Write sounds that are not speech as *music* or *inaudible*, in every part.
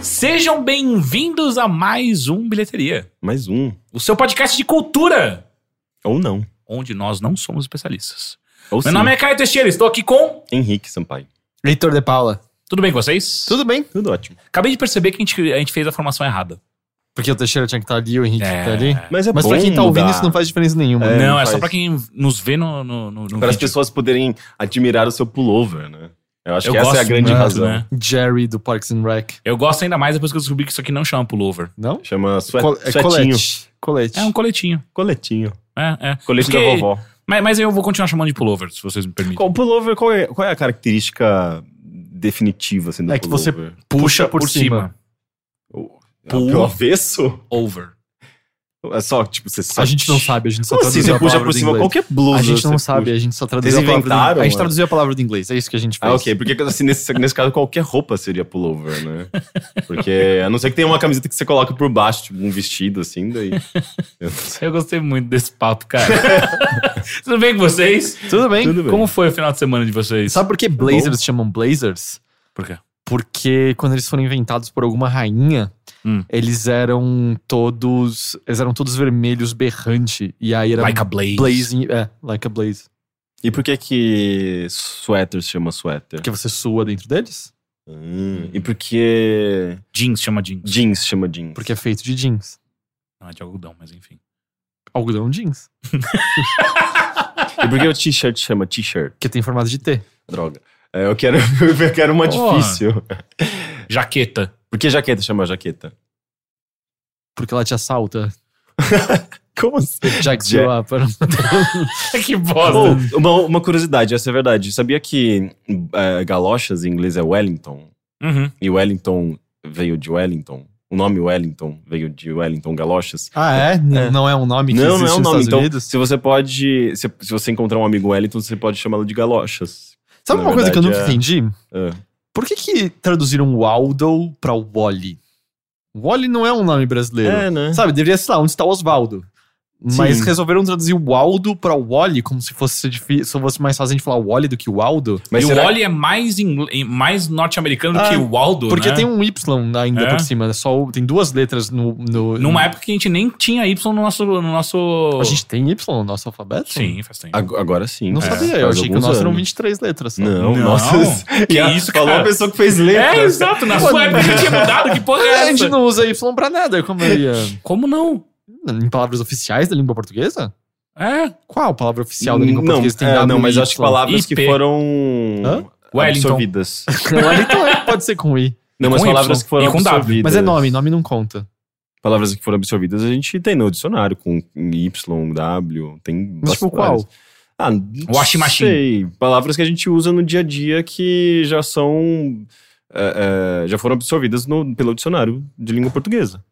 Sejam bem-vindos a mais um Bilheteria, Mais um. o seu podcast de cultura, Ou não. onde nós não somos especialistas. Ou Meu sim. nome é Caio Teixeira, estou aqui com. Henrique Sampaio. Heitor de Paula. Tudo bem com vocês? Tudo bem? Tudo ótimo. Acabei de perceber que a gente, a gente fez a formação errada. Porque o Teixeira tinha que estar ali, o Henrique É. tá ali. Mas é Mas bom pra quem tá ouvindo, mudar. isso não faz diferença nenhuma. É, não, não é só faz. pra quem nos vê no, no, no, no Para as vídeo. pessoas poderem admirar o seu pullover, né? Eu acho Eu que essa é a grande muito, razão. né? Jerry do Parks and Rec. Eu gosto ainda mais depois que eu descobri que isso aqui não chama pullover. Não? Chama suet, Col- é suetinho. colete. Colete. É um coletinho. Coletinho. É, é. Colete Porque- da vovó. Mas, mas eu vou continuar chamando de pullover, se vocês me permitem. Qual pullover, qual é, qual é a característica definitiva assim, do É que você pullover? puxa por, cima. O- Pull. Pelo avesso? Over. É só, tipo, você só... A gente não sabe, a gente só assim traduziu você a puxa palavra por cima qualquer blusa? A gente não você sabe, puxa. a gente só traduziu a palavra do A gente traduziu a palavra do inglês, é isso que a gente fez. Ah, ok. Porque assim, nesse, nesse caso, qualquer roupa seria pullover, né? Porque a não ser que tenha uma camiseta que você coloca por baixo, tipo um vestido, assim, daí. Eu gostei muito desse papo, cara. *laughs* Tudo bem com vocês? Tudo bem. Tudo bem. Como foi o final de semana de vocês? Sabe por que blazers se chamam blazers? Por quê? Porque quando eles foram inventados por alguma rainha, Hum. eles eram todos. Eles eram todos vermelhos berrante. E aí era Like a blaze. blazing. É, like a blaze. E por que que sweater se chama sweater? Porque você sua dentro deles? Hum, e por que Jeans chama jeans. jeans chama jeans? Porque é feito de jeans. Não é de algodão, mas enfim. Algodão jeans. E por que o t-shirt chama t-shirt? Que tem formato de T. Droga. É, eu, quero, *laughs* eu quero uma Porra. difícil. Jaqueta. Por que jaqueta chama jaqueta? Porque ela te assalta. *laughs* Como assim? Jacks Ja- up. que bosta. Oh, uma, uma curiosidade, essa é verdade. Sabia que é, galochas em inglês é Wellington? Uhum. E Wellington veio de Wellington? O nome Wellington veio de Wellington Galochas? ah, é? N- Não é um nome que não, existe não é um nos nome. Estados Então, Unidos? se você pode. Se, se você encontrar um amigo Wellington, você pode chamá-lo de Galochas. Sabe uma coisa que eu nunca verdade, entendi? É. Por que que traduziram Waldo pra Wally? Wally não é um nome brasileiro. É, né? Sabe, deveria ser lá, onde está Osvaldo. Mas Sim. resolveram traduzir o Waldo pra Wally como se fosse, se fosse mais fácil a gente falar Wally do que o Waldo. Mas e será- o Wally é mais, mais norte-americano do Ah, que o Waldo, Porque né? tem um Y ainda É. por cima. é Só, tem duas letras no. no Numa época que a gente nem tinha Y no nosso... No nosso... A gente tem Y no nosso alfabeto? Sim, faz tempo. Ag- Agora sim. Não É, sabia, eu faz achei que o nosso eram anos. 23 letras. só. Não, Não. nossa. Que *laughs* E a- isso, Falou cara? a pessoa que fez letras. É, exato. Na sua época já tinha mudado. Que porra é *laughs* A gente essa? não usa Y pra nada, como eu ia. Como não? Em palavras oficiais da língua portuguesa? É. Qual palavra oficial da língua não, portuguesa tem é, não, mas acho que palavras que IP. foram Hã? Wellington. absorvidas. *laughs* Wellington é, pode ser com I. Não, mas com palavras Y. que foram com W. absorvidas. Mas é nome, nome não conta. Palavras que foram absorvidas a gente tem no dicionário, com Y, W, tem Mas tipo qual? Ah, não Washing machine. sei. Palavras que a gente usa no dia a dia que já são... é, é, já foram absorvidas no- pelo dicionário de língua portuguesa.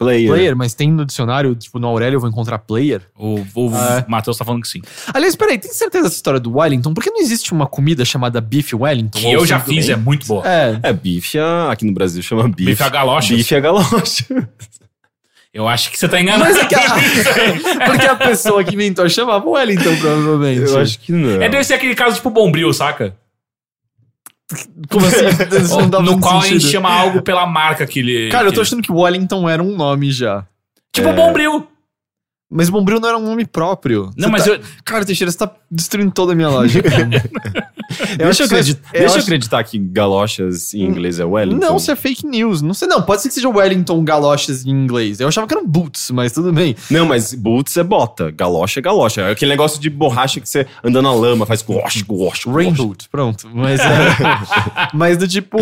Player. Player, mas tem no dicionário, tipo, no Aurélio eu vou encontrar player. O, o Ah. Matheus tá falando que sim. Aliás, peraí, tem certeza dessa história do Wellington? Por que não existe uma comida chamada Beef Wellington? Que eu já sempre- fiz, é muito boa. É, É, bife, aqui no Brasil chama bife. Bife a galocha. Bife a galocha. Eu acho que você tá enganado. mas é que a, *laughs* porque a pessoa que inventou chamava Wellington, provavelmente. Eu acho que não. É, deve ser aquele caso tipo Bombril, saca? Como assim? *laughs* No qual a sentido. gente chama algo pela marca que ele. Cara, eu tô que- achando que Wellington era um nome já. Tipo É. Bombril. Mas Bombril não era um nome próprio. Não, Você mas tá- eu. Cara, Teixeira, você tá destruindo toda a minha lógica. *laughs* Deixa eu, acreditar, você- eu deixa eu acho- acreditar que galochas em inglês é Wellington. Não, isso é fake news. Não sei, não. Pode ser que seja Wellington galochas em inglês. Eu achava que eram boots, mas tudo bem. Não, mas boots é bota. Galocha é galocha. É aquele negócio de borracha que você anda na lama, faz gosh, gosh, Rain boot, pronto. Mas, é, *laughs* mas do tipo.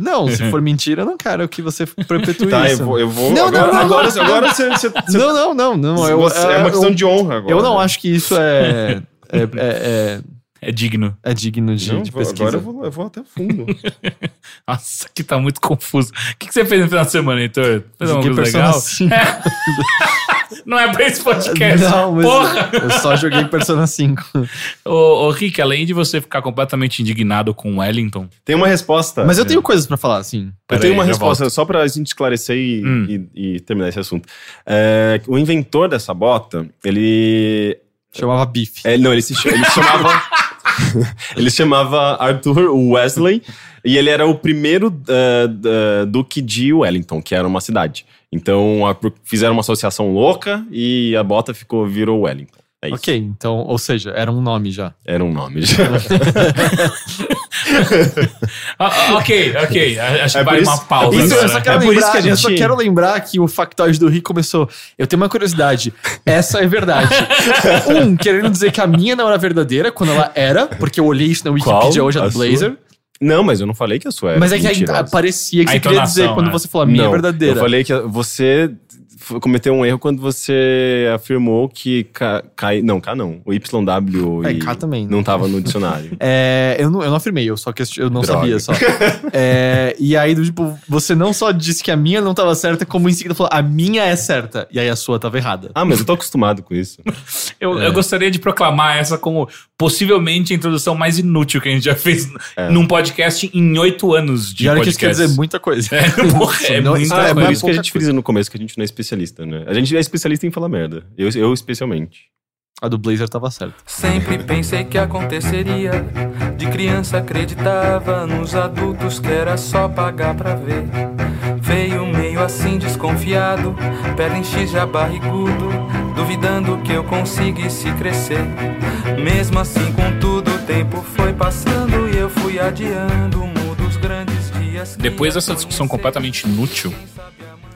Não, se for mentira, eu não quero que você perpetue Tá, eu isso. vou. Eu vou Não, agora, não, não, agora, não. agora você. você- você- Não, não, não, não. Eu, você- é uma eu- questão de honra agora. Eu não acho que isso é. É, é, é, É digno. é digno de, Não, de pesquisa. agora eu vou, eu vou até fundo. *laughs* Nossa, que tá muito confuso. O que, que você fez no final de semana, Heitor? Fez alguma coisa legal? 5. *laughs* *laughs* Não é pra esse podcast. Não, mas Porra! eu só joguei Persona 5. Ô, ô, Rick, além de você ficar completamente indignado com o Wellington, Tem uma resposta. Mas eu tenho coisas pra falar, assim. Eu tenho aí, uma resposta, só pra gente esclarecer e, Hum. e- e terminar esse assunto. É, o inventor dessa bota, ele. Chamava Bife. é, não, ele se, ele chamava. *laughs* ele se chamava Arthur Wesley e ele era o primeiro eh, da- duque de Wellington, que era uma cidade. Então a- fizeram uma associação louca e a bota ficou virou Wellington. É isso. Ok, então, ou seja, era um nome já. Era um nome. *laughs* Ah, ah, ok, ok. Acho que É por vale isso- uma pausa. Isso, eu só quero É por lembrar, isso que a eu só gente- quero lembrar que o factoide do Rick começou. Eu tenho uma curiosidade. Essa é verdade. *laughs* um, querendo dizer que a minha não era verdadeira, quando ela era, porque eu olhei isso na Wikipedia Qual? hoje, a do sua? Não, mas eu não falei que a sua era. Mas é que aí mentirosa. parecia que A você queria dizer quando né? você falou a minha é Não, verdadeira. Eu falei que você cometeu um erro quando você afirmou que K, K não, K não. O YW É, e K também, né? não tava no dicionário. *laughs* É, eu, não, eu não afirmei, eu só que eu não Droga. sabia só. É, e aí, tipo, você não só disse que a minha não tava certa, como em seguida falou, a minha é certa. E aí a sua tava errada. ah, mas eu tô acostumado com isso. *laughs* Eu, É. eu gostaria de proclamar essa como possivelmente a introdução mais inútil que a gente já fez num podcast em oito anos de e olha que isso podcast. quer dizer muita coisa. É, *laughs* porra, é Não, muita isso Ah, é coisa. por isso que a gente frisa no começo que a gente não é especialista, né? A gente é especialista em falar merda. Eu, eu especialmente. A do Blazer tava certa. Sempre pensei que aconteceria. De criança acreditava nos adultos que era só pagar pra ver. Veio meio assim desconfiado, perna em X já barrigudo, duvidando que eu conseguisse crescer. Mesmo assim, contudo, o tempo foi passando e eu fui adiando dos grandes dias. Depois dessa discussão completamente inútil,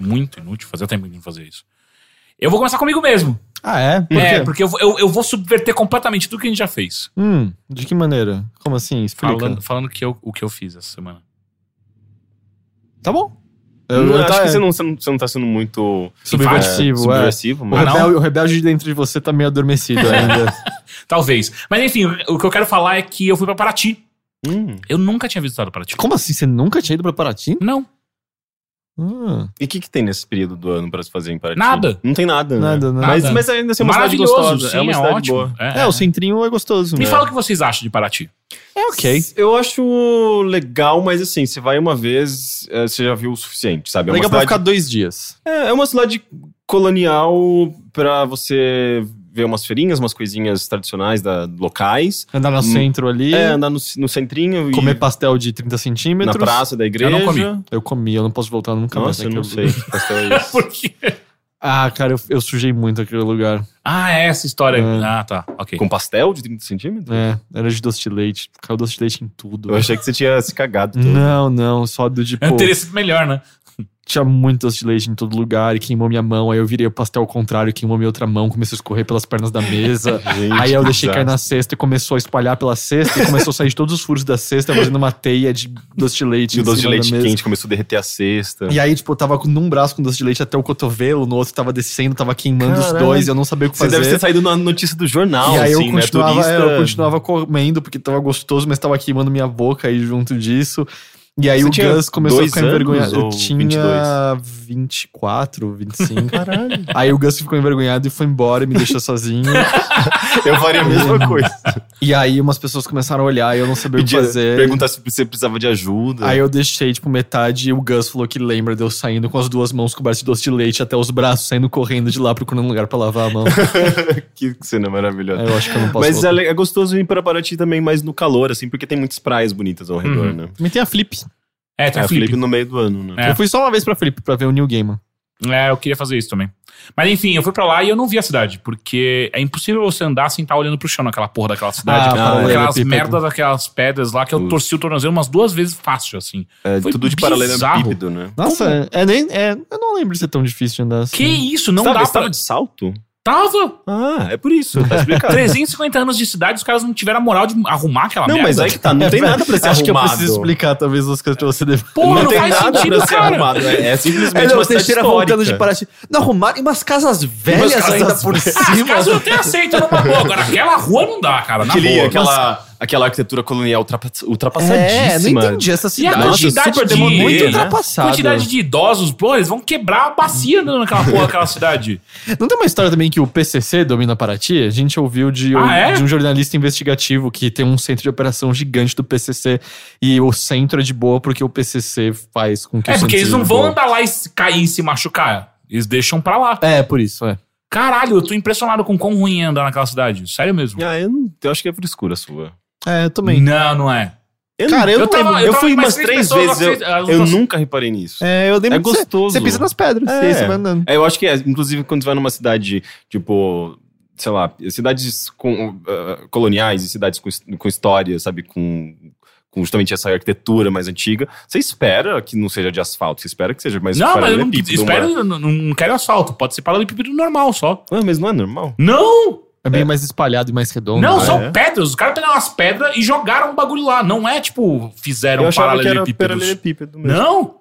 muito inútil, fazia tempo que não fazer isso. Eu vou começar comigo mesmo. Ah, é? Por é, quê? porque eu, vou- eu, eu vou subverter completamente tudo que a gente já fez. Hum, de que maneira? Como assim? Explica. Falando, falando que eu, o que eu fiz essa semana. Tá bom. Eu, Eu, eu acho tá- que você não, você, não, você não tá sendo muito Subversivo, é, é. subversivo O, mas não? rebelde, o rebelde de dentro de você tá meio adormecido ainda. *laughs* Talvez. Mas enfim, o que eu quero falar é que eu fui pra Paraty. Hum. Eu nunca tinha visitado Paraty. Como assim? Você nunca tinha ido pra Paraty? Não, Ah, E o que, que tem nesse período do ano pra se fazer em Paraty? Nada. Não tem nada, né? Nada, nada. Mas, mas ainda assim é uma cidade gostosa. sim, é uma cidade ótimo. boa. É, é, o centrinho é gostoso. Me né? fala o que vocês acham de Paraty. É ok. Eu acho legal, mas assim, você vai uma vez, é, você já viu o suficiente, sabe? É uma Legal pra cidade, ficar dois dias. é, é uma cidade colonial pra você ver umas feirinhas, umas coisinhas tradicionais da, locais. Andar no Hum. centro ali, É, andar no, no centrinho comer e pastel de 30 na centímetros. praça da igreja. Eu não comi. Eu comi, eu não posso voltar nunca mais. Nossa, eu não naquele sei. que pastel é *laughs* esse. Por quê? Ah, cara, eu, eu sujei muito aquele lugar. Ah, é essa história. É. Ah, tá. Ok. Com pastel de 30 centímetros? É, era de doce de leite. Caiu doce de leite em tudo. Eu achei que você tinha se cagado todo. Não, não, só do tipo. Teria sido melhor, né? Tinha muito doce de leite em todo lugar e queimou minha mão. Aí eu virei o pastel ao contrário, queimou minha outra mão, começou a escorrer pelas pernas da mesa. *laughs* Gente, Aí eu deixei cair na cesta e começou a espalhar pela cesta e começou a sair de todos os furos da cesta, fazendo uma teia de doce de leite. E o doce de leite quente começou a derreter a cesta. E aí, tipo, eu tava com num braço com doce de leite até o cotovelo, no outro tava descendo, tava queimando os Caralho. dois, e eu não sabia o que Você fazer. deve ter saído na notícia do jornal, E aí assim, eu continuava, né? Turista... eu continuava comendo porque tava gostoso, mas tava queimando minha boca aí junto disso. E aí Você o Gus começou a ficar envergonhado. Eu tinha 22? 24, 25. Caralho. aí o Gus ficou envergonhado e foi embora e me deixou sozinho. *laughs* Eu faria a mesma coisa. e aí umas pessoas começaram a olhar e eu não sabia o que fazer. perguntar se você precisava de ajuda. Aí eu deixei, tipo, metade e o Gus falou que lembra de eu saindo com as duas mãos cobertas de doce de leite até os braços, saindo correndo de lá procurando um lugar pra lavar a mão. *laughs* que cena maravilhosa. Aí eu acho que eu não posso Mas voltar. é, é gostoso ir para Paraty também, mais no calor, assim, porque tem muitas praias bonitas ao redor, Uhum. né? Também tem a Flip. É, tem É, a a Flip. Felipe no meio do ano, né? É. Eu fui só uma vez pra Flip pra ver o New Game. É, eu queria fazer isso também. Mas enfim, eu fui pra lá e eu não vi a cidade, porque é impossível você andar sem estar olhando pro chão naquela porra daquela *laughs* cidade. Ah, aquelas paralelepípedo. merdas daquelas pedras lá que eu torci o tornozelo umas duas vezes fácil, assim. É, Foi tudo de bizarro. paralelepípedo, né? Nossa, é, é nem. É, eu não lembro de ser tão difícil de andar assim. Que isso, não Você tava- dá você pra... tava de salto? Tava! Ah, é por isso, tá explicado. 350 anos de cidade, os caras não tiveram a moral de arrumar aquela não, merda. mas aí que tá, não tem nada pra ser Acho que eu arrumado. preciso explicar talvez as coisas pra você depois. Porra, não, tem faz nada sentido, pra ser cara. arrumado. É, é simplesmente É, não, uma cidade histórica. voltando de Paraty. Não, arrumaram umas casas velhas casas ainda por Ah, as cima. casas eu até aceito numa boa. Agora, aquela rua não dá, cara. Na Aquele, boa. aquela, aquela arquitetura colonial ultrapa- É, ultrapassadíssima. não entendi essa E a cidade. Nossa, quantidade super de... muito né? ultrapassada. Quantidade de idosos, pô, eles vão quebrar a bacia andando naquela porra, aquela cidade. *laughs* Não tem uma história também que o PCC domina Paraty? A gente ouviu de, Ah, é? de um jornalista investigativo que tem um centro de operação gigante do PCC e o centro é de boa porque o PCC faz com que É, o porque eles não vão boa. andar lá e se cair e se machucar. Eles deixam pra lá. É, por isso, é. Caralho, eu tô impressionado com quão ruim é andar naquela cidade. Sério mesmo. Ah, eu, não, eu acho que é frescura sua. É, eu também. Não, não é. Eu Cara, eu eu, não tava- eu, eu tava fui umas três vezes, eu, eu nunca reparei nisso. É, eu lembro É que você- gostoso. Você pisa nas pedras, É. você vai andando. É, eu acho que é, inclusive, quando você vai numa cidade, tipo, sei lá, cidades com, ah, coloniais e cidades com, com história, sabe, com, com justamente essa arquitetura mais antiga, você espera que não seja de asfalto, você espera que seja mais não, mas eu não espero, uma- eu não, não quero asfalto. Pode ser paralelepípedo normal só. Ah, mas não é normal? Não! É bem mais espalhado e mais redondo. Não, né? são é? pedras. Os caras pegaram as pedras e jogaram um bagulho lá. Não é tipo, fizeram eu achava que era paralelepípedos. Não?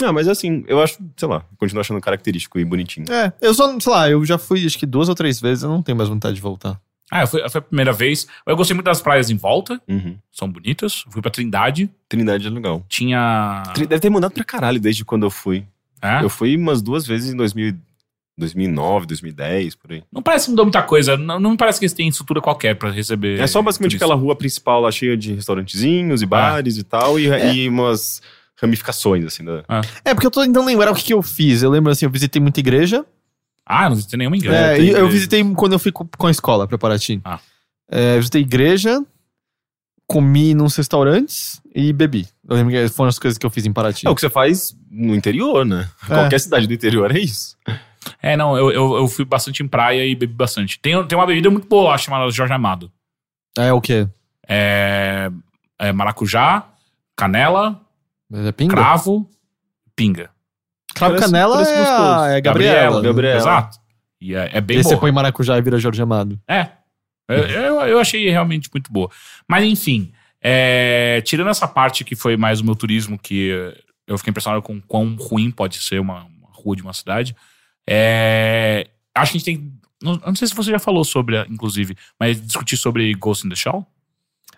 Não, mas assim, eu acho, sei lá, continuo achando característico e bonitinho. É, eu só, sei lá, eu já fui acho que duas ou três vezes, eu não tenho mais vontade de voltar. Ah, foi, foi a primeira vez. Eu gostei muito das praias em volta. Uhum. São bonitas. Fui pra Trindade. Trindade é legal. Tinha. Deve ter mudado pra caralho desde quando eu fui. É? Eu fui umas duas vezes em 2000, 2009, 2010, por aí. Não parece que mudou muita coisa. Não, não me parece que eles têm estrutura qualquer pra receber. É só basicamente aquela rua principal lá cheia de restaurantezinhos e bares e tal, e, e umas ramificações, assim, da... É, porque eu tô tentando lembrar o que, que eu fiz. Eu lembro assim, eu visitei muita igreja. Ah, não tem nenhuma igreja. É, eu igreja. visitei quando eu fui com, a escola pra Paraty. Ah. É, eu visitei igreja, comi nos restaurantes e bebi. Eu lembro que foram as coisas que eu fiz em Paraty. É o que você faz no interior, né? É. Qualquer cidade do interior é isso. É, não, eu, eu, eu fui bastante em praia e bebi bastante. Tem, tem uma bebida muito boa lá chamada Jorge Amado. É o quê? É, é maracujá, canela, É pinga? cravo, pinga. Cravo Parece- canela parece é, é a Gabriela. Gabriela. Exato. E é, é bem E aí você boa. põe maracujá e vira Jorge Amado. É. Eu, eu, eu achei realmente muito boa. Mas enfim, é, tirando essa parte que foi mais o meu turismo, que eu fiquei impressionado com quão ruim pode ser uma, uma rua de uma cidade. É, acho que a gente tem. Não, não sei se você já falou sobre, inclusive, mas discutir sobre Ghost in the Shell.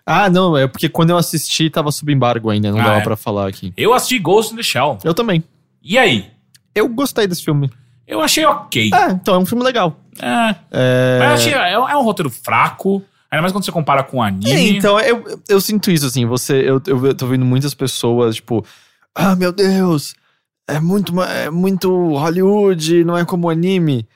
Ah, não, é porque quando eu assisti tava sob embargo ainda, não Ah, dava é? pra falar aqui. Eu assisti Ghost in the Shell. Eu também. E aí? Eu gostei desse filme. Eu achei ok. É, então é um filme legal. É. É... Mas eu achei, é, é um roteiro fraco. Ainda mais quando você compara com o anime. É, então, eu, eu- eu sinto isso, assim, você, eu, eu tô vendo muitas pessoas, tipo, ah, meu Deus, é muito, é muito Hollywood, não é como anime.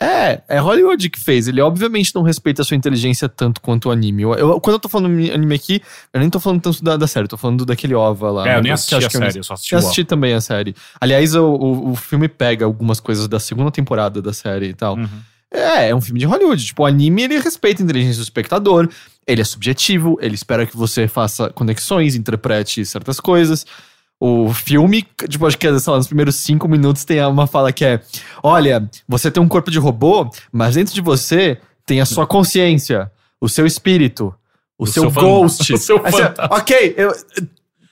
É, é Hollywood que fez. Ele obviamente não respeita a sua inteligência tanto quanto o anime. Eu, eu- quando eu tô falando anime aqui, eu nem tô falando tanto da, da série, tô falando daquele OVA lá. É, eu né, nem que assisti a série, eu só assisti Eu o assisti também a série. Aliás, o, o, o filme pega algumas coisas da segunda temporada da série e tal. Uhum. É, é um filme de Hollywood. Tipo, o anime, ele respeita a inteligência do espectador, ele é subjetivo, ele espera que você faça conexões, interprete certas coisas. O filme, tipo, acho que, sei lá, nos primeiros cinco minutos tem uma fala que é: Olha, você tem um corpo de robô, mas dentro de você tem a sua consciência, o seu espírito, o, O seu, seu ghost. *laughs* o seu você, ok, eu-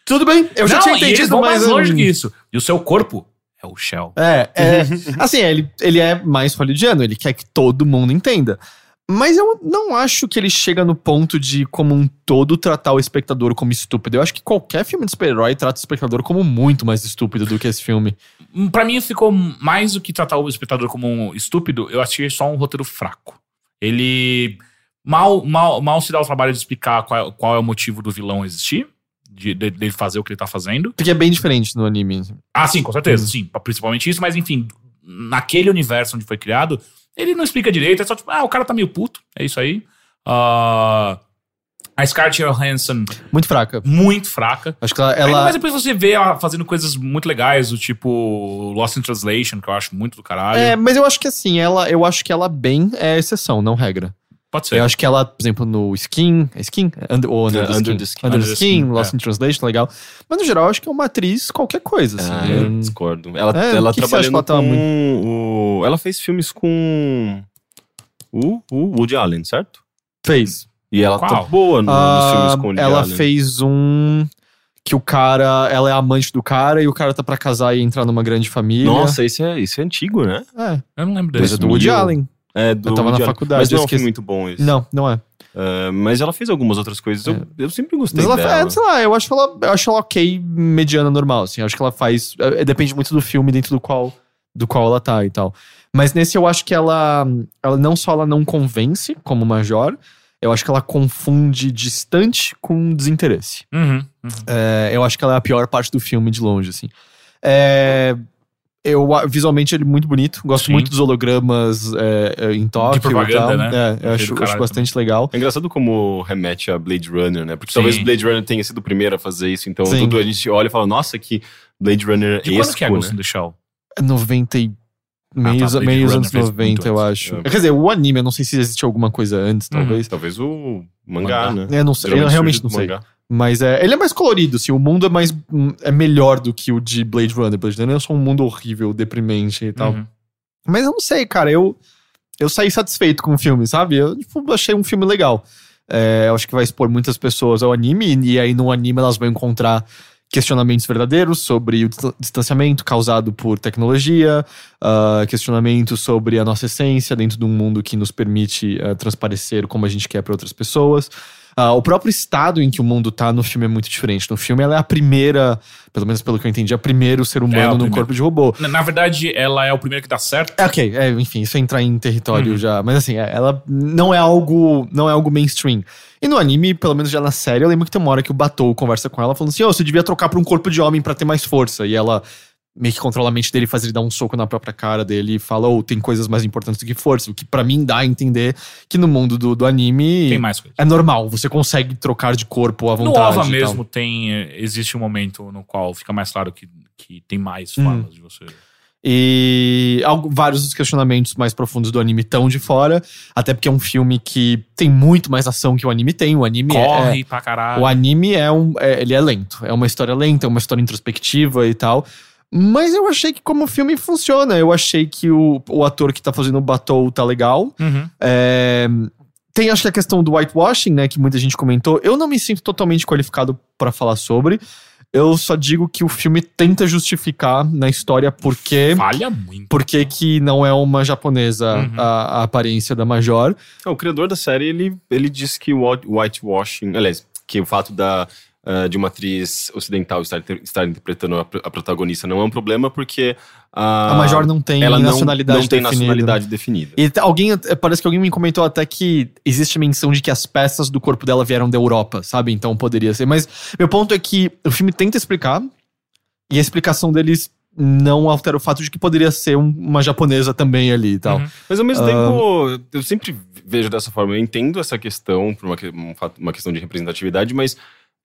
tudo bem, eu já Não, tinha entendido, vão mais longe que isso. E o seu corpo é o Shell. é, é. *laughs* assim, ele, ele é mais hollywoodiano, ele quer que todo mundo entenda. Mas eu não acho que ele chega no ponto de, como um todo, tratar o espectador como estúpido. Eu acho que qualquer filme de super-herói trata o espectador como muito mais estúpido do que esse filme. Hum, Pra mim ficou mais do que tratar o espectador como um estúpido, eu achei só um roteiro fraco. Ele mal, mal, mal se dá o trabalho de explicar qual, qual é o motivo do vilão existir, de, de- dele fazer o que ele tá fazendo. Porque é bem diferente no anime. Ah, sim, com certeza, sim, principalmente isso, mas enfim, naquele universo onde foi criado, ele não explica direito, é só tipo, ah, o cara tá meio puto, é isso aí. Ah, a Scarlett Johansson, Muito fraca. muito fraca. Acho que ela. Ela- mais depois você vê ela fazendo coisas muito legais, do tipo Lost in Translation, que eu acho muito do caralho. é, mas eu acho que assim, ela, eu acho que ela bem é exceção, não regra. Pode ser. Eu acho que ela, por exemplo, no Skin. É Skin? Under, ou Under, É, the, Under skin. the Skin. Under the the Skin, Skin, Lost é. in Translation, legal. Mas no geral, acho que é uma atriz qualquer coisa. Assim. Ah, Eu- eu discordo. Ela, É, ela que trabalhando que ela tava com o... Ela fez filmes com o, o Woody Allen, certo? Fez. E ela tá Qual? boa no- nos Ah, filmes com o Woody ela Allen. fez um que o cara, ela é amante do cara e o cara tá pra casar e entrar numa grande família. Nossa, isso é, isso é antigo, né? é, Eu não lembro coisa desse. do Woody 2000. Allen. É, do Eu tava na faculdade, Mas não eu é um filme muito bom esse. Não, não é. Ah, mas ela fez algumas outras coisas. Eu, eu sempre gostei Mas ela, dela. é, sei lá, eu acho ela, eu acho ela ok, mediana, normal, assim. Eu acho que ela faz. é, depende muito do filme dentro do qual, do qual ela tá e tal. Mas nesse eu acho que ela. Ela não só ela não convence como Major, eu acho que ela confunde distante com desinteresse. Uhum, uhum. É, eu acho que ela é a pior parte do filme de longe, assim. É, eu, a- visualmente ele é muito bonito. Gosto Sim. muito dos hologramas é, é, em Tóquio propaganda, e tal. né? É, eu acho, acho bastante legal. É engraçado como remete a Blade Runner, né? Porque Sim. talvez Blade Runner tenha sido o primeiro a fazer isso. Então Sim. tudo a gente olha e fala, nossa, que Blade Runner De quando esco, que é Ghost né? in the Shell? 90 e... Meios, tá, Blade meios anos fez 90, muito eu acho. É. Quer dizer, o anime, eu não sei se existe alguma coisa antes, Uhum. talvez. Talvez o mangá, Mangá. né? Eu não sei, eu realmente não sei. mangá. Mas é, ele é mais colorido, assim, o mundo é mais é melhor do que o de Blade Runner. Blade Runner é só um mundo horrível, deprimente e tal. Uhum. Mas eu não sei, cara, eu eu saí satisfeito com o filme, sabe? Eu tipo, achei um filme legal. É, eu acho que vai expor muitas pessoas ao anime, e aí no anime elas vão encontrar questionamentos verdadeiros sobre o distan- distanciamento causado por tecnologia, ah, questionamentos sobre a nossa essência dentro de um mundo que nos permite ah, transparecer como a gente quer para outras pessoas. Ah, o próprio estado em que o mundo tá no filme é muito diferente. No filme ela é a primeira, pelo menos pelo que eu entendi, a primeiro ser humano É, a num primeira. corpo de robô. Na, na verdade, ela é o primeiro que dá certo. É, ok, é, enfim, isso é entrar em território Uhum. já. Mas assim, é, ela não é algo. não é algo mainstream. E no anime, pelo menos já na série, eu lembro que tem uma hora que o Batou conversa com ela falando assim: Ô, você devia trocar pra um corpo de homem pra ter mais força. E ela meio que controla a mente dele, faz ele dar um soco na própria cara dele e fala, ou tem coisas mais importantes do que força. O que pra mim dá a entender que no mundo do, do anime Tem mais coisa. é normal, você consegue trocar de corpo à No vontade. OVA e tal. mesmo tem. Existe um momento no qual fica mais claro que, que tem mais Hum. formas de você. E algo- vários dos questionamentos mais profundos do anime estão de fora, até porque é um filme que tem muito mais ação que o anime tem. O anime Corre é, pra caralho. o anime é um, é- ele é lento, é uma história lenta, é uma história introspectiva e tal. Mas eu achei que como filme funciona, eu achei que o, o ator que tá fazendo o Batou tá legal. Uhum. É, tem acho que a questão do whitewashing, né, que muita gente comentou. Eu não me sinto totalmente qualificado pra falar sobre. Eu só digo que o filme tenta justificar na história porque Falha muito. por que não é uma japonesa Uhum. a, a aparência da Major. Ah, o criador da série, ele, ele disse que o white- whitewashing, aliás, que o fato da, ah, de uma atriz ocidental estar, estar interpretando a, a protagonista não é um problema, porque a, a Major não tem ela não, nacionalidade não tem definida. nacionalidade definida. E t- alguém, eh, parece que alguém me comentou até que existe menção de que as peças do corpo dela vieram da Europa, sabe? Então poderia ser. Mas meu ponto é que o filme tenta explicar, e a explicação deles não altera o fato de que poderia ser um- uma japonesa também ali e tal. Uhum. Mas ao mesmo Ah. tempo, eu sempre vejo dessa forma. Eu entendo essa questão por uma, um uma questão de representatividade, mas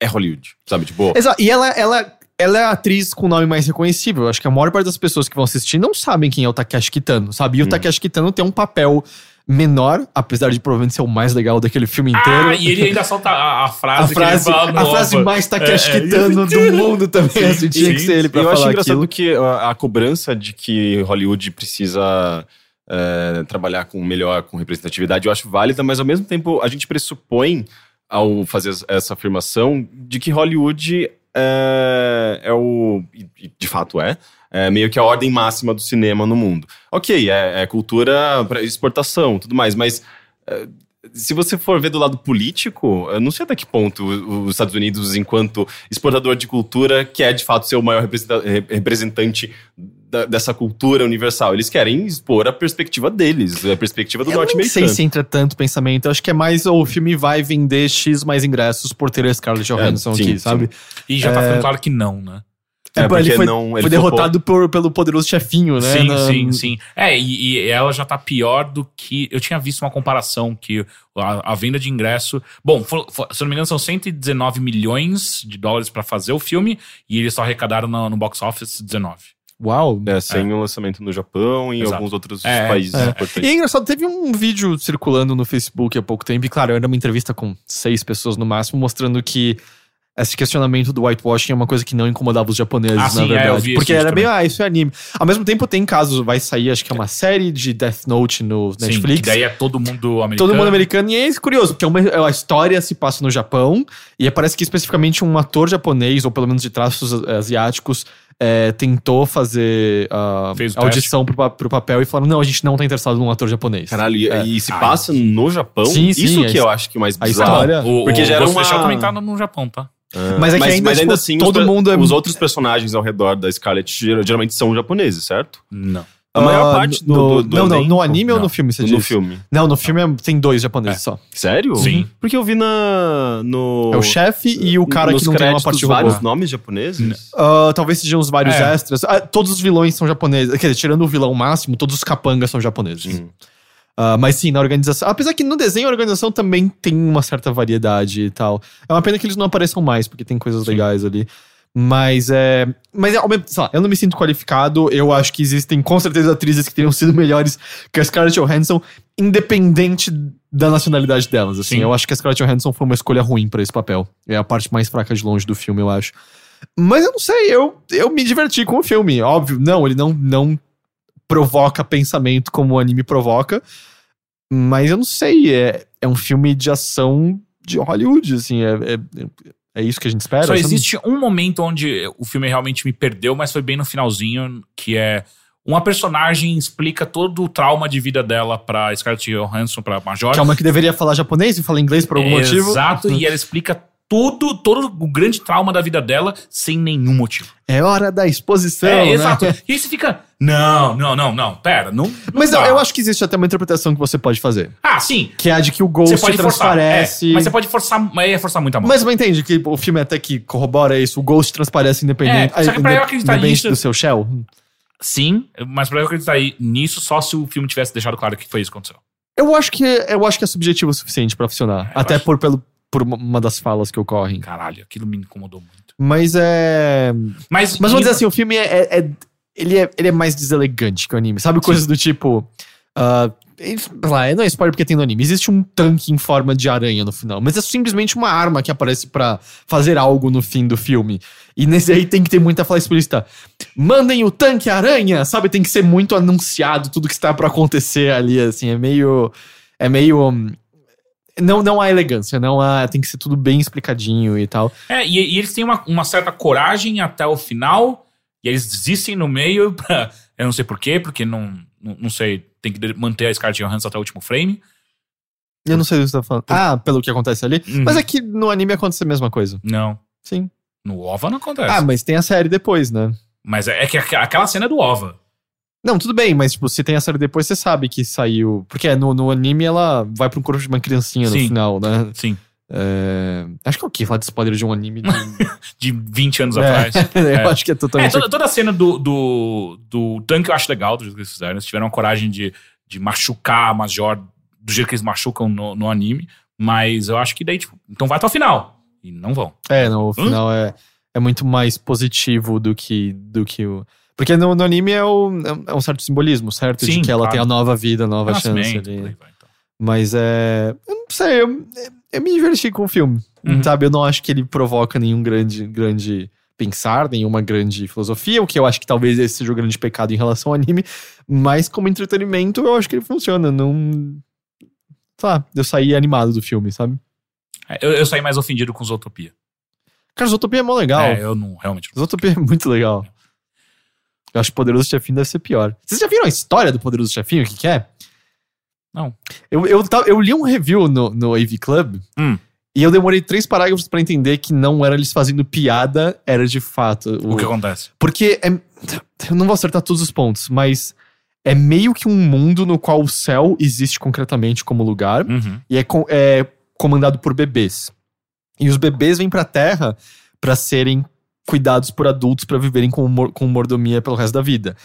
é Hollywood, sabe? Tipo, Exato. E ela, ela, ela é a atriz com o nome mais reconhecível. Eu acho que a maior parte das pessoas que vão assistir não sabem quem é o Takeshi Kitano, sabe? E o Hum. Takeshi Kitano tem um papel menor, apesar de provavelmente ser o mais legal daquele filme inteiro. Ah, e ele ainda solta a, a frase, a que frase, ele fala no a frase mais Takeshi É, é. Kitano do mundo também. assim, tinha sim, que ser ele pra eu acho engraçado aquilo. que a, a cobrança de que Hollywood precisa é, trabalhar com melhor, com representatividade, eu acho válida, mas ao mesmo tempo a gente pressupõe, ao fazer essa afirmação, de que Hollywood é, é o. de fato é. é meio que a ordem máxima do cinema no mundo. Ok, é, é cultura para exportação, tudo mais, mas é, se você for ver do lado político, eu não sei até que ponto os Estados Unidos, enquanto exportador de cultura, quer de fato ser o maior representa- re- representante da- dessa cultura universal. Eles querem expor a perspectiva deles, a perspectiva do Eu não sei norte-americano. se entra tanto pensamento. Eu acho que é mais o filme vai vender X mais ingressos por ter a Scarlett Johansson É, sim, aqui, sim. sabe? E já tá ficando claro que não, né? É, ele porque foi, não- ele foi derrotado por- pelo poderoso chefinho, né? Sim, Na- sim, sim. É, e, e ela já tá pior do que. Eu tinha visto uma comparação que a, a venda de ingresso. Bom, for- for- se eu não me engano, são 119 milhões de dólares pra fazer o filme e eles só arrecadaram no, no box office 19. Uau. É, sem o lançamento no Japão e em Exato. alguns outros É, países é. importantes. E é engraçado, teve um vídeo circulando no Facebook há pouco tempo, e claro, era uma entrevista com seis pessoas no máximo, mostrando que esse questionamento do whitewashing é uma coisa que não incomodava os japoneses, Ah, na sim, é, verdade. eu vi Porque era também. meio, ah, isso é anime. Ao mesmo tempo, tem casos, vai sair, acho que é uma série de Death Note no Sim, Netflix. que daí é todo mundo americano. Todo mundo americano, e é curioso, porque é uma- a história se passa no Japão, e parece que especificamente um ator japonês, ou pelo menos de traços asiáticos, eh, tentou fazer a o audição pro, pro papel e falaram: não, a gente não tá interessado num ator japonês. Caralho, e, É. e se Ai. passa no Japão? Sim, sim, Isso a que eu acho que é mais a bizarro. história- O, Porque o já era uma- também tá no, no Japão, tá? Ah, Mas é que ainda, tipo, assim, todo os, mundo é- os outros personagens ao redor da Scarlet ger- geralmente são japoneses, certo? Não. A maior Ah, parte no, do, do, do Não, não, no anime ou Não. no filme você No diz? filme. Não, no filme é- tem dois japoneses só. Sério? Sim. Porque eu vi na. No, É o chefe e o cara nos que não tem uma parte robô. vários nomes japoneses? Ah, talvez sejam os vários É. extras. Ah, todos os vilões são japoneses. Quer dizer, tirando o vilão máximo, todos os capangas são japoneses. Hum. Ah, mas sim, na organização. Apesar que no desenho a organização também tem uma certa variedade e tal. É uma pena que eles não apareçam mais, porque tem coisas legais ali. Mas é. Mas ao mesmo- sei lá, eu não me sinto qualificado. Eu acho que existem com certeza atrizes que teriam sido melhores que a Scarlett Johansson, independente da nacionalidade delas. Assim, Sim. eu acho que a Scarlett Johansson foi uma escolha ruim pra esse papel. É a parte mais fraca de longe do filme, eu acho. Mas eu não sei, eu, eu me diverti com o filme. Óbvio, não, ele não, não provoca pensamento como o anime provoca. Mas eu não sei, é, é um filme de ação de Hollywood, assim, é, é, é isso que a gente espera. Só existe um momento onde o filme realmente me perdeu, mas foi bem no finalzinho, que é uma personagem explica todo o trauma de vida dela pra Scarlett Johansson, pra Major. Que é uma que deveria falar japonês e fala inglês por algum motivo. Exato, e ela explica tudo, todo o grande trauma da vida dela sem nenhum motivo. É hora da exposição. é, né? exato. E aí você fica, não, não, não, não, pera, não, não Mas eu, dá. eu acho que existe até uma interpretação que você pode fazer. Ah, sim, Que é a de que o você Ghost pode forçar, é, transparece. mas você pode forçar, mas aí é forçar muito a mão. Mas você entende que o filme até que corrobora isso, o Ghost transparece independente, É, só que pra eu acreditar nisso- do seu shell. Sim, mas pra eu acreditar nisso só se o filme tivesse deixado claro que foi isso que aconteceu. Eu acho que eu acho que é subjetivo o suficiente pra funcionar, É, até acho. por pelo por uma- das falas que ocorrem. Caralho, aquilo me incomodou muito. Mas é, Mas, mas vamos dizer assim, o filme é, é- é- ele é ele é mais deselegante que o anime, sabe coisas do tipo lá, não é spoiler porque tem no anime. Existe um tanque em forma de aranha no final, mas é simplesmente uma arma que aparece pra fazer algo no fim do filme. E nesse aí tem que ter muita fala explícita. Mandem o tanque aranha, sabe? Tem que ser muito anunciado tudo que está pra acontecer ali, assim. É meio. É meio. hum, Não, não há elegância, não há. Tem que ser tudo bem explicadinho e tal. É, e, e eles têm uma, uma certa coragem até o final, e eles desistem no meio, *laughs* pra, eu não sei porquê, porque não, não, não sei, tem que manter a Scarlett Johansson até o último frame. Eu não sei o que você tá falando. Ah, pelo que acontece ali. Uhum. Mas é que no anime acontece a mesma coisa. Não, Sim. no OVA não acontece. Ah, mas tem a série depois, né? Mas é, é que aqu- aquela cena é do OVA. Não, tudo bem, mas tipo, se tem a série depois, você sabe que saiu. Porque no, no anime ela vai pra um corpo de uma criancinha no Sim. final, né? Sim, É, Acho que é o que falar de spoiler de um anime de. *laughs* de 20 anos É, atrás. *laughs* eu É. acho que é É, totalmente. toda, toda a cena do, do, do tanque eu acho legal do jeito que eles fizeram. Eles tiveram a coragem de, de machucar a Major do jeito que eles machucam no, no anime. Mas eu acho que daí, tipo, então vai até o final. E não vão. É, não, o final é, é muito mais positivo do que, do que o. Porque no, no anime é, o, é um certo simbolismo, certo? Sim, de que ela claro. tem a nova vida, a nova chance ali. vai, então. Mas é. Eu não sei, eu, eu me diverti com o filme. Uhum. Sabe? Eu não acho que ele provoca nenhum grande, grande pensar, nenhuma grande filosofia, o que eu acho que talvez esse seja o grande pecado em relação ao anime. Mas como entretenimento, eu acho que ele funciona. Não. Sei lá, eu saí animado do filme, sabe? É, Eu, eu saí mais ofendido com Zootopia. Cara, Zootopia é mó legal. É, eu não, realmente. não. Zootopia é muito legal. Eu acho que Poderoso Chefinho deve ser pior. Vocês já viram a história do Poderoso Chefinho? O que, que é? Não. Eu, eu, eu li um review no, no AV Club Hum. e eu demorei três parágrafos pra entender que não era eles fazendo piada, era de fato. O que acontece? Porque é, eu não vou acertar todos os pontos, mas é meio que um mundo no qual o céu existe concretamente como lugar Uhum. e é, é comandado por bebês. E os bebês vêm pra Terra pra serem cuidados por adultos pra viverem com, com mordomia pelo resto da vida.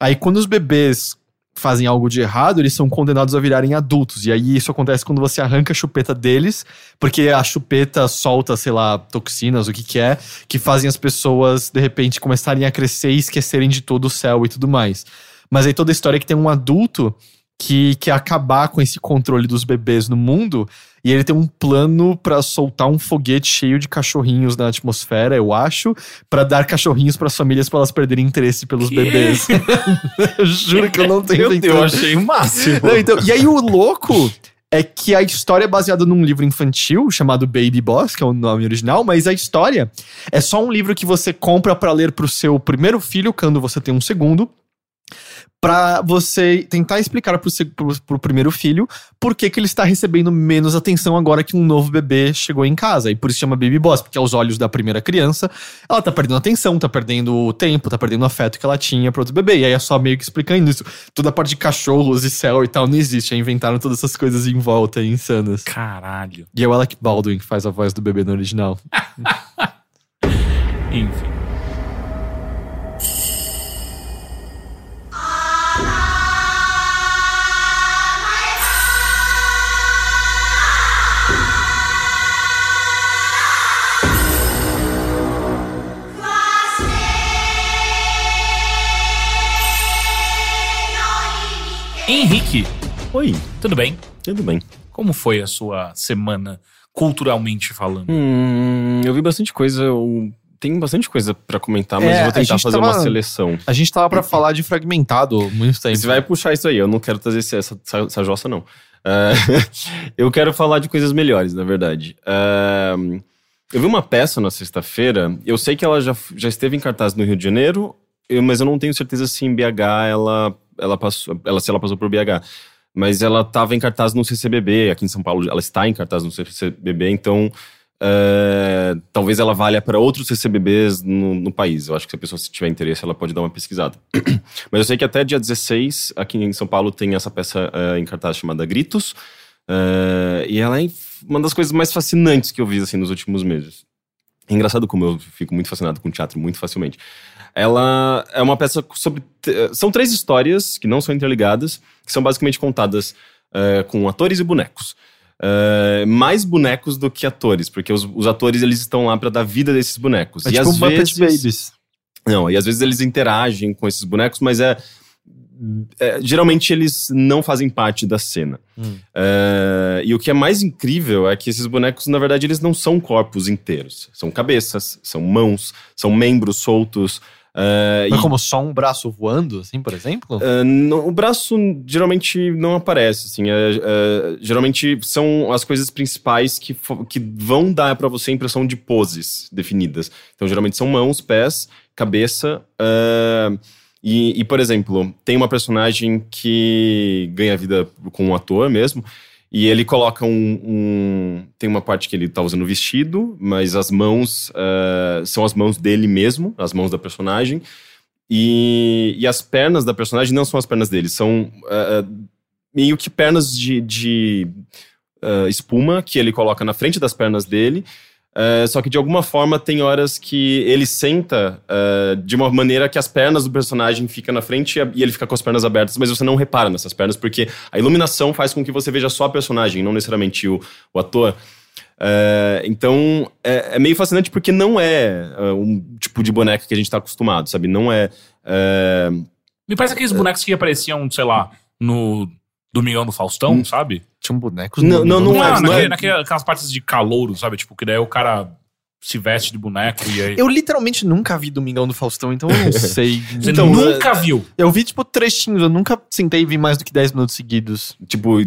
Aí quando os bebês fazem algo de errado, eles são condenados a virarem adultos. E aí isso acontece quando você arranca a chupeta deles, porque a chupeta solta, sei lá, toxinas, o que que é, que fazem as pessoas de repente começarem a crescer e esquecerem de todo o céu e tudo mais. Mas aí toda a história é que tem um adulto que quer acabar com esse controle dos bebês no mundo. E ele tem um plano pra soltar um foguete cheio de cachorrinhos na atmosfera, eu acho, pra dar cachorrinhos pras famílias pra elas perderem interesse pelos Que? bebês. *laughs* eu juro que eu não tenho Meu Deus, inventando. eu achei o máximo. Não, então, e aí o louco é que a história é baseada num livro infantil chamado Baby Boss, que é o nome original, mas a história é só um livro que você compra pra ler pro seu primeiro filho quando você tem um segundo. Pra você tentar explicar pro, pro, pro primeiro filho por que, que ele está recebendo menos atenção agora que um novo bebê chegou em casa. E por isso chama Baby Boss, porque aos olhos da primeira criança, ela tá perdendo atenção, tá perdendo o tempo, tá perdendo o afeto que ela tinha pro outro bebê. E aí é só meio que explicando isso. Toda a parte de cachorros e céu e tal não existe. Aí inventaram todas essas coisas em volta, insanas. Caralho. E é o Alec Baldwin que faz a voz do bebê no original. *laughs* Enfim. Henrique, Oi, tudo bem? tudo bem. Como foi a sua semana, culturalmente falando? Hum, eu vi bastante coisa, eu tenho bastante coisa pra comentar, mas É, eu vou tentar fazer tava- uma seleção. A gente tava pra falar de fragmentado muito tempo. Você vai puxar isso aí, eu não quero trazer essa, essa, essa jossa, não. Ah, *laughs* eu quero falar de coisas melhores, na verdade. Ah, eu vi uma peça na sexta-feira, eu sei que ela já, já esteve em cartaz no Rio de Janeiro, eu- mas eu não tenho certeza se em BH ela, ela passou, ela, se ela passou por BH. Mas ela estava em cartaz no CCBB, aqui em São Paulo, ela está em cartaz no CCBB, então ah, talvez ela valha para outros CCBBs no, no país. Eu acho que se a pessoa se tiver interesse, ela pode dar uma pesquisada. *clears throat* Mas eu sei que até dia 16, aqui em São Paulo, tem essa peça eh, em cartaz chamada Gritos. eh, e ela é uma das coisas mais fascinantes que eu vi assim, nos últimos meses. É engraçado como eu fico muito fascinado com teatro muito facilmente. Ela é uma peça sobre. t- São três histórias que não são interligadas, que são basicamente contadas eh, com atores e bonecos. Eh, mais bonecos do que atores, porque os, os atores eles estão lá para dar vida desses bonecos. É e tipo às vezes, Babies. não, e às vezes eles interagem com esses bonecos, mas é, é, geralmente eles não fazem parte da cena. Hum. É, e o que é mais incrível é que esses bonecos, na verdade, eles não são corpos inteiros. São cabeças, são mãos, são membros soltos. é, Mas e- como só um braço voando, assim, por exemplo? é, não- o braço geralmente não aparece, assim. é, é, geralmente são as coisas principais que, que vão dar pra você a impressão de poses definidas. Então, geralmente são mãos, pés, cabeça. E, e, por exemplo, tem uma personagem que ganha vida com um ator mesmo. E ele coloca um, um- Tem uma parte que ele tá usando vestido, mas as mãos é, são as mãos dele mesmo, as mãos da personagem. E, e as pernas da personagem não são as pernas dele, são ah, meio que pernas de, de ah, espuma que ele coloca na frente das pernas dele. Ah, só que de alguma forma tem horas que ele senta ah, de uma maneira que as pernas do personagem ficam na frente e ele fica com as pernas abertas, mas você não repara nessas pernas, porque a iluminação faz com que você veja só a personagem, não necessariamente o, o ator. É, então é, é meio fascinante porque não é, um tipo de boneca que a gente tá acostumado, sabe? Não é. é, Me parece aqueles bonecos que apareciam, sei lá, no Domingão do Faustão, sabe? Tinha um boneco. Não, não, não é, não naquele- é. naquele- naquelas partes de calouro, sabe? Tipo, que daí o cara se veste de boneco e aí. Eu literalmente nunca vi Domingão do Faustão, então eu não *laughs* sei. Você Então, nunca viu. eu vi, tipo, trechinhos. Eu nunca sentei e vi mais do que 10 minutos seguidos. Tipo,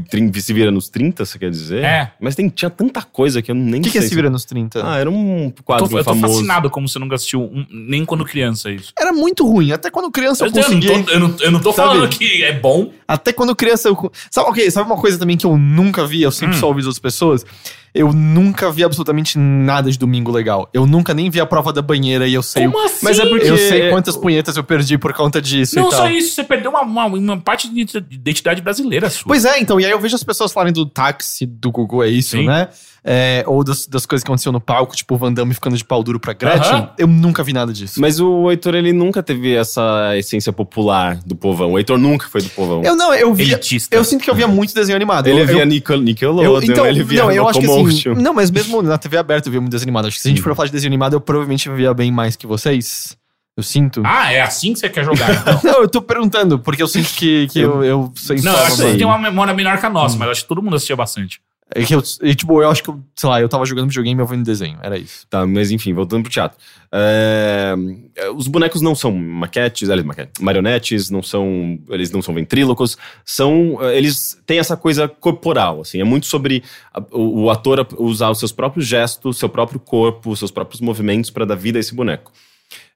se vira nos 30, você quer dizer? É. Mas tem, tinha tanta coisa que eu nem O que, que sei. é Se Vira nos 30? Ah, era um Tô, quadro eu tô famoso. fascinado como você nunca assistiu um- nem quando criança isso. Era muito ruim. Até quando criança eu, Eu, eu consegui. não tô, eu não, eu não tô Sabe? falando que é bom. Até quando criança eu. Sabe, ok, sabe uma coisa também que eu nunca vi? Eu sempre Hum. só ouvi das outras pessoas? Eu nunca vi absolutamente nada de domingo legal. Eu nunca nem vi a prova da banheira e eu sei. o- Como assim? Mas é porque- Eu sei quantas punhetas eu perdi por conta disso Não e tal. só isso, você perdeu uma, uma, uma parte de identidade brasileira sua. Pois é, então, e aí eu vejo as pessoas falarem do táxi do Google, é isso, Sim. né? É, ou das, das coisas que aconteceram no palco, tipo o Van Damme ficando de pau duro pra Gretchen. Eu nunca vi nada disso. Mas o Heitor, ele nunca teve essa essência popular do povão. O Heitor nunca foi do povão. Eu não, eu via. Elitista. Eu sinto que eu via muito desenho animado. ele eu, via eu, Nickel, eu, Nickelodeon, então, ele via não, eu acho que assim, não, mas mesmo na TV aberta eu via muito desenho animado. Acho que se a gente for falar de desenho animado, eu provavelmente via bem mais que vocês. Eu sinto. Ah, é assim que você quer jogar, então. *laughs* Não, eu tô perguntando, porque eu sinto que, que eu, eu sei Não, eu acho que você tem uma memória menor que a nossa, mas eu acho que todo mundo assistia bastante. É que eu, e, tipo, eu acho que, eu, sei lá, eu tava jogando videogame e eu vendo desenho. Era isso. Tá, mas enfim, voltando pro teatro. É, os bonecos não são maquetes, aliás, maquete, marionetes, não são, eles não são ventrílocos, são, eh, eles têm essa coisa corporal, assim, é muito sobre a- o, o ator usar os seus próprios gestos, seu próprio corpo, seus próprios movimentos para dar vida a esse boneco.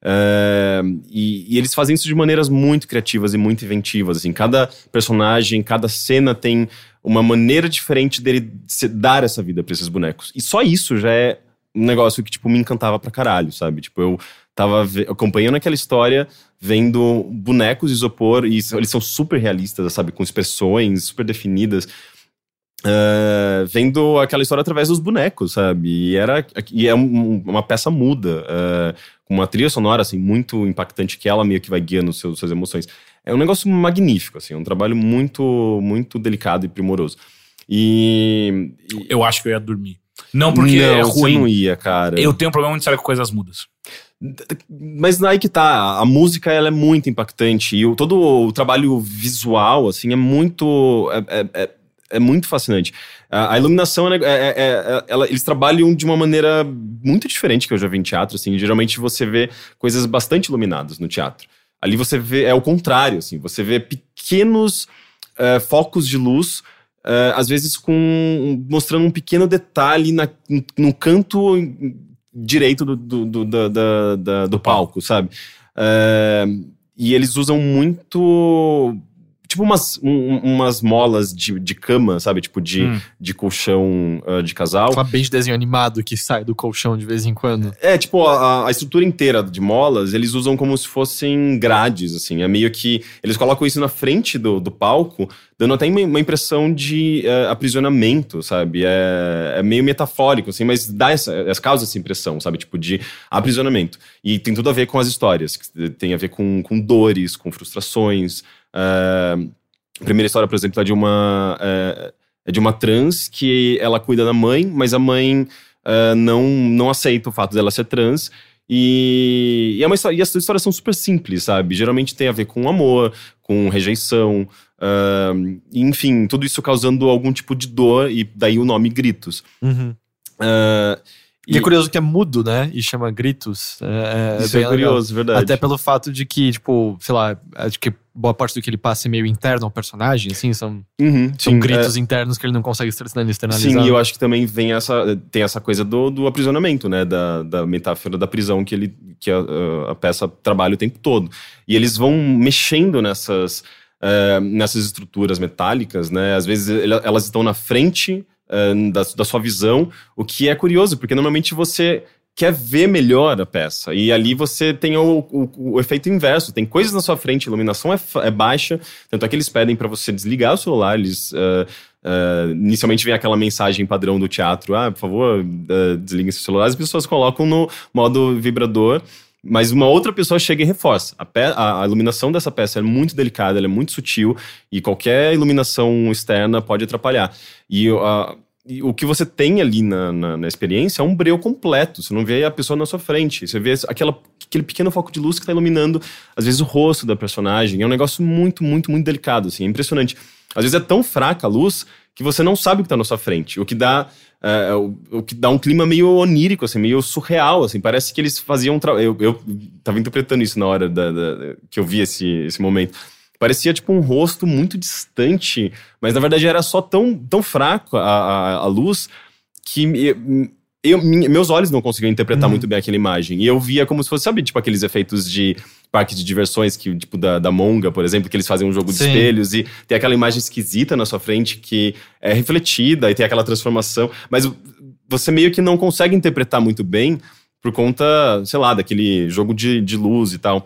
É, e, e eles fazem isso de maneiras muito criativas e muito inventivas. Assim, cada personagem, cada cena tem uma maneira diferente dele dar essa vida para esses bonecos. E só isso já é um negócio que, tipo, me encantava pra caralho, sabe? Tipo, eu tava acompanhando aquela história, vendo bonecos de isopor, e eles são super realistas, sabe? Com expressões super definidas. Eh, vendo aquela história através dos bonecos, sabe? E, era, e é um- uma peça muda, eh, com uma trilha sonora, assim, muito impactante, que ela meio que vai guiando os seus, suas emoções. É um negócio magnífico, assim, é um trabalho muito, muito delicado e primoroso. E... e- Eu acho que eu ia dormir. Não porque é Não, você ruim. não ia, cara. Eu tenho um problema muito sério com coisas mudas. Mas aí que tá, a música ela é muito impactante e o, todo o trabalho visual, assim, é muito. É, é- é- muito fascinante. A, iluminação, é, é- é- ela- eles trabalham de uma maneira muito diferente que eu já vi em teatro, assim. Geralmente você vê coisas bastante iluminadas no teatro. Ali você vê, é o contrário, assim. Você vê pequenos eh, focos de luz, eh, às vezes com mostrando um pequeno detalhe na, no canto direito do, do, do, da- da- do palco, sabe? É, e eles usam muito. Tipo umas, um- umas molas de, de cama, sabe? Tipo de, Hum. de colchão ah, de casal. Aquela bem de desenho animado que sai do colchão de vez em quando. É, tipo, a, a estrutura inteira de molas, eles usam como se fossem grades, assim. É meio que. Eles colocam isso na frente do, do palco, dando até uma, uma impressão de eh, aprisionamento, sabe? É, é meio metafórico, assim, mas dá essa, essa- causa essa impressão, sabe? Tipo, de aprisionamento. E tem tudo a ver com as histórias, que tem a ver com, com dores, com frustrações. Ah, a primeira história, por exemplo, é de uma. eh, é de uma trans que ela cuida da mãe, mas a mãe ah, não, não aceita o fato dela ser trans. E, e, é uma história, e as histórias são super simples, sabe? Geralmente tem a ver com amor, com rejeição, ah, enfim, tudo isso causando algum tipo de dor, e daí o nome Gritos. Ah, E, é curioso que é mudo, né? E chama gritos. É, é isso é legal. curioso, verdade. Até pelo fato de que, tipo, sei lá, acho que boa parte do que ele passa é meio interno ao personagem, assim, são, Uhum, são sim, gritos internos que ele não consegue externa- é, externalizar. Sim, e eu acho que também vem essa, tem essa coisa do, do aprisionamento, né? Da, da metáfora da prisão que, ele, que a, a peça trabalha o tempo todo. E eles vão mexendo nessas, eh, nessas estruturas metálicas, né? Às vezes elas estão na frente eh, da, da sua visão, o que é curioso, porque normalmente você quer ver melhor a peça. E ali você tem o, o- o efeito inverso. Tem coisas na sua frente, a iluminação é, é baixa, tanto é que eles pedem para você desligar o celular, eles... eh, eh, inicialmente vem aquela mensagem padrão do teatro, ah, por favor, uh, desliguem seu celular, as pessoas colocam no modo vibrador, mas uma outra pessoa chega e reforça. A, pe- a- iluminação dessa peça é muito delicada, ela é muito sutil, e qualquer iluminação externa pode atrapalhar. E a- e o que você tem ali na, na, na experiência é um breu completo. Você não vê a pessoa na sua frente. Você vê aquela, aquele pequeno foco de luz que está iluminando, às vezes, o rosto da personagem. É um negócio muito, muito, muito delicado. Assim, é impressionante. Às vezes é tão fraca a luz que você não sabe o que está na sua frente. O que dá. é, o, o que dá um clima meio onírico, assim, meio surreal, assim. Parece que eles faziam... Tra... Eu, eu tava interpretando isso na hora da, da- que eu vi esse, esse momento. Parecia tipo um rosto muito distante, mas na verdade era só tão, tão fraco a, a, a luz que eu, meus olhos não conseguiam interpretar muito bem aquela imagem. E eu via como se fosse, sabe, tipo aqueles efeitos de parque de diversões, que, tipo da, da Monga, por exemplo, que eles fazem um jogo de Sim. espelhos e tem aquela imagem esquisita na sua frente que é refletida e tem aquela transformação. Mas você meio que não consegue interpretar muito bem por conta, sei lá, daquele jogo de, de luz e tal.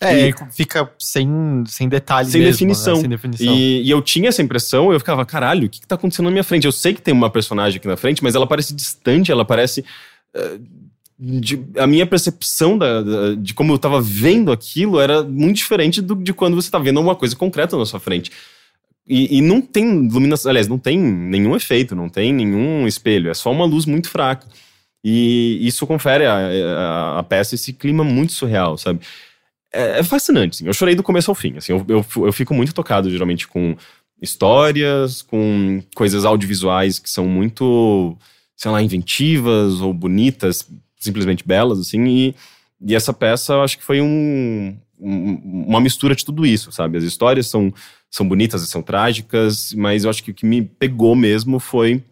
É, E- fica sem, sem detalhe Sem mesmo, definição. né? Sem definição. E, e eu tinha essa impressão, eu ficava, caralho, o que, que tá acontecendo na minha frente? Eu sei que tem uma personagem aqui na frente, mas ela parece distante, ela parece. eh, de- a minha percepção da, da- de como eu tava vendo aquilo era muito diferente do, de quando você tá vendo uma coisa concreta na sua frente. E, e não tem iluminação, aliás, não tem nenhum efeito, não tem nenhum espelho, é só uma luz muito fraca. E isso confere à a, a peça esse clima muito surreal, sabe? É, é fascinante, assim. Eu chorei do começo ao fim, assim. Eu, eu, eu fico muito tocado, geralmente, com histórias, com coisas audiovisuais que são muito, sei lá, inventivas ou bonitas, simplesmente belas, assim. E, e essa peça, eu acho que foi um, um, uma mistura de tudo isso, sabe? As histórias são, são bonitas e são trágicas, mas eu acho que o que me pegou mesmo foi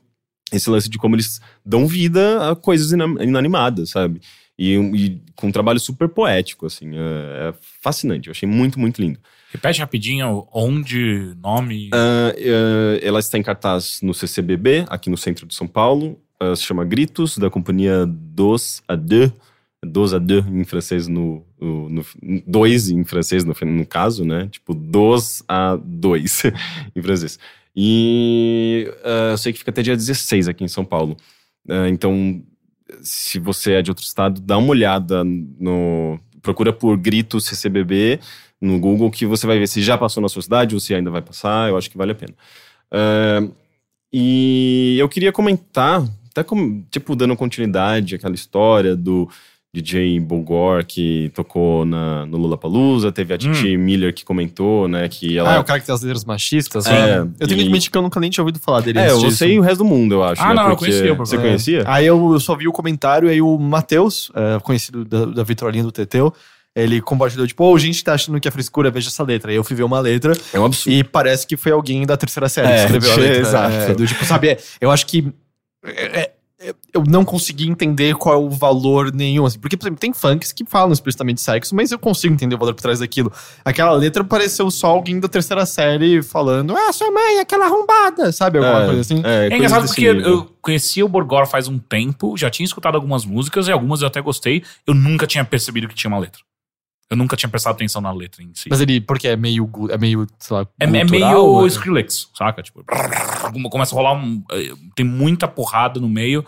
esse lance de como eles dão vida a coisas inanimadas, sabe? E, e, com um trabalho super poético, assim. É, é, fascinante. Eu achei muito, muito lindo. Repete rapidinho onde, nome. Uh, uh, ela está em cartaz no CCBB, aqui no centro de São Paulo. Uh, se chama Gritos, da companhia Dos a Deux. Dos a Deux em francês, no, no, no, dois em francês, no, no caso, né? Tipo, dos a dois *laughs* em francês. E eu sei que fica até dia 16 aqui em São Paulo. então, se você é de outro estado, dá uma olhada no. Procura por Gritos CCBB no Google, que você vai ver se já passou na sua cidade ou se ainda vai passar. Eu acho que vale a pena. Uh, e eu queria comentar, até como, tipo, dando continuidade àquela história do DJ Bogor que tocou na, no Lula Palusa, teve a Titi hum. Miller que comentou, né, que ela... Ah, é o cara que tem as letras machistas? É, eu tenho que admitir que eu nunca nem tinha ouvido falar dele É, eu sei o resto do mundo, eu acho. Ah, né, não, eu conhecia. Você é. conhecia? Aí eu, eu, só vi o comentário, aí o Matheus, é, conhecido da, da vitrolinha do Teteu, ele compartilhou, tipo, oh, gente tá achando que é frescura, veja essa letra. Aí eu fui ver uma letra. É um absurdo. E parece que foi alguém da terceira série é, que escreveu a *laughs* letra. Exato. É, do tipo, sabe, eu acho que é, eu não consegui entender qual é o valor nenhum, assim. Porque, por exemplo, tem funks que falam explicitamente de sexo, mas eu consigo entender o valor por trás daquilo. Aquela letra pareceu só alguém da terceira série falando, ah, sua mãe, aquela arrombada, sabe? Alguma é, coisa assim. É, é engraçado porque nível. eu conhecia o Borgor faz um tempo, já tinha escutado algumas músicas e algumas eu até gostei. Eu nunca tinha percebido que tinha uma letra. Eu nunca tinha prestado atenção na letra em si. Mas ele, porque é meio, é meio, sei lá, É, é meio Skrillex, saca? Tipo, começa a rolar um... Eh, tem muita porrada no meio.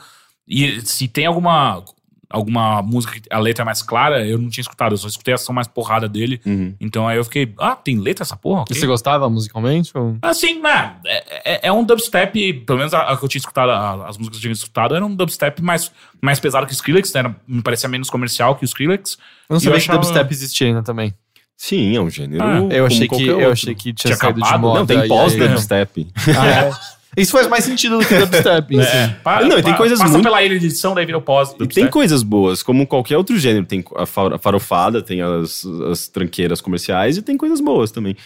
E se tem alguma alguma música que a letra é mais clara, eu não tinha escutado, eu só escutei a ação mais porrada dele. Uhum. Então aí eu fiquei, ah, tem letra essa porra? Okay. E você gostava musicalmente? Ou? Assim, né, é, é, é, um dubstep, pelo menos a, a que eu tinha escutado, a, as músicas que eu tinha escutado, era um dubstep mais, mais pesado que o Skrillex, né, me parecia menos comercial que o Skrillex. Eu não sabia que achava... dubstep existia ainda também. Sim, é um gênero. Ah, eu, achei que, eu achei que tinha, tinha saído acabado? de moda. Não, tem pós-dubstep. Ah, é? *laughs* Isso faz mais sentido do que dubstep. *laughs* é. Pa, não, e tem coisas passa muito... pela ilha de edição, daí vira o pós. E tem coisas boas, como qualquer outro gênero. Tem a farofada, tem as, as tranqueiras comerciais e tem coisas boas também.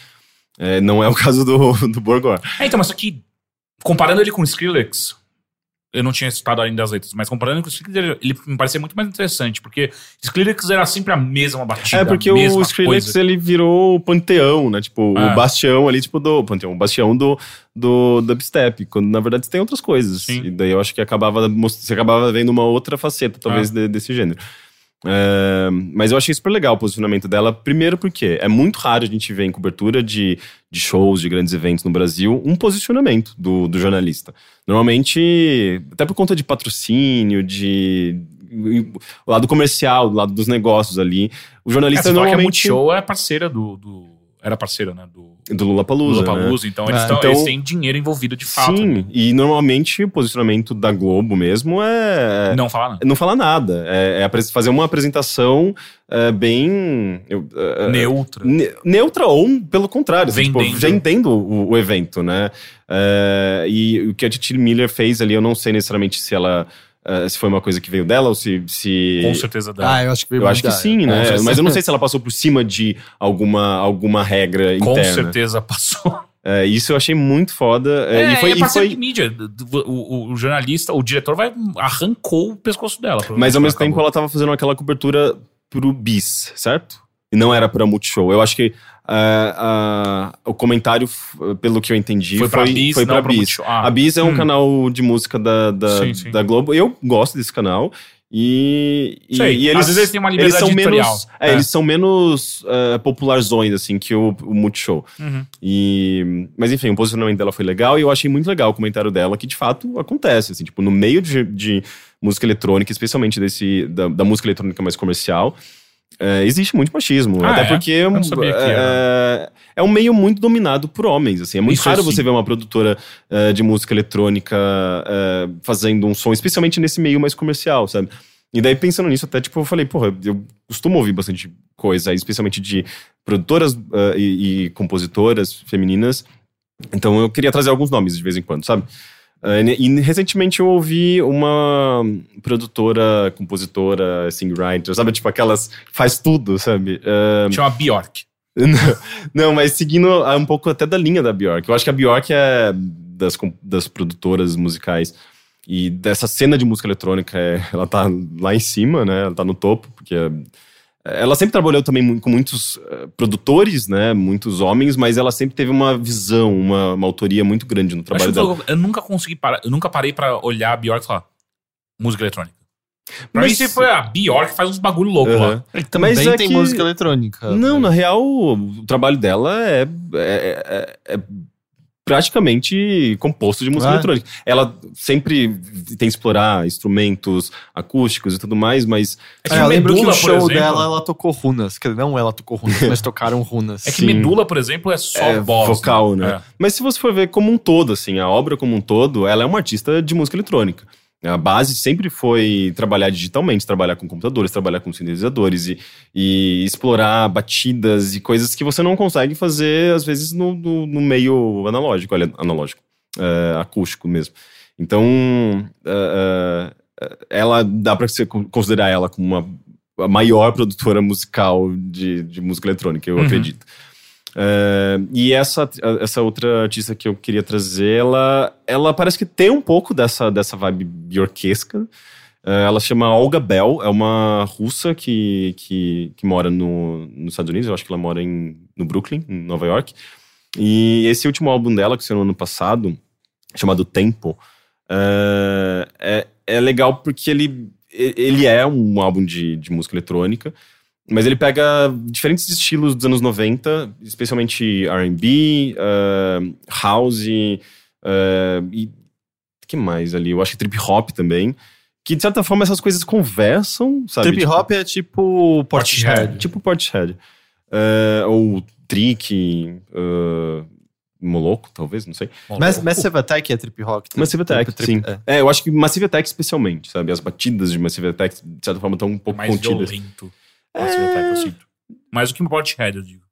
É, não é o *laughs* caso do, do Borgor. É, então, mas aqui, comparando ele com o Skrillex, eu não tinha escutado ainda as letras, mas comparando com o Skrillex, ele me parecia muito mais interessante, porque Skrillex era sempre a mesma batida. É, porque o Skrillex coisa. ele virou o panteão, né? Tipo, é. o bastião ali, tipo, do. Panteão, o bastião do, do dubstep, quando na verdade tem outras coisas. Sim. E daí eu acho que acabava, você acabava vendo uma outra faceta, talvez, é. de, desse gênero. É, mas eu achei super legal o posicionamento dela. Primeiro, porque é muito raro a gente ver em cobertura de, de shows, de grandes eventos no Brasil, um posicionamento do, do jornalista. Normalmente, até por conta de patrocínio, de. O lado comercial, do lado dos negócios ali. O jornalista é, normalmente. Que a Multishow é parceira do, do era parceira, né? Do, do Lula Palusa. Lula Palusa, né? então, eles, é. tão, então, eles têm dinheiro envolvido de fato. Sim, né? e normalmente o posicionamento da Globo mesmo é. Não falar nada. Não falar nada. É, é fazer uma apresentação é, bem. É, neutra. Ne, neutra, ou pelo contrário, assim, tipo, já entendo o, o evento, né? É, e o que a Titi Miller fez ali, eu não sei necessariamente se ela Uh, se foi uma coisa que veio dela ou se. se... Com certeza dela. Ah, eu acho que veio Eu acho que sim, né? Mas eu não sei se ela passou por cima de alguma, alguma regra Com interna. Com certeza passou. É, isso eu achei muito foda. É, e foi, é e foi... de mídia. O, o, o, jornalista, o diretor vai arrancou o pescoço dela. Mas ao mesmo tempo ela tava fazendo aquela cobertura pro Bis, certo? E não era pra Multishow. Eu acho que Uh, uh, o comentário, pelo que eu entendi, foi pra Bis. Foi pra Bis. Ah. A Bis é um hum. canal de música da, da, sim, sim. da Globo. Eu gosto desse canal. E, e, e, eles, Às vezes eles têm uma liberdade eles são menos, é, é. eles são menos uh, popularzões, assim, que o, o Multishow. Uhum. E, mas enfim, o posicionamento dela foi legal e eu achei muito legal o comentário dela, que de fato acontece, assim, tipo, no meio de, de música eletrônica, especialmente desse, da, da música eletrônica mais comercial, é, existe muito machismo. Ah, até é? porque é, é, é, um meio muito dominado por homens. Assim. É muito Isso raro assim. você ver uma produtora uh, de música eletrônica uh, fazendo um som, especialmente nesse meio mais comercial, sabe? E daí, pensando nisso, até, tipo, eu falei, porra, eu costumo ouvir bastante coisa, especialmente de produtoras uh, e, e, compositoras femininas. Então eu queria trazer alguns nomes de vez em quando, sabe? Uh, e recentemente eu ouvi uma produtora, compositora, singwriter, sabe? Tipo, aquelas. faz tudo, sabe? Uh, Chama Bjork. *laughs* Não, mas seguindo um pouco até da linha da Bjork. Eu acho que a Bjork é das, das produtoras musicais e dessa cena de música eletrônica, é, ela tá lá em cima, né? Ela tá no topo, porque ela sempre trabalhou também com muitos uh, produtores, né? Muitos homens, mas ela sempre teve uma visão, uma, uma autoria muito grande no trabalho dela. Eu, eu nunca consegui parar, eu nunca parei para olhar a Bjork e falar música eletrônica. Pra mas, mim foi a Bjork faz uns bagulho louco uh -huh. lá. É também mas é tem que... música eletrônica. Não, na real, o trabalho dela é, é, é, é praticamente composto de música ah. eletrônica. Ela sempre tem que explorar instrumentos acústicos e tudo mais, mas. É, é eu lembro que o show exemplo, dela ela tocou runas. Que não ela tocou runas, *laughs* mas tocaram runas. É que Sim. Medula, por exemplo, é só é, voz. Vocal, né? né? É. Mas se você for ver como um todo, assim, a obra como um todo, ela é uma artista de música eletrônica. A base sempre foi trabalhar digitalmente, trabalhar com computadores, trabalhar com sintetizadores e, e explorar batidas e coisas que você não consegue fazer, às vezes, no, no, no meio analógico, olha, analógico, uh, acústico mesmo. Então, uh, uh, ela dá para considerar ela como uma a maior produtora musical de, de música eletrônica, eu uhum. acredito. Uh, e essa, essa outra artista que eu queria trazer, ela, ela parece que tem um pouco dessa, dessa vibe biorquesca. Uh, ela chama Olga Bell, é uma russa que, que, que mora no, nos Estados Unidos, eu acho que ela mora em, no Brooklyn, em Nova York. E esse último álbum dela, que saiu no ano passado, chamado Tempo, uh, é, é legal porque ele, ele é um álbum de, de música eletrônica, mas ele pega diferentes estilos dos anos 90, especialmente RB, uh, house uh, e. que mais ali? Eu acho que trip hop também. Que de certa forma essas coisas conversam, sabe? Trip tipo, hop é tipo Portishead. Tipo Portishead. Uh, ou Trick. Uh, Moloco, talvez, não sei. Mas Massive Attack é trip hop. Massive Attack, trip, sim. É. é. eu acho que Massive Attack especialmente, sabe? As batidas de Massive Attack, de certa forma, estão um pouco mais contidas. Violento. É... eu sinto. Mais do que um Portishead, eu digo.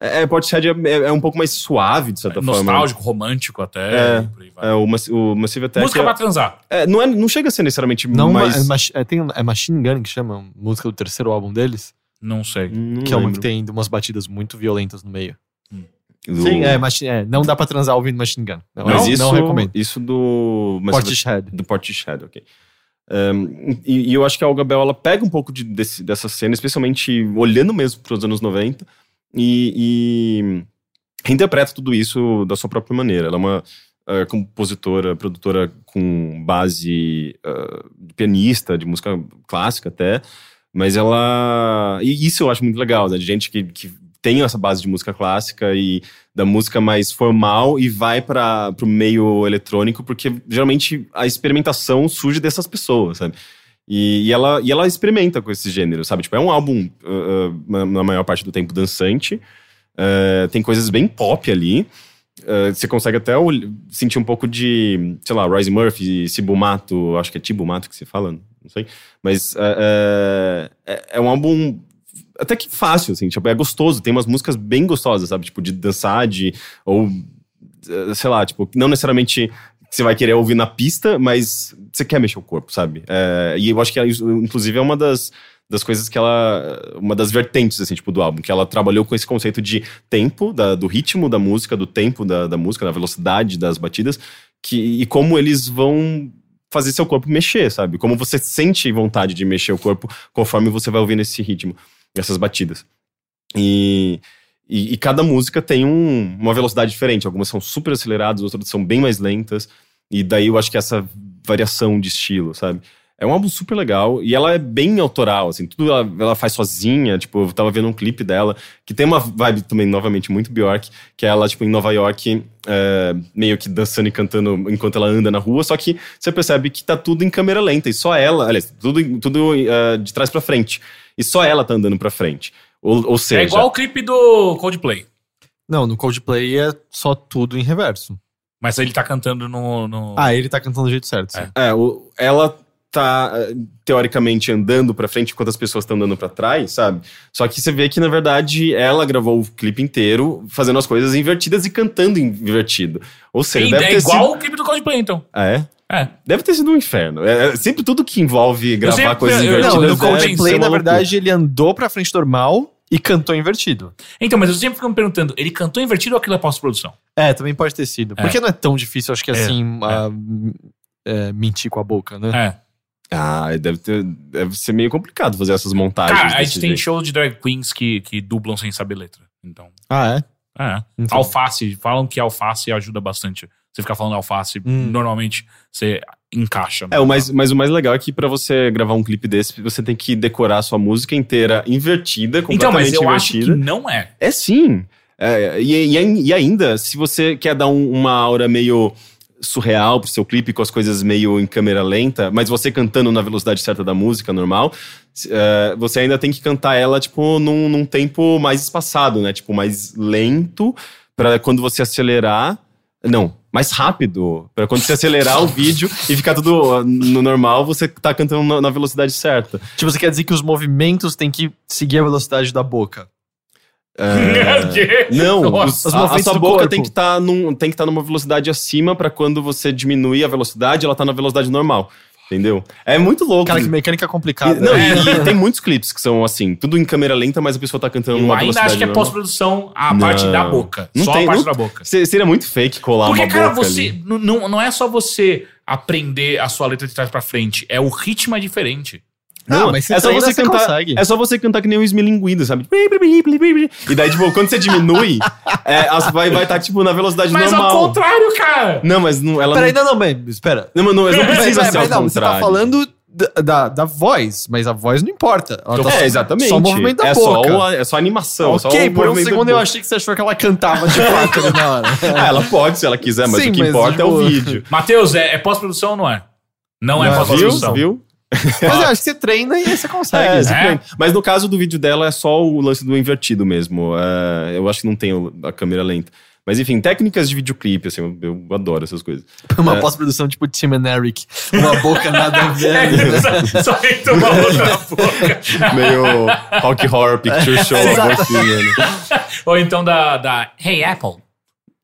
É, Portishead é, é, é, um pouco mais suave, de certa é, forma. Nostálgico, romântico até. É, é o, o Massive Attack. Música é, pra transar. É, não, é, não chega a ser necessariamente não, mais. É, tem, é Machine Gun que chama, música do terceiro álbum deles. Não sei. Não que lembro. é uma que tem umas batidas muito violentas no meio. Hum. Do... Sim, é, machine, é, não dá pra transar ouvindo Machine Gun. Não, Mas não, isso, não recomendo. Isso do. Portishead. Do Portishead, ok. Um, e, e, eu acho que a Olga Bell, ela pega um pouco de, desse, dessa cena, especialmente olhando mesmo para os anos 90 e, e reinterpreta tudo isso da sua própria maneira. Ela é uma uh, compositora, produtora com base uh, pianista, de música clássica até, mas ela... E isso eu acho muito legal, né? De gente que, que tem essa base de música clássica e da música mais formal e vai para o meio eletrônico, porque geralmente a experimentação surge dessas pessoas, sabe? E, e, ela, e ela experimenta com esse gênero, sabe? Tipo, é um álbum, uh, uh, na maior parte do tempo, dançante. Uh, tem coisas bem pop ali. você consegue até sentir um pouco de, sei lá, Royce Murphy, Cibumato, acho que é Tibumato que se fala, não sei. Mas é, é um álbum até que fácil, assim, tipo, é gostoso, tem umas músicas bem gostosas, sabe? Tipo, de dançar, de. Ou. Eh, sei lá, tipo, não necessariamente você vai querer ouvir na pista, mas você quer mexer o corpo, sabe? É, e eu acho que, inclusive, é uma das, das coisas que ela. Uma das vertentes, assim, tipo, do álbum, que ela trabalhou com esse conceito de tempo, da, do ritmo da música, do tempo da, da música, da velocidade das batidas, que, e como eles vão fazer seu corpo mexer, sabe? Como você sente vontade de mexer o corpo conforme você vai ouvindo esse ritmo essas batidas. E, e, e cada música tem um, uma velocidade diferente. Algumas são super aceleradas, outras são bem mais lentas. E daí eu acho que essa variação de estilo, sabe? É um álbum super legal e ela é bem autoral, assim, tudo ela, ela, faz sozinha. Tipo, eu tava vendo um clipe dela que tem uma vibe também, novamente, muito Bjork, que é ela, tipo, em Nova York, é, meio que dançando e cantando enquanto ela anda na rua, só que você percebe que tá tudo em câmera lenta e só ela, aliás, tudo, tudo uh, de trás para frente e só ela tá andando pra frente. Ou, ou seja. É igual o clipe do Coldplay. Não, no Coldplay é só tudo em reverso. Mas ele tá cantando no. no... Ah, ele tá cantando do jeito certo. É, é o, ela tá, teoricamente, andando pra frente enquanto as pessoas estão andando pra trás, sabe? Só que você vê que, na verdade, ela gravou o clipe inteiro fazendo as coisas invertidas e cantando invertido. Ou seja, E deve é ter igual sido... o clipe do Coldplay, então. Ah, é? É. Deve ter sido um inferno. É, é sempre tudo que envolve gravar sempre- coisas eu- invertidas. Não, no ser Coldplay, na verdade, ele andou pra frente normal e cantou invertido. Então, mas eu sempre fico me perguntando, ele cantou invertido ou aquilo é pós-produção? É, também pode ter sido. É. Porque não é tão difícil, acho que É, assim, é. ah, é, mentir com a boca, né? É. Ah, deve, ter, deve ser meio complicado fazer essas montagens. Cara, a gente tem jeito. show de drag queens que, que dublam sem saber letra. Então, Ah, é? é. Então. Alface, falam que alface ajuda bastante. Você ficar falando alface, Hum. normalmente você encaixa. É, o mais, mas o mais legal é que pra você gravar um clipe desse, você tem que decorar a sua música inteira invertida, Então, mas completamente eu acho que invertida. não é. É sim. É, e, e- e ainda, se você quer dar um- uma aura meio surreal pro seu clipe, com as coisas meio em câmera lenta, mas você cantando na velocidade certa da música, normal, é, você ainda tem que cantar ela, tipo, num, num tempo mais espaçado, né? Tipo, mais lento, pra quando você acelerar... Não, mais rápido. Pra quando você acelerar o vídeo e ficar tudo uh, no normal, você tá cantando na velocidade certa. Tipo, você quer dizer que os movimentos têm que seguir a velocidade da boca. *laughs* Que? Não, Nossa. os- a, a sua boca corpo. tem que estar num, tem que estar numa velocidade acima pra quando você diminuir a velocidade, ela tá na velocidade normal. Entendeu? É muito louco. Cara, que mecânica E- complicada. não, né? e, e tem muitos clipes que são assim, tudo em câmera lenta, mas a pessoa tá cantando Eu numa ainda velocidade acho que é pós-produção a Não. parte da boca. Não só tem- a parte não- da boca. Se- Seria muito fake colar Porque, uma cara, boca você. ali. Não, não é só você aprender a sua letra de trás pra frente, é o ritmo é diferente. Não, mas você é só você você cantar, consegue. é só você cantar que nem o esmilinguido, sabe? E daí, tipo, quando você diminui, é, as- vai estar, tá, tipo, na velocidade Mas normal. ao contrário, cara! Não, mas não, ela Peraí, não... não, não, mas espera. Não, mas não, mas não precisa Mas, ser mas, ao não, você tá contrário. falando da, da, da voz, mas a voz não importa. Ela tá É, exatamente. Só o movimento da é boca. Só, é só animação. só ok, o por um segundo eu achei que você achou que ela cantava de fato ali na hora. *laughs* Ah, ela pode se ela quiser, mas Sim, o que mas, importa é o tipo, vídeo. Matheus, é, é pós-produção ou não é? Não, é Não é, Viu? pós-produção. Viu? Mas eu acho que você treina e você consegue. É, né? simplesmente. Mas no caso do vídeo dela é só o lance do invertido mesmo. É, eu acho que não tem a câmera lenta. Mas enfim, técnicas de videoclipe, assim, eu, eu adoro essas coisas. Uma É. pós-produção tipo Tim and Eric. Uma boca nada a *laughs* ver. É, só, só entra uma outra na boca. Meio Rock Horror Picture *laughs* Show, né? Ou então da, da Hey Apple.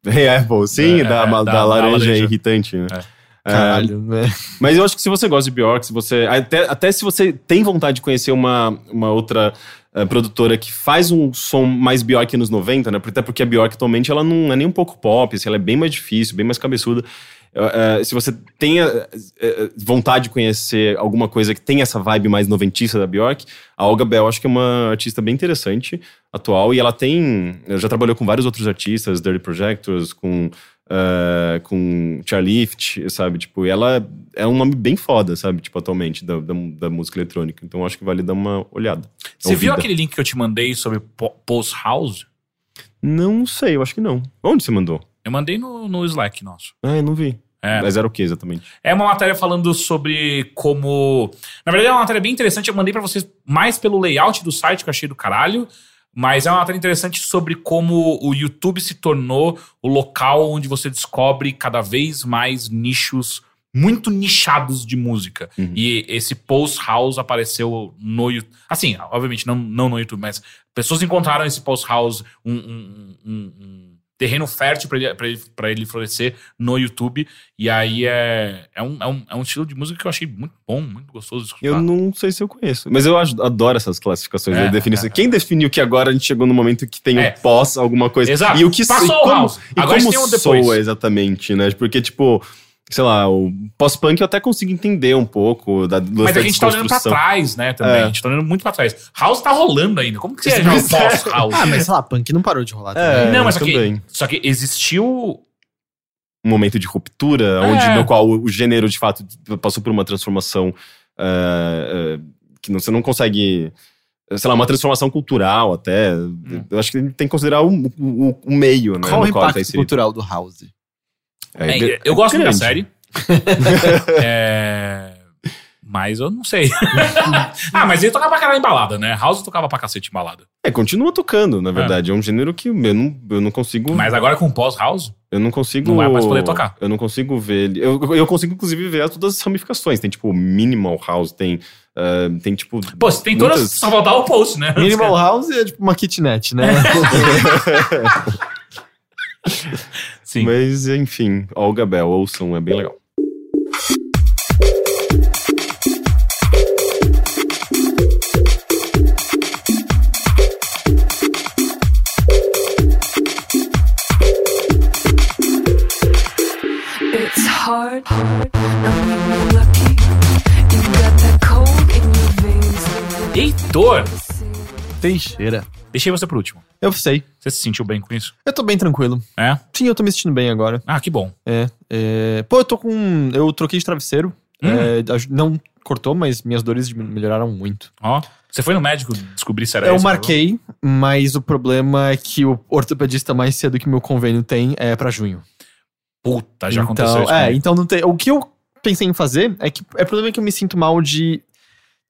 Hey Apple, sim, É, da, é, da, da- da laranja, laranja. irritante, né? É. Caralho, né? Mas eu acho que se você gosta de Bjork, se você. Até, até se você tem vontade de conhecer uma, uma outra eh, produtora que faz um som mais Bjork nos 90, né? Até porque a Bjork atualmente ela não é nem um pouco pop, assim, ela é bem mais difícil, bem mais cabeçuda. Eh, se você tem eh, vontade de conhecer alguma coisa que tem essa vibe mais noventista da Bjork, a Olga Bell acho que é uma artista bem interessante, atual, e ela tem. Já trabalhou com vários outros artistas, Dirty Projectors, com. Eh, com Charlift, sabe? Tipo, e ela é um nome bem foda, sabe? Tipo, atualmente, da, da, da música eletrônica. Então, acho que vale dar uma olhada. Você viu Ouvida. aquele link que eu te mandei sobre po- Post House? Não sei, eu acho que não. Onde você mandou? Eu mandei no, no Slack nosso. Ah, eu não vi. É. Mas era o que exatamente? É uma matéria falando sobre como. Na verdade, é uma matéria bem interessante. Eu mandei pra vocês mais pelo layout do site que eu achei do caralho. Mas é uma matéria interessante sobre como o YouTube se tornou o local onde você descobre cada vez mais nichos muito nichados de música. Uhum. E esse Post House apareceu no YouTube. Assim, obviamente, não, não no YouTube, mas pessoas encontraram esse Post House, um, um- um- um terreno fértil para ele, pra ele, pra ele florescer no YouTube. E aí é, é, um, é, um, é um estilo de música que eu achei muito bom, muito gostoso de escutar. Eu não sei se eu conheço. Mas eu adoro essas classificações É, de definição. é, Quem definiu que agora a gente chegou no momento que tem É. o pós alguma coisa? Exato. E o que Passou e como, house. E Agora como tem um depois. soa exatamente, né? Porque, tipo, sei lá, o pós-punk eu até consigo entender um pouco da, Mas da a gente tá olhando pra trás, né, também. É. A gente tá olhando muito pra trás. House tá rolando ainda. Como que você é já é. pós-house? Ah, mas sei lá, punk não parou de rolar É. também. não, mas só que, também. só que existiu um momento de ruptura, É. onde no qual o, gênero de fato passou por uma transformação eh, eh, que não- você não consegue. Sei lá, uma transformação cultural até. Eu acho que tem que considerar o, o, o meio, né? Qual o qual ele impacto tá cultural do House? É, É, eu gosto muito da grande. série. *laughs* É, Mas eu não sei. *laughs* ah, mas ele tocava pra caralho em balada, né? House tocava pra cacete em balada. É, continua tocando, na verdade. É, um gênero que eu não, eu não consigo. Mas agora com pós-house? Eu não consigo. Não vai mais poder tocar. Eu não consigo ver ele. Eu, eu consigo, inclusive, ver todas as ramificações. Tem, tipo, Minimal House, tem. Uh, tem, tipo. Pô, você tem muitas... todas. Só faltar o post, né? Minimal House é tipo uma kitnet, né? *laughs* *laughs* Sim. Mas, enfim, Olga Bell, ouçam, é bem legal. hard, veins. Heitor! Teixeira. Deixei você por último. Eu sei. Você se sentiu bem com isso? Eu tô bem tranquilo. É? Sim, eu tô me sentindo bem agora. Ah, que bom. É. é... Pô, eu tô com. Eu troquei de travesseiro. Hum. É, não cortou, mas minhas dores melhoraram muito. Ó. Você foi no médico descobrir se era Eu marquei, mas o problema é que o ortopedista mais cedo que meu convênio tem é para junho. Puta, já então, aconteceu isso. É, então não tem. O que eu pensei em fazer é que é problema que eu me sinto mal de,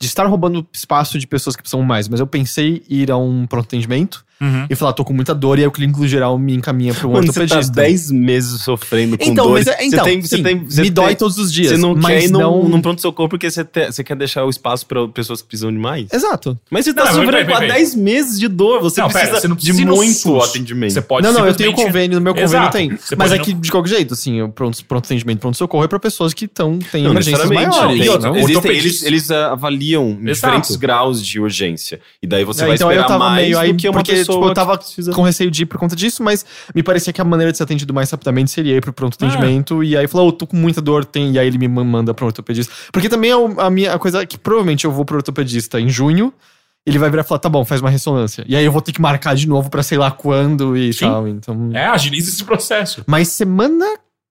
de estar roubando espaço de pessoas que precisam mais, mas eu pensei em ir a um pronto atendimento Uhum. E falar, tô com muita dor, e aí o clínico geral me encaminha pro um ortopedista. Você tá 10 meses sofrendo com então, dores. Mas é, então, você tem, sim, você tem, você me dói todos os dias. Você não quer ir não... num, num pronto-socorro porque você, te, você quer deixar o espaço pra pessoas que precisam de mais? Exato. Mas você tá não, sofrendo há 10 meses de dor, você não, precisa, pera, você não precisa de muito atendimento. Você pode Não, não, eu tenho convênio, no meu convênio Exato. tem. Você mas é que, de qualquer jeito, assim, o pronto, pronto atendimento, pronto-socorro é pra pessoas que tão, têm emergências maiores. eles, eles avaliam diferentes graus de urgência. E daí você vai esperar mais do que uma pessoa... Tipo, eu tava com receio de ir por conta disso, mas me parecia que a maneira de ser atendido mais rapidamente seria ir pro pronto atendimento. Ah. E aí falou, oh, tô com muita dor, tem. E aí ele me manda pro ortopedista. Porque também é a minha a coisa que provavelmente eu vou pro ortopedista em junho. Ele vai virar e falar, tá bom, faz uma ressonância. E aí eu vou ter que marcar de novo pra sei lá quando e Sim. tal. Então. É, agiliza esse processo. Mas semana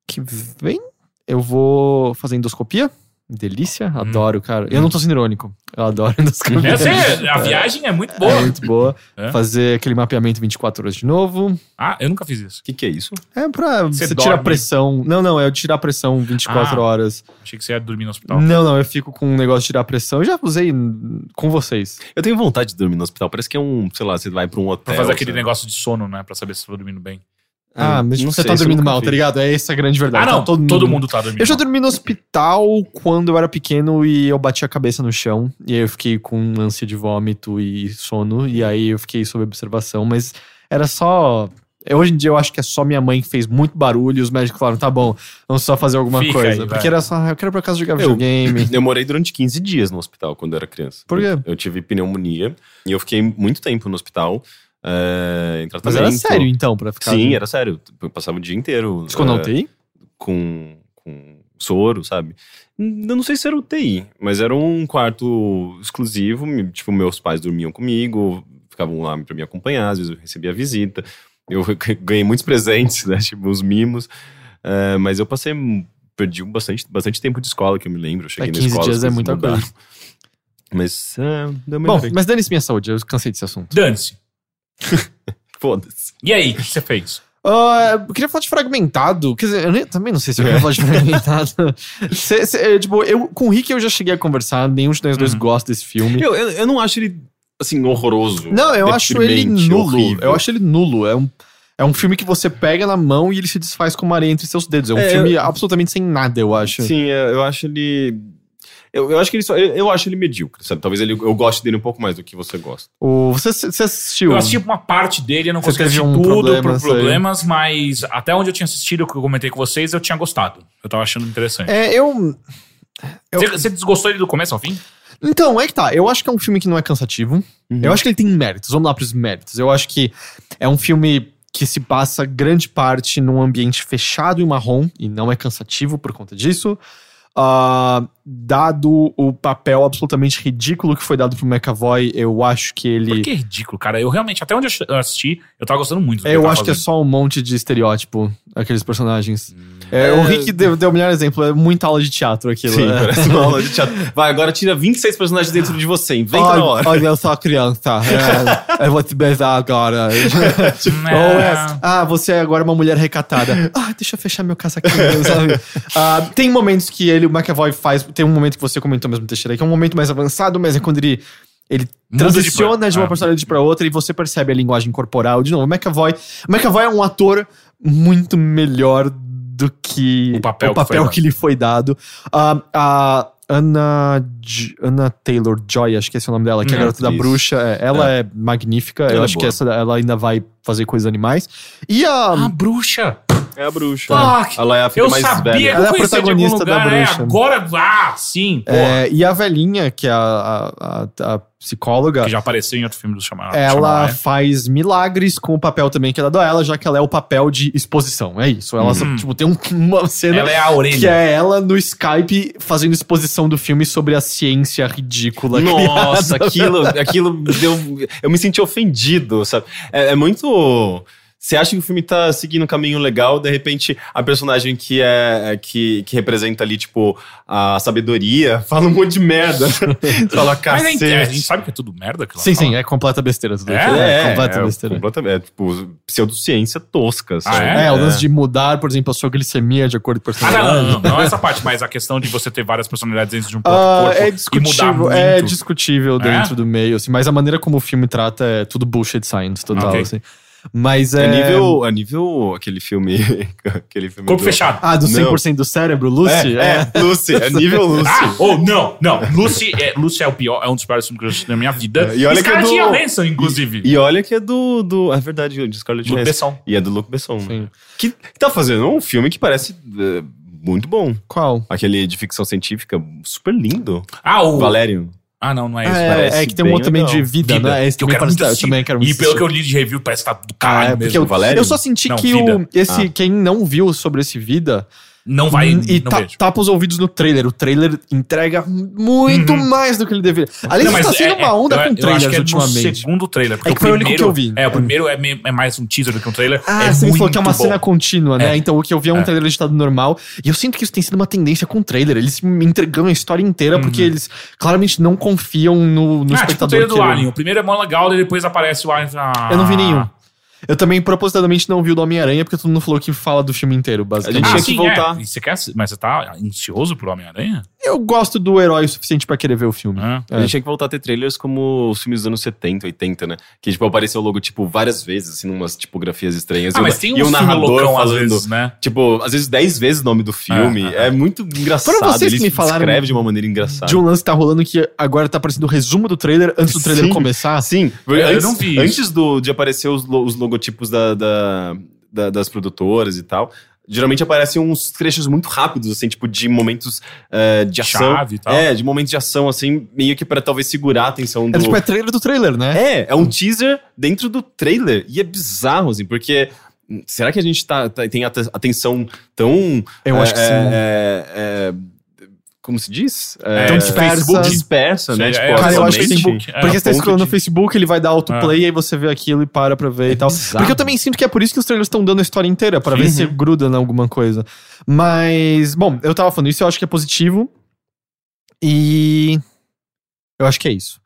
que vem eu vou fazer endoscopia. Delícia, hum. adoro, cara. Eu não tô sendo irônico. Eu adoro *laughs* endoscopia. A viagem é muito boa. É muito boa. É. Fazer aquele mapeamento 24 horas de novo. Ah, eu nunca fiz isso. O que, que é isso? É pra você, você tirar pressão. Não, não, é tirar pressão 24 ah, horas. Achei que você ia dormir no hospital. Não, não, eu fico com um negócio de tirar pressão. Eu já usei com vocês. Eu tenho vontade de dormir no hospital. Parece que é um, sei lá, você vai pra um hotel. Pra fazer aquele sabe? negócio de sono, né? Pra saber se você tá dormindo bem. Ah, mas não você sei, tá dormindo mal, tá ligado? É essa a grande verdade. Ah, não, tá todo, todo mundo, mundo tá dormindo Eu já dormi no hospital quando eu era pequeno e eu bati a cabeça no chão. E aí eu fiquei com ânsia de vômito e sono. E aí eu fiquei sob observação, mas era só. Hoje em dia eu acho que é só minha mãe que fez muito barulho e os médicos falaram, tá bom, vamos só fazer alguma Fica coisa. Aí, porque era só, eu quero pra casa jogar videogame. *laughs* Eu morei durante 15 dias no hospital quando eu era criança. Por quê? Eu, eu tive pneumonia e eu fiquei muito tempo no hospital. É, em Mas era sério, então, pra ficar. Sim, era sério. Eu passava o dia inteiro. Ficou na UTI? Com, com soro, sabe? Eu não sei se era UTI, mas era um quarto exclusivo. Tipo, meus pais dormiam comigo, ficavam lá pra me acompanhar, às vezes eu recebia visita. Eu *laughs* ganhei muitos presentes, né? Tipo, os mimos. É, mas eu passei. Perdi bastante, bastante tempo de escola, que eu me lembro. Eu cheguei é, 15 na escola. dias é muita coisa. Mas, é, Bom, mas dane-se minha saúde, eu cansei desse assunto. Dane-se. *laughs* Foda-se. E aí, o que você fez? Uh, eu queria falar de fragmentado. Quer dizer, eu nem, também não sei se eu queria falar de *laughs* fragmentado. cê, cê, é, tipo, eu, com o Rick eu já cheguei a conversar, nenhum de nós dois uhum. gosta desse filme. Eu, eu, eu, não acho ele, assim, horroroso. Não, eu acho ele nulo. Horrível. Eu acho ele nulo. É um, é um filme que você pega na mão e ele se desfaz com uma areia entre seus dedos. É um é, filme eu, absolutamente sem nada, eu acho. Sim, é, eu acho ele eu, eu acho que ele só. Eu, eu, acho ele medíocre, sabe? Talvez ele, eu goste dele um pouco mais do que você gosta. O, você, você assistiu? Eu assisti uma parte dele, eu não consegui assistir um tudo problema, por problemas, mas até onde eu tinha assistido, o que eu comentei com vocês, eu tinha gostado. Eu tava achando interessante. É, eu. eu... Você, você desgostou ele do começo ao fim? Então, é que tá. Eu acho que é um filme que não é cansativo. Uhum. Eu acho que ele tem méritos. Vamos lá pros méritos. Eu acho que é um filme que se passa grande parte num ambiente fechado e marrom, e não é cansativo por conta disso. Uh, dado o papel absolutamente ridículo que foi dado pro McAvoy, eu acho que ele. Por que ridículo, cara? Eu realmente, até onde eu assisti, eu tava gostando muito do Eu acho fazendo. que é só um monte de estereótipo, aqueles personagens. Hum. É, O Rick deu, deu o melhor exemplo, é muita aula de teatro aquilo. Sim, né? parece *laughs* uma aula de teatro. Vai, agora tira 26 personagens dentro de você, inventa na Olha, hora. olha, eu sou a criança. *laughs* é, eu vou te beijar agora. *laughs* Ou é, ah, você é agora uma mulher recatada. Ah, deixa eu fechar meu casaquinho, sabe? Ah, tem momentos que ele, o McAvoy faz. Tem um momento que você comentou mesmo, Teixeira, que é um momento mais avançado, mas é quando ele. Ele Muda de transiciona de, per- uma é. personalidade pra outra e você percebe a linguagem corporal. De novo, o McAvoy. O McAvoy é um ator muito melhor do que O papel o que papel dado. que lhe foi dado. Ah, a Anna, Anna Taylor Joy, acho que esse é o nome dela, que é a Hum, garota da bruxa. é, ela é, magnífica. eu Ela é acho que boa. essa, ela ainda vai fazer coisas animais. E a. A bruxa. É a bruxa. Fuck. Ela é a filha Eu mais sabia velha. que Ela é a protagonista da lugar, é, bruxa. agora, ah, sim, é, e a velhinha, que é a, a, a- psicóloga. Que já apareceu em outro filme do Chamar. Ela Shyamalan. faz milagres com o papel também que é dado a ela, já que ela é o papel de exposição. É isso. Ela, Uhum. tipo, tem um- uma cena Ela é a orelha. que é ela no Skype fazendo exposição do filme sobre a ciência ridícula. Nossa, criada. aquilo, *laughs* aquilo deu. Eu me senti ofendido, sabe? É, é muito muito você acha que o filme tá seguindo um caminho legal, de repente a personagem que é que, que representa ali, tipo, a sabedoria, *laughs* fala um monte de merda. *laughs* fala Mas a gente, a gente cacete. sabe que é tudo merda que ela Sim, fala. sim, é completa besteira. tudo É? isso. É, completa é, besteira. completamente. É, tipo, pseudociência tosca, sabe? é? É, o lance de mudar, por exemplo, a sua glicemia de acordo com o Ah, não, não, não, não essa parte, mas a questão de você ter várias personalidades dentro de um próprio Ah, corpo é e mudar discutível, muito. é discutível dentro É? do meio, assim, mas a maneira como o filme trata é tudo bullshit science total, Ok. assim. Mas é. É nível, é nível aquele filme. *laughs* aquele filme Corpo do- fechado. Ah, do Não. 100% do cérebro, Lucy? É, é, Lucy, é *laughs* nível Lucy. Ah, oh, não, não. Lucy é, Lucy é o pior, é um dos piores filmes que eu assisti na minha vida. É, e olha que é do- Johansson, inclusive. E olha que é do. do é verdade, de Scarlett Johansson. Besson. E é do Luc Besson. Sim. Que, que tá fazendo um filme que parece é, muito bom. Qual? Aquele de ficção científica, super lindo. Ah, o... Valério. Ah, não, não é esse. É, é que tem um outro também de vida, Vida, né? Esse que eu quero muito eu assistir. também quero E pelo que eu li de review, parece que tá do Ah, caralho é, porque mesmo. eu, Valério? eu só senti Não, que Vida. o, esse, Ah. quem não viu sobre esse Vida Não vai, hum, e não ta- tapa os ouvidos no trailer. O trailer entrega muito mais do que ele deveria. Além Não, tá mas sendo é- uma onda eu- com eu acho trailers que é ultimamente. Segundo trailer. Porque É que foi o único primeiro- que eu vi. É, o primeiro é, é mais um teaser do que um trailer. Ah, é você muito falou que é uma bom. cena contínua, né? É. Então o que eu vi é um É. trailer editado normal. E eu sinto que isso tem sido uma tendência com o trailer. Eles me entregando a história inteira porque eles claramente não confiam no, no Uhum. Ah, tipo o espectador. trailer do Alien. O primeiro é mó legal, e depois aparece o Alien. Ah. Eu não vi nenhum. Eu também propositadamente não vi o do Homem-Aranha porque todo mundo falou que fala do filme inteiro, basicamente. A gente Ah, tinha sim, que voltar. É. E você quer, mas você tá ansioso pro Homem-Aranha? Eu gosto do herói o suficiente pra querer ver o filme. Ah. A gente tinha que voltar a ter trailers como os filmes dos anos 70, 80, né? Que, tipo, apareceu o logo, tipo, várias vezes, assim, numas tipografias estranhas. Ah, E o- mas tem e um o filme narrador loucão às falando, vezes, né? tipo, às vezes 10 vezes o nome do filme. É, É, muito engraçado. Foram vocês Ele que me falaram escreve de uma maneira engraçada. De um lance que tá rolando que agora tá aparecendo o resumo do trailer antes do trailer Sim. começar. Sim, Eu- eu antes, não vi antes do, de aparecer os, os logotipos da, da- da- das produtoras e tal, geralmente aparecem uns trechos muito rápidos, assim, tipo, de momentos eh, de ação. Chave e tal. É, de momentos de ação, assim, meio que pra talvez segurar a atenção do. É tipo, é trailer do trailer, né? É, é um teaser dentro do trailer. E é bizarro, assim, porque. Será que a gente tá, tá- tem ate- atenção tão. Eu acho que é, sim. é, é, como se diz? É, Tão dispersa. Facebook dispersa, né? Sei, tipo, é, Cara, eu acho que Facebook, é, Porque você tá ponto scrollando no de- Facebook, ele vai dar autoplay e aí você vê aquilo e para pra ver e tal. bizarro. Porque eu também sinto que é por isso que os trailers estão dando a história inteira, pra ver Uhum. se gruda em alguma coisa. Mas, bom, eu tava falando isso, eu acho que é positivo. E. Eu acho que é isso.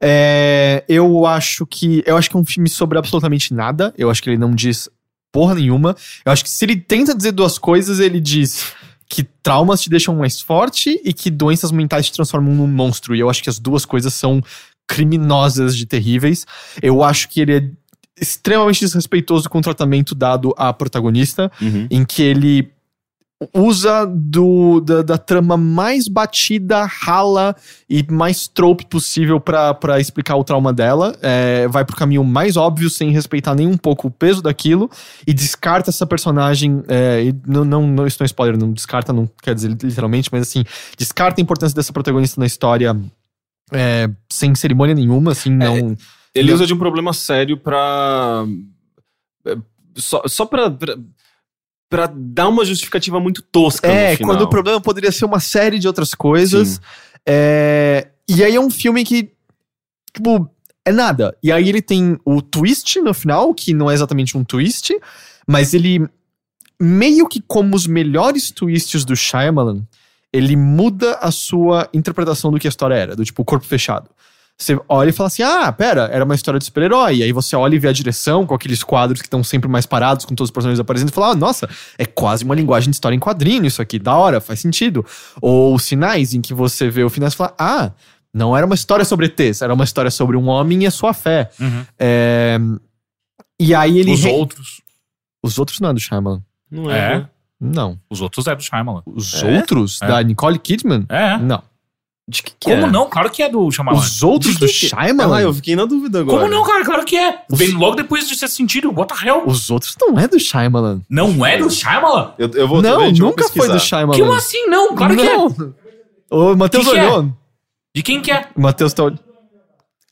É, eu acho que. Eu acho que é um filme sobre absolutamente nada. Eu acho que ele não diz porra nenhuma. Eu acho que se ele tenta dizer duas coisas, ele diz que traumas te deixam mais forte e que doenças mentais te transformam num monstro. E eu acho que as duas coisas são criminosas de terríveis. Eu acho que ele é extremamente desrespeitoso com o tratamento dado à protagonista, Uhum. em que ele usa do, da, da trama mais batida, rala e mais trope possível pra pra explicar o trauma dela. É, vai pro caminho mais óbvio, sem respeitar nem um pouco o peso daquilo, e descarta essa personagem. é, e não, não, não, isso não é spoiler, não descarta, não quer dizer literalmente, mas assim, descarta a importância dessa protagonista na história. é, sem cerimônia nenhuma, assim, não. Ele usa de um problema sério pra. é, Só, só pra, pra. Pra dar uma justificativa muito tosca. É, no final. quando o problema poderia ser uma série de outras coisas. É, e aí é um filme que, tipo, é nada. E aí ele tem o twist no final, que não é exatamente um twist, mas ele meio que como os melhores twists do Shyamalan, ele muda a sua interpretação do que a história era, do tipo, corpo fechado. Você olha e fala assim: ah, pera, era uma história de super-herói. E aí você olha e vê a direção com aqueles quadros que estão sempre mais parados, com todos os personagens aparecendo, e fala: ah, nossa, é quase uma linguagem de história em quadrinho isso aqui, da hora, faz sentido. Ou sinais em que você vê o final e fala: ah, não era uma história sobre ETs, era uma história sobre um homem e a sua fé. Uhum. É, E aí ele. Os re- outros. Os outros não é do Shyamalan. Não É. é. né? Não. Os outros é do Shyamalan. Os É? outros? É. Da Nicole Kidman? É. Não. De que, que Como é? não? Claro que é do Shyamalan. Os outros do que- Shyamalan? Ah, eu fiquei na dúvida agora. Como não, cara? Claro que é. Vem logo depois de ser sentido. What the hell? Os outros não é do Shyamalan. Não é do Shyamalan? Eu, eu vou não, eu nunca foi do Shyamalan. Como assim não? Claro que é. não. O Matheus é? olhou. De quem que é? Matheus tá...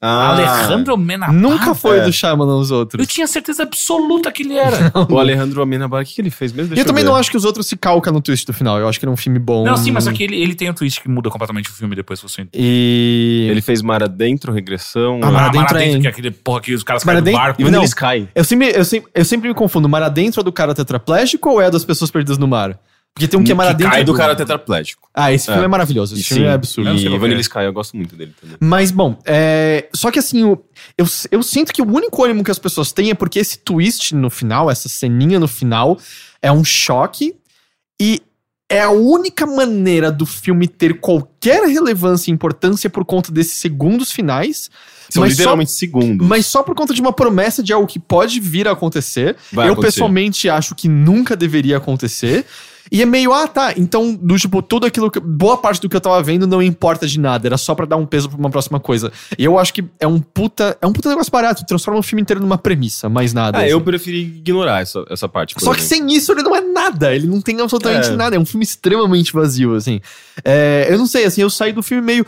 Ah, Alejandro Menabar. Nunca foi é. do Shyamalan os Eu outros. tinha certeza absoluta que ele era. O Alejandro Amenabar, o que, que ele fez mesmo? E Deixa eu também ver. não acho que os outros se calcam no twist do final. Eu acho que ele é um filme bom. Não, sim, mas só que ele, ele tem um twist que muda completamente o filme depois que você E... Ele fez Mar Adentro, Regressão. Ah, Ah, Mar Mar Adentro Adentro, é- que é aquele porra que os caras Mar caem do Adentro- barco. E Não. Sky. Eu sempre, eu, sempre, eu sempre me confundo. Mar adentro é do cara tetraplégico ou é das pessoas perdidas no mar? Porque tem um que é mar Que adentro. cai do cara tetraplégico. Ah, esse filme é, É. maravilhoso. Esse filme é absurdo. Eu não sei E qual que Vanilla é. Sky, eu gosto muito dele também. Mas, bom, é... só que assim, o- eu, eu sinto que o único ânimo que as pessoas têm é porque esse twist no final, essa ceninha no final, é um choque e é a única maneira do filme ter qualquer relevância e importância por conta desses segundos finais. São mas só, literalmente segundos. mas só por conta de uma promessa de algo que pode vir a acontecer. Vai eu acontecer. pessoalmente acho que nunca deveria acontecer. E é meio, ah, tá. Então, do tipo, tudo aquilo que. Boa parte do que eu tava vendo não importa de nada. Era só pra dar um peso pra uma próxima coisa. E eu acho que é um puta. É um puta negócio barato. Transforma o filme inteiro numa premissa, mais nada. Ah, assim. eu preferi ignorar essa, essa parte. Só que exemplo. sem isso ele não é nada. Ele não tem absolutamente É. nada. É um filme extremamente vazio, assim. É, eu não sei, assim, eu saí do filme meio.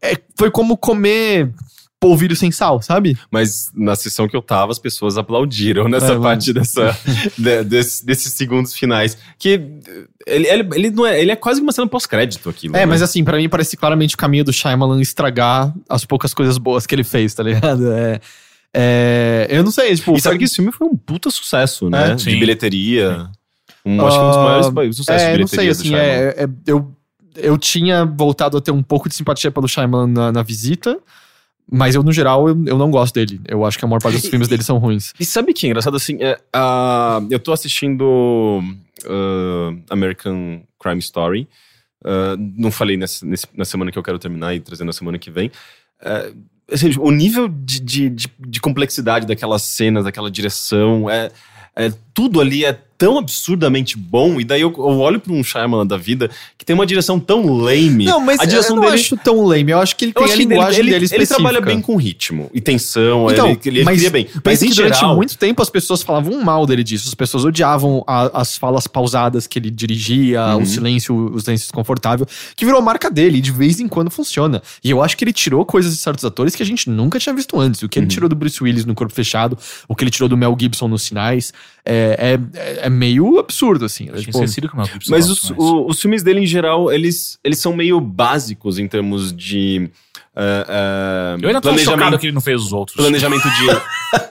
é, foi como comer polvilho sem sal, sabe? Mas na sessão que eu tava, as pessoas aplaudiram nessa É, mano. parte dessa, *laughs* de- desse- desses segundos finais. Que ele, ele, ele não é, ele é quase uma cena pós-crédito aquilo. É, né? mas assim, pra mim parece claramente o caminho do Shyamalan estragar as poucas coisas boas que ele fez, tá ligado? *laughs* É, é, eu não sei, tipo... E sabe que esse filme foi um puta sucesso, né? É, de bilheteria. Um, acho que um dos Ah, maiores sucessos É, de não sei, bilheteria assim, é, é- eu, eu tinha voltado a ter um pouco de simpatia pelo Shyamalan na, na visita, mas eu, no geral, eu, eu não gosto dele. Eu acho que a maior parte dos E- filmes dele são ruins. E sabe que é engraçado assim? É, ah, eu tô assistindo ah, American Crime Story. Ah, não falei nessa, nesse- na semana que eu quero terminar e trazer na semana que vem. Ah, assim, o nível de, de, de, de complexidade daquelas cenas, daquela direção, é, é- tudo ali é tão absurdamente bom. E daí eu, eu olho pra um Shyamalan da vida que tem uma direção tão lame. Não, mas a direção eu não dele acho tão lame. Eu acho que ele eu tem a linguagem ele, dele ele, ele específica. trabalha bem com ritmo e tensão, Então, ele, ele, ele mas cria bem. Mas que durante geral, muito tempo as pessoas falavam mal dele disso. As pessoas odiavam a- as falas pausadas que ele dirigia, Uhum. o silêncio, o silêncio desconfortável, que virou marca dele e de vez em quando funciona. E eu acho que ele tirou coisas de certos atores que a gente nunca tinha visto antes. O que ele Uhum. tirou do Bruce Willis no Corpo Fechado, o que ele tirou do Mel Gibson nos Sinais, é, é, é meio absurdo, assim. É, Eu tinha tipo, esquecido que o Mel Gibson Mas os, o- os filmes dele, em geral, eles, eles são meio básicos em termos de. Ah, ah, Eu ainda tô chocado que ele não fez os outros. planejamento de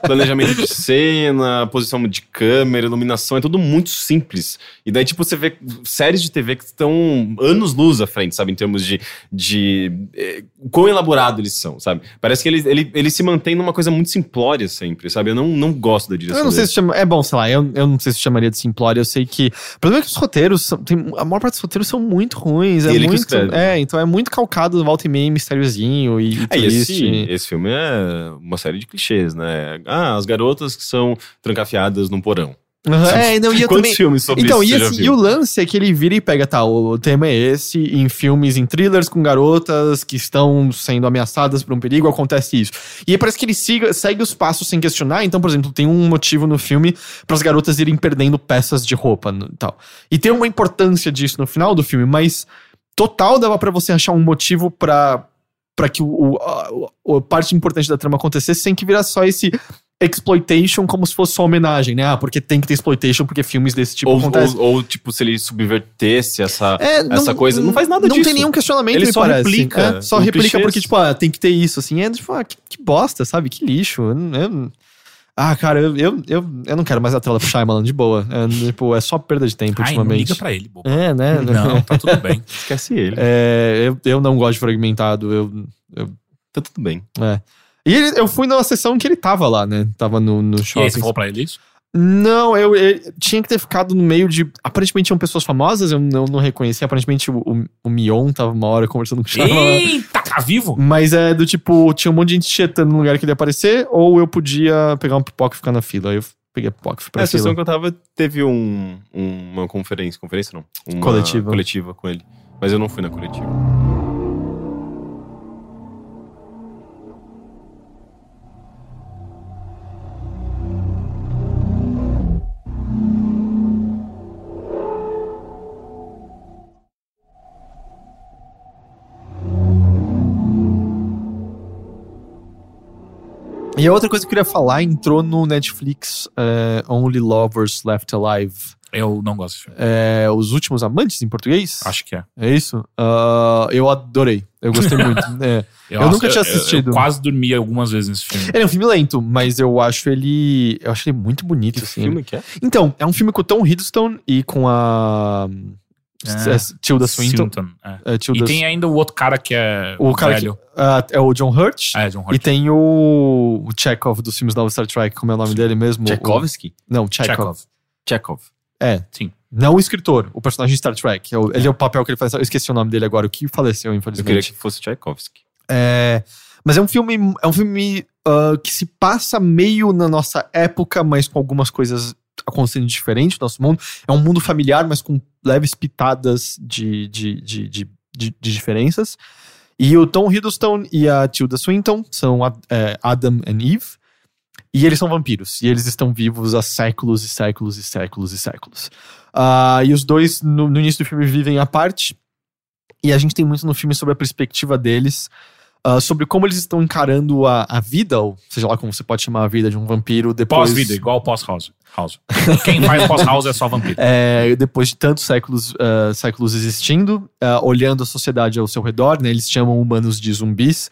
*laughs* planejamento de cena, posição de câmera, iluminação, é tudo muito simples. E daí, tipo, você vê séries de TV que estão anos-luz à frente, sabe? Em termos de. de eh, quão elaborado eles são, sabe? Parece que ele, ele, ele se mantém numa coisa muito simplória sempre, sabe? Eu não, não gosto da direção Eu não sei dele. se chama. É bom, sei lá, eu, eu não sei se chamaria de simplório. Eu sei que. O problema é que os roteiros. São, tem, a maior parte dos roteiros são muito ruins. É muito. É, então é muito calcado volta e meia, mistériozinho e, e É, e twist. esse, esse filme é uma série de clichês, né? Ah, as garotas que são trancafiadas num porão. É, não, e eu também. filmes sobre Então, isso e, assim, e viu? o lance é que ele vira e pega, tá, o, tema é esse, em filmes, em thrillers com garotas que estão sendo ameaçadas por um perigo, acontece isso. E aí parece que ele siga, segue os passos sem questionar, então, por exemplo, tem um motivo no filme para as garotas irem perdendo peças de roupa e tal. E tem uma importância disso no final do filme, mas total dava pra você achar um motivo pra para que o, o- a, a parte importante da trama acontecesse sem que virasse só esse exploitation como se fosse só homenagem, né? Ah, porque tem que ter exploitation porque filmes desse tipo ou, acontecem. ou, ou, tipo, se ele subvertesse essa, É, essa coisa. Não faz nada não disso. tem nenhum questionamento, Ele só parece. replica É, só replica clichês. porque, tipo, ah, tem que ter isso, assim. É tipo, ah, que, que bosta, sabe? Que lixo. Eu- eu- Ah, cara, eu, eu, eu, eu não quero mais a tela pro Shyamalan de boa. É, tipo, é só perda de tempo Ai, não ultimamente. liga pra ele, bobo. É, né? Não, tá tudo *laughs* bem. Esquece ele. É, eu, eu não gosto de fragmentado. Eu, Tá tudo bem. é. E ele- eu fui na sessão que ele tava lá, né? Tava no, no E aí, shopping. você falou pra ele isso? Não, eu, eu tinha que ter ficado no meio de. Aparentemente tinham pessoas famosas, eu não, não reconheci. Aparentemente o, o, o Mion tava uma hora conversando com o Shyamalan. Eita, tá vivo? Mas é do tipo, tinha um monte de gente tietando no lugar que ele ia aparecer, ou eu podia pegar um pipoca e ficar na fila. Aí eu peguei a pipoca e fui pra É, a fila. sessão que eu tava teve um, uma conferência. Conferência não. Uma Coletiva. Coletiva com ele. Mas eu não fui na coletiva. E a outra coisa que eu queria falar entrou no Netflix é, Only Lovers Left Alive. Eu não gosto desse filme. É, Os Últimos Amantes em português? Acho que é. É isso? Ah, eu adorei. Eu gostei muito. *laughs* É. Eu nunca tinha assistido. Eu, quase dormi algumas vezes nesse filme. Ele é um filme lento, mas eu acho ele. Eu acho ele muito bonito, Que assim. filme que é? Então, é um filme com o Tom Hiddleston e com a. É. é, Tilda Swinton. é. É, Tilda E tem ainda o outro cara que é o cara velho. que, ah, é o John Hurt. É, John E Hurt. tem o, o Chekhov dos filmes da Star Trek, como é o nome dele mesmo? Tchaikovsky? O, não, Chekhov. Chekhov. Chekhov. É. Sim. Não o escritor, o personagem de Star Trek. É o- Ele é o papel que ele faz. Eu esqueci o nome dele agora, o que faleceu, Eu infelizmente. queria que fosse Tchaikovsky. É, mas é um filme, é um filme ah, que se passa meio na nossa época, mas com algumas coisas acontecendo diferente no nosso mundo. É um mundo familiar, mas com leves pitadas de, de, de, de, de- de diferenças. E o Tom Hiddleston e a Tilda Swinton são é, Adam and Eve. E eles são vampiros. E eles estão vivos há séculos e séculos e séculos e séculos. Ah, e os dois, no, no início do filme, vivem à parte. E a gente tem muito no filme sobre a perspectiva deles, ah, sobre como eles estão encarando a, a vida, ou seja lá como você pode chamar a vida de um vampiro depois. Pós-vida, igual pós-house. House. Quem faz pós-house é só vampiro. *laughs* É, depois de tantos séculos, ah, séculos existindo, ah, olhando a sociedade ao seu redor, né, eles chamam humanos de zumbis.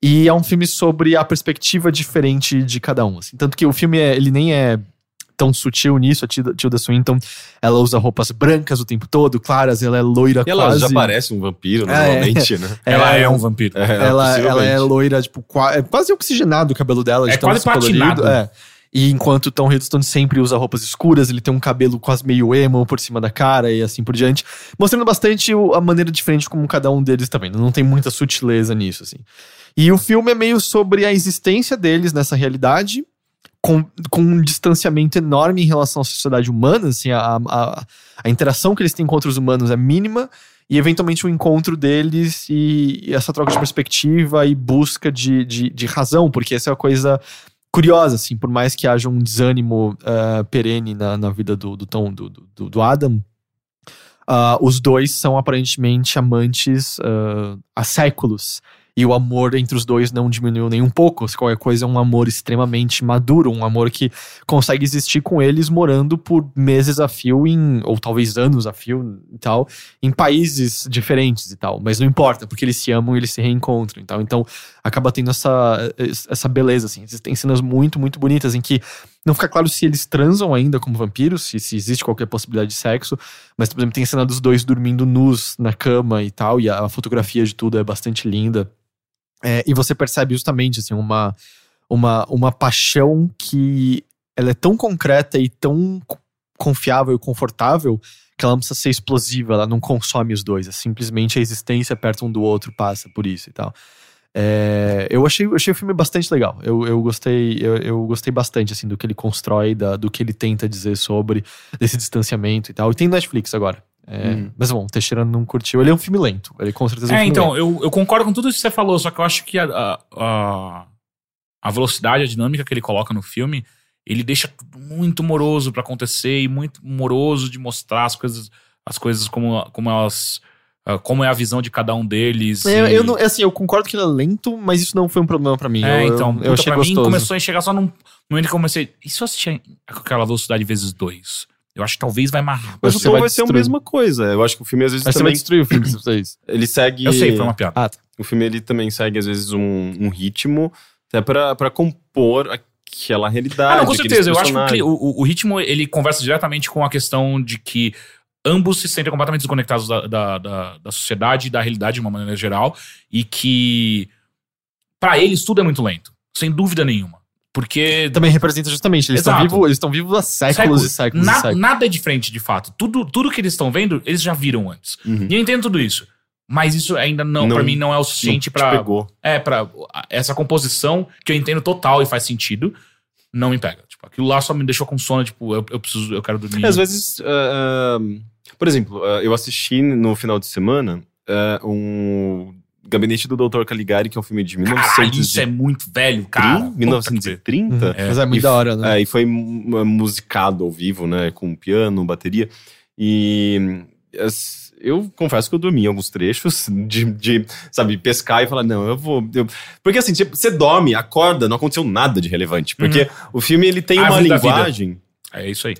E é um filme sobre a perspectiva diferente de cada um. assim. Tanto que o filme é- ele nem é tão sutil nisso. A Tilda, Tilda Swinton, ela usa roupas brancas o tempo todo, claras, ela é loira E ela quase. já parece um vampiro, É, normalmente, né? *laughs* Ela é um vampiro. É, ela, ela é loira, tipo, qua- é quase oxigenado o cabelo dela. de É tão quase platinado. É. E enquanto o Tom Hiddleston sempre usa roupas escuras, ele tem um cabelo quase meio emo por cima da cara e assim por diante. Mostrando bastante a maneira diferente como cada um deles também. Não tem muita sutileza nisso, assim. E o filme é meio sobre a existência deles nessa realidade, com, com um distanciamento enorme em relação à sociedade humana, assim, a, a, a interação que eles têm com outros humanos é mínima, e eventualmente o encontro deles e, e essa troca de perspectiva e busca de, de, de razão, porque essa é uma coisa curiosa, assim, por mais que haja um desânimo ah, perene na, na vida do, do Tom, do, do, do Adam, ah, os dois são aparentemente amantes ah, há séculos. E o amor entre os dois não diminuiu nem um pouco. Se qualquer coisa é um amor extremamente maduro, um amor que consegue existir com eles morando por meses a fio, em, ou talvez anos a fio e tal, em países diferentes e tal. Mas não importa, porque eles se amam e eles se reencontram e tal. Então acaba tendo essa, essa beleza, assim. Existem cenas muito, muito bonitas em que não fica claro se eles transam ainda como vampiros, se, se existe qualquer possibilidade de sexo, mas, por exemplo, tem a cena dos dois dormindo nus na cama e tal, e a, a fotografia de tudo é bastante linda. É, e você percebe justamente, assim, uma, uma, uma paixão que ela é tão concreta e tão co- confiável e confortável que ela não precisa ser explosiva, ela não consome os dois, é simplesmente a existência perto um do outro passa por isso e tal. É, eu achei, achei o filme bastante legal. Eu, eu gostei, eu, eu gostei bastante assim do que ele constrói, da, do que ele tenta dizer sobre desse distanciamento e tal. E tem Netflix agora. É, Hum. Mas bom, o Teixeira não curtiu. Ele é um filme lento. Ele com certeza é um É, filme então, lento. eu, eu concordo com tudo isso que você falou, só que eu acho que a, a, a, velocidade, a dinâmica que ele coloca no filme, ele deixa tudo muito moroso pra acontecer e muito moroso de mostrar as coisas, as coisas como, como elas. ah, Como é a visão de cada um deles. É, e- eu não, assim, eu concordo que ele é lento, mas isso não foi um problema pra mim. É, eu, então, eu, eu achei pra gostoso. mim começou a chegar só num momento que eu comecei. E se eu assistir aquela velocidade vezes dois? Eu acho que talvez vai mais rápido. Mas o tom vai vai ser a mesma coisa. Eu acho que o filme às vezes Mas você vai também. destruir o filme se você. *laughs* Ele segue. Eu sei, foi uma piada. Ah, tá. O filme ele também segue às vezes um, um ritmo até pra, pra compor aquela realidade. Ah, não, com certeza. Eu acho que o, o, o ritmo ele conversa diretamente com a questão de que ambos se sentem completamente desconectados da, da, da, da sociedade e da realidade de uma maneira geral e que pra eles tudo é muito lento, sem dúvida nenhuma. Porque Também representa justamente, eles estão vivos, eles estão vivos há séculos, e séculos na- e séculos. nada é diferente de fato. Tudo, tudo que eles estão vendo, eles já viram antes. Uhum. E eu entendo tudo isso. Mas isso ainda não, Não- pra mim, não é o suficiente pegou. É, pra. Essa composição, que eu entendo total e faz sentido, não me pega. Tipo, aquilo lá só me deixou com sono, tipo, eu, eu preciso, eu quero dormir. Às vezes, ah, por exemplo, ah, eu assisti no final de semana ah, um Gabinete do Dr. Caligari, que é um filme de Caralho, isso é 1930. muito velho, cara. Puta que 1930. Uhum. Mas é muito E da hora, né? É, e foi mu- musicado ao vivo, né? Com piano, bateria. E eu confesso que eu dormi em alguns trechos de, de, sabe, pescar e falar, não, eu vou. eu- Porque assim, tipo, você dorme, acorda, não aconteceu nada de relevante. Porque o filme ele tem Uhum. A uma linguagem. É isso aí.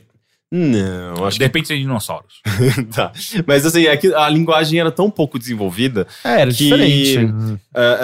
Não, acho de repente tem dinossauros. que *laughs* tá. Mas assim, é que a linguagem era tão pouco desenvolvida É, era que- diferente. Ah,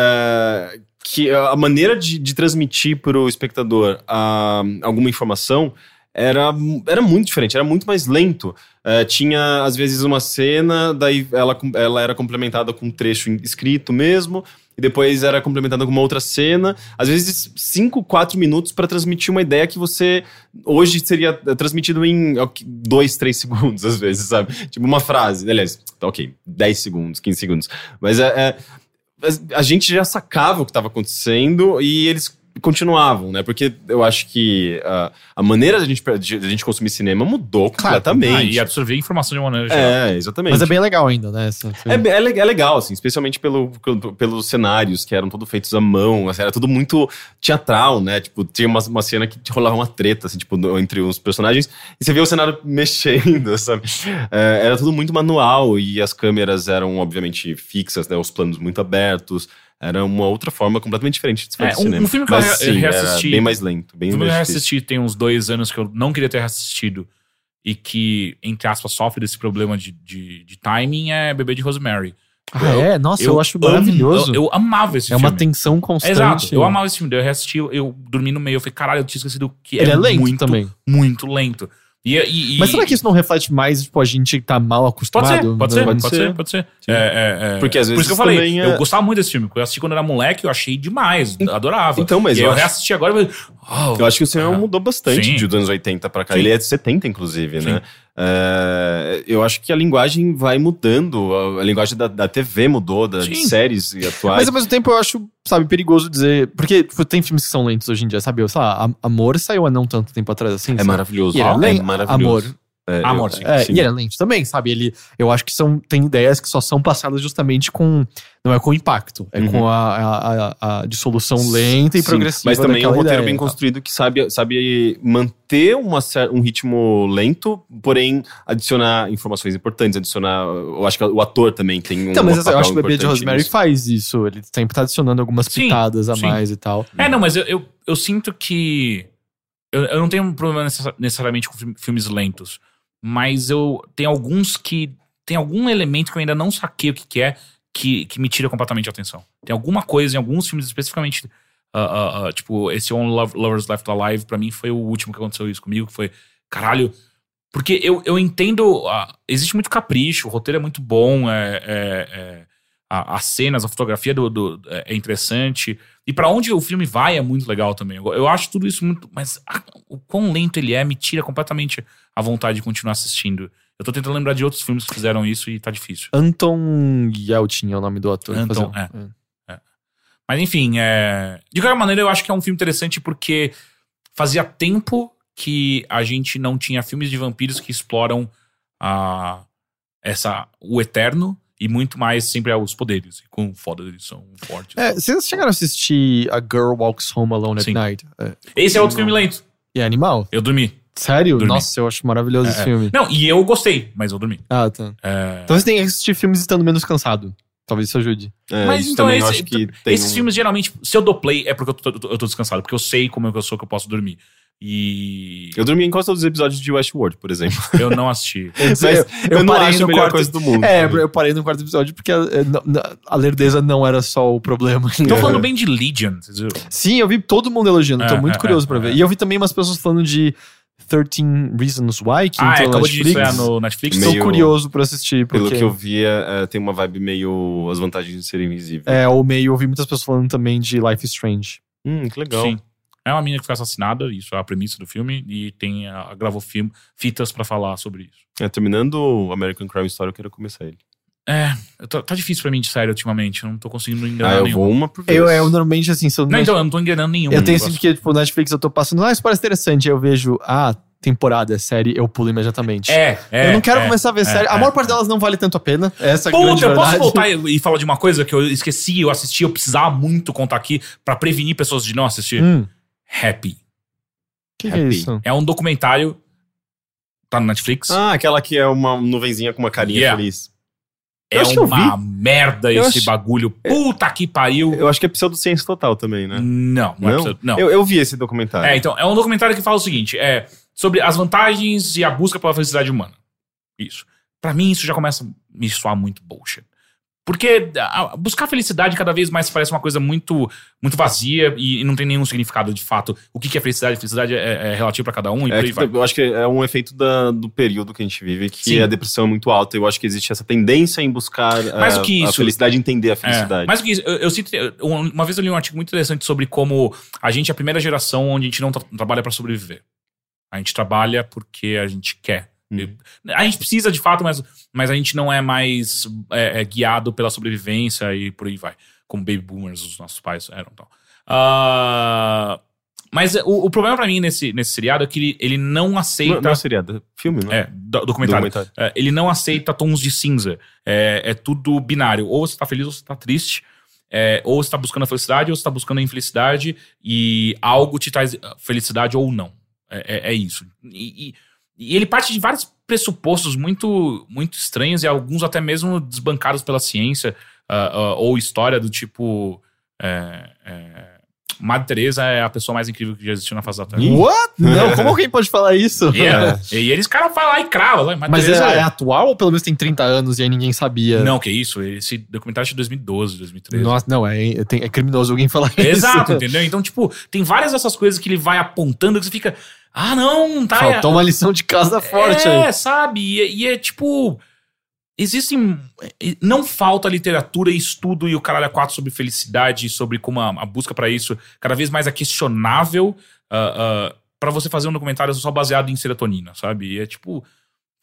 ah, que a maneira de, de transmitir para o espectador ah, alguma informação era, era muito diferente, era muito mais lento. Eh, tinha, às vezes, uma cena, daí ela, ela era complementada com um trecho escrito mesmo, e depois era complementada com uma outra cena. Às vezes, cinco, quatro minutos para transmitir uma ideia que você hoje seria transmitido em ok, dois, três *laughs* segundos, às vezes, sabe? Tipo, uma frase. Aliás, tá ok, 10 segundos, 15 segundos. Mas é, é, a gente já sacava o que estava acontecendo e eles continuavam, né? Porque eu acho que ah, a maneira da gente, de, de a gente consumir cinema mudou Claro. completamente. Ah, e absorver informação de uma maneira geral. É, exatamente. Mas é bem legal ainda, né? essa- É, é é legal, assim, especialmente pelo, pelo- pelos cenários que eram todos feitos à mão, assim, era tudo muito teatral, né? Tipo, tinha uma, uma cena que rolava uma treta, assim, tipo, no- entre os personagens, e você via o cenário *laughs* mexendo, sabe? É, era tudo muito manual, e as câmeras eram, obviamente, fixas, né? Os planos muito abertos. Era uma outra forma completamente diferente de se fazer É, um- cinema. um filme que eu Mas, re- sim, reassisti- bem mais lento, bem O filme que eu reassisti tem uns dois anos que eu não queria ter reassistido e que, entre aspas, sofre desse problema de, de, de timing é Bebê de Rosemary. Ah, é? Nossa, eu, acho amo- maravilhoso. eu, eu amava esse é filme. uma tensão constante. Exato, eu amava esse filme. Eu reassisti, eu, eu dormi no meio, eu falei, caralho, eu tinha esquecido que Ele é, lento muito, também. muito lento. E, e- e- Mas será que isso não reflete mais, tipo, a gente que tá mal Pode acostumado? ser, pode ser, Pode pode ser. ser, pode ser. É, é, é. Porque às Por vezes isso que eu falei, é- eu gostava muito desse filme. Eu assisti quando era moleque, eu achei demais, adorava. então, mas e eu eu acho- reassisti agora e falei, oh, Eu acho que o cinema mudou bastante Sim. de dos anos 80 pra cá. Sim. Ele é de 70, inclusive, Sim. né? É, eu acho que a linguagem vai mudando. A, a linguagem da, da TV mudou, das Sim. séries e atuais. Mas ao mesmo tempo eu acho, sabe, perigoso dizer. Porque tipo, tem filmes que são lentos hoje em dia, sabe? Eu, sei lá, Am- Amor saiu há não tanto tempo atrás assim. é sabe? maravilhoso. Ele é é maravilhoso. Amor. É, eu- sim. É, e é lento também, sabe? Ele, eu acho que são, tem ideias que só são passadas justamente com. Não é com impacto, é Uhum. com a, a, a- a dissolução lenta e Sim, progressiva. Mas também é um roteiro ideia, bem tá? construído que sabe, sabe manter uma, um ritmo lento, porém adicionar informações importantes, adicionar. Eu acho que o ator também tem um. Então, mas eu acho que o Bebê de Rosemary nisso. faz isso. Ele sempre tá adicionando algumas Sim, pitadas a sim. mais e tal. É, não, mas eu, eu, eu sinto que. Eu, eu não tenho um problema necessa- necessariamente com filme- filmes lentos. Mas eu. Tem alguns que. Tem algum elemento que eu ainda não saquei o que, que é que, que me tira completamente a atenção. Tem alguma coisa em alguns filmes, especificamente. ah, ah, ah, tipo, esse On Love- Lovers Left Alive, pra mim foi o último que aconteceu isso comigo, que foi. Caralho. Porque eu, eu entendo. existe muito capricho, o roteiro é muito bom, é, é- é- a- as cenas, a fotografia do, do- é é interessante. E pra onde o filme vai é muito legal também. Eu, eu acho tudo isso muito. Mas ah, o quão lento ele é me tira completamente a vontade de continuar assistindo. Eu tô tentando lembrar de outros filmes que fizeram isso e tá difícil. Anton Yelchin é o nome do ator. Anton, Fazer- Mas enfim, é... de qualquer maneira, eu acho que é um filme interessante porque fazia tempo que a gente não tinha filmes de vampiros que exploram a, essa, o eterno e muito mais sempre é os poderes. E quão foda eles são fortes. É, vocês chegaram a assistir A Girl Walks Home Alone Sim. at Night? É, Esse é outro filme lento. e é animal? Eu dormi. Sério? Dormi. Nossa, eu acho maravilhoso esse É. filme. Não, e eu gostei, mas eu dormi. Ah, tá. É... Então você tem que assistir filmes estando menos cansado. Talvez isso ajude. É, Mas isso então esse- acho que tem Esses um- filmes, geralmente, se eu dou play, é porque eu tô, eu tô descansado. Porque eu sei como é que eu sou que eu posso dormir. E Eu dormi em quase todos os episódios de Westworld, por exemplo. *laughs* eu não assisti. *laughs* Mas eu, não parei acho no a melhor quarto- coisa do mundo. É, eu parei no quarto episódio porque a, é, não- não- a lerdeza não era só o problema. Tô falando bem de Legion, vocês viram? Sim, eu vi todo mundo elogiando, tô É, muito é, curioso é, pra ver. é. E eu vi também umas pessoas falando de 13 Reasons Why, que Ah, é, entrou de Netflix. estrear no Netflix. Meio- Tô curioso pra assistir, porque... Pelo que eu via, é, tem uma vibe meio as vantagens de ser invisível. É, ou meio, eu vi muitas pessoas falando também de Life is Strange. Hum, que legal. Sim. É uma menina que foi assassinada, isso é a premissa do filme, e tem a, gravou film, fitas pra falar sobre isso. É, terminando o American Crime Story, eu quero começar ele. É, tô- tá difícil pra mim de série ultimamente, eu não tô conseguindo enganar Ah, eu nenhum. vou uma por vez. Eu, eu normalmente, assim, se eu Não, então, eu não tô enganando nenhum. Eu tenho esse negócio. que, tipo, Netflix eu tô passando, ah, isso parece interessante. Aí eu vejo, ah, temporada, série, eu pulo imediatamente. É, é. eu não quero é, começar a ver é, série. A é, maior parte delas não vale tanto a pena. Essa é a Puta, grande eu verdade. posso voltar e, e falar de uma coisa que eu esqueci, eu assisti, eu precisava muito contar aqui pra prevenir pessoas de não assistir. Hum, Happy. que, que é Happy. isso? É um documentário, tá no Netflix. Ah, aquela que é uma nuvenzinha com uma carinha Yeah. feliz. é eu acho que eu uma merda Eu esse acho- bagulho. Puta que pariu. Eu acho que é pseudociência total também, né? Não, não, é Não? preciso- não. Eu, eu vi esse documentário. É, então, é um documentário que fala o seguinte: é sobre as vantagens e a busca pela felicidade humana. Isso. Pra mim, isso já começa a me soar muito bullshit. Porque a- buscar felicidade cada vez mais parece uma coisa muito muito vazia e, e não tem nenhum significado de fato. O que, que é felicidade? Felicidade é, é relativo pra cada um e É por aí vai. eu acho que é um efeito da- do período que a gente vive, que Sim. a depressão é muito alta. Eu acho que existe essa tendência em buscar Mais a, que a isso. felicidade, entender a É, felicidade. mais do que isso, eu, eu sinto. Uma vez eu li um artigo muito interessante sobre como a gente é a primeira geração onde a gente não tra- trabalha pra sobreviver. A gente trabalha porque a gente quer. Hum. A gente precisa de fato, mas, mas a gente não é mais é, é, guiado pela sobrevivência e por aí vai. Como baby boomers, os nossos pais eram tal. Ah, mas o, o problema pra mim nesse, nesse seriado é que ele, ele não aceita. Não, não é seriado, é filme, não É, do- documentário. Documentário. É, ele não aceita tons de cinza. É, é tudo binário. Ou você tá feliz ou você tá triste. É, ou você tá buscando a felicidade ou você tá buscando a infelicidade. E algo te traz felicidade ou não. É, é- é isso. E, e- e ele parte de vários pressupostos muito, muito estranhos e alguns até mesmo desbancados pela ciência ah, ah, ou história do tipo. É, é, Madre Teresa é a pessoa mais incrível que já existiu na face da Terra. What? *laughs* Não, como alguém pode falar isso? Yeah. E eles caras vai lá e crava. lá, Madre Mas é, Teresa é atual ou pelo menos tem 30 anos e aí ninguém sabia? Não, que isso. Esse documentário é de 2012, 2013. Nossa, não, é, é, tem- é criminoso alguém falar isso. Exato, entendeu? Então, tipo, tem várias dessas coisas que ele vai apontando que você fica. Ah, não, tá. Faltou uma lição de casa forte é, aí. sabe? E, é- e é tipo. Existem. Não falta literatura e estudo e o caralho a quatro sobre felicidade, sobre como a, a busca pra isso cada vez mais é questionável ah, ah, pra você fazer um documentário só baseado em serotonina, sabe? E é tipo.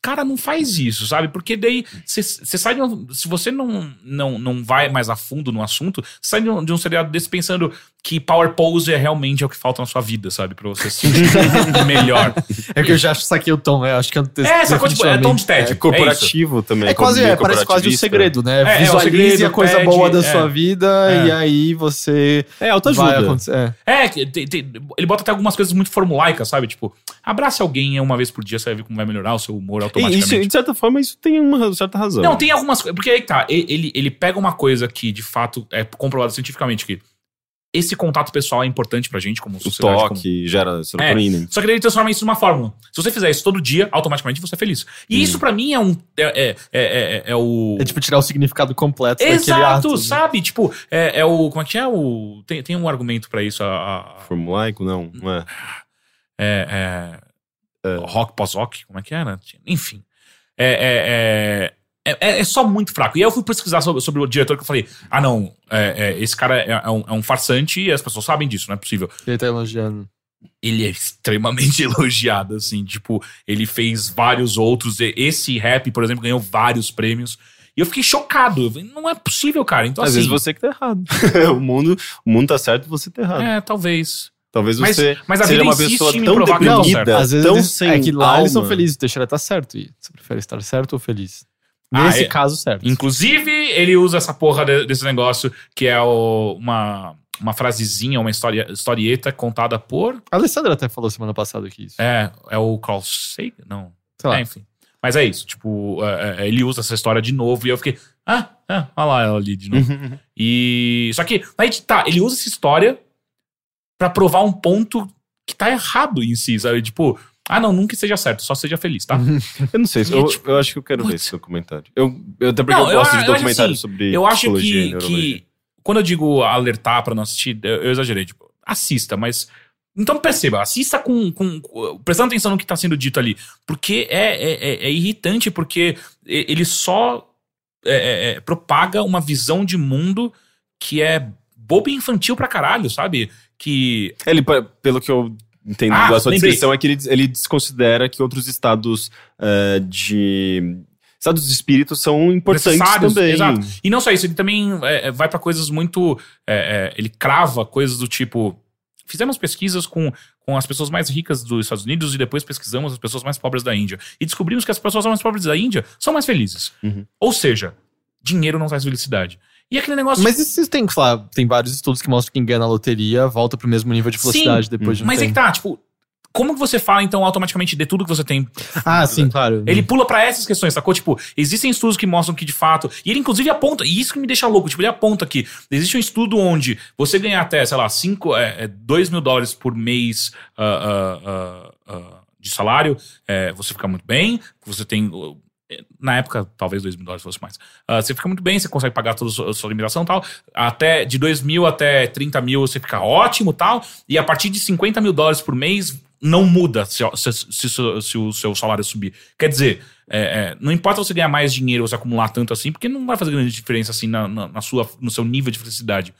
Cara, não faz isso, sabe? Porque daí você sai de um, Se você não, não, não vai mais a fundo no assunto, você sai de um, de um seriado desse pensando que Power Pose é realmente é o que falta na sua vida, sabe? Pra você se sentir *laughs* melhor. É que eu já saquei o tom, é, acho que é, É, sacou? Tipo, é tom de TED. É corporativo também. É quase, é, parece quase o corporativista. segredo, né? É, é, Visualize segredo, a coisa pede, boa da é. sua vida É. e aí você É, vai autoajuda. acontecer. É. É, que tem- tem- ele bota até algumas coisas muito formulaicas, sabe? Tipo, abrace alguém uma vez por dia, você vai ver como vai melhorar o seu humor automaticamente. isso, de certa forma, isso tem uma certa razão. Não, tem algumas coisas. Porque aí tá. e- Ele, ele pega uma coisa que, de fato, é comprovado cientificamente que esse contato pessoal é importante pra gente, como O sociedade. como- toque gera serotonina. Só que ele transforma isso numa fórmula. Se você fizer isso todo dia, automaticamente você é feliz. E isso pra mim é um. É, é, é, é- é o. É tipo tirar o significado completo daquele Exato, ato. né? sabe? Tipo, é, é o. Como é que é? O, tem, tem um argumento pra isso. A, a- Formulaico, não. Não é. é, é, rock pós-rock, como é que era? Enfim. É, é, é, é, é só muito fraco. E aí eu fui pesquisar sobre, sobre o diretor que eu falei: ah, não, é, é, esse cara é, é um, é um farsante e as pessoas sabem disso, não é possível. Ele tá elogiando. Ele é extremamente *laughs* elogiado, assim, tipo, ele fez vários outros. Esse rap, por exemplo, ganhou vários prêmios. E eu fiquei chocado. Eu falei, Não é possível, cara. Então, Às assim. vezes você que tá errado. *laughs* o, mundo, o mundo tá certo e você tá errado. É, talvez. Talvez Mas- você mas a seja vida uma pessoa tão deprimida, certo. Às vezes tão eles- sem é que lá alma. eles são felizes, o Teixeira tá certo. E você prefere estar certo ou feliz? Ah, Nesse é. caso, certo. Inclusive, ele usa essa porra de- desse negócio que é o- uma, uma frasezinha, uma história, historieta contada por. A Alessandra até falou semana passada que isso. É, é o Carl Sagan? Não. Sei lá. É, enfim. Mas é isso. Tipo, é, é, ele usa essa história de novo e eu fiquei. Ah, ah olha lá ela ali de novo. e. Só que, aí tá, ele usa essa história pra provar um ponto que tá errado em si, sabe? Tipo, ah, não, nunca seja certo, só seja feliz, tá? *laughs* Eu não sei, eu, tipo, eu acho que eu quero ver esse documentário. Eu, eu, até porque Não, eu gosto eu de acho documentários assim, sobre Eu acho que, que quando eu digo alertar pra não assistir, eu, eu exagerei, tipo, assista, mas. Então perceba, assista com, com, com- prestando atenção no que tá sendo dito ali. Porque é, é, é- é irritante, porque ele só é, é, é, propaga uma visão de mundo que é boba e infantil pra caralho, sabe? Que. Ele, pelo que eu entendo Ah, da sua lembrei. descrição, é que ele, ele desconsidera que outros estados eh, de. Estados de espírito são importantes também. Exato. E não só isso, ele também é, vai pra coisas muito. é, é, ele crava coisas do tipo. Fizemos pesquisas com, com as pessoas mais ricas dos Estados Unidos e depois pesquisamos as pessoas mais pobres da Índia. E descobrimos que as pessoas mais pobres da Índia são mais felizes. Uhum. Ou seja, dinheiro não traz felicidade. E aquele negócio. Mas isso tem, claro, tem vários estudos que mostram que quem ganha na loteria volta pro mesmo nível de Sim, velocidade depois de um mas é que tempo. tá, tipo. Como que você fala, então, automaticamente de tudo que você tem Ah, sim, claro. Ele pula pra essas questões, sacou? Tipo, existem estudos que mostram que de fato. E ele inclusive aponta, e isso que me deixa louco, tipo, ele aponta que existe um estudo onde você ganhar até, sei lá, 5, é, 2 mil dólares por mês ah, ah, ah, de salário, é, você fica muito bem, você tem. Uh, Na época, talvez 2 mil dólares fosse mais. Ah, você fica muito bem, você consegue pagar toda a sua, alimentação e tal. Até de 2 mil até 30 mil você fica ótimo tal. E a partir de 50 mil dólares por mês, não muda se, se- se- se- se o seu salário subir. Quer dizer, é, é, não importa você ganhar mais dinheiro ou você acumular tanto assim, porque não vai fazer grande diferença assim na, na- na sua, no seu nível de felicidade.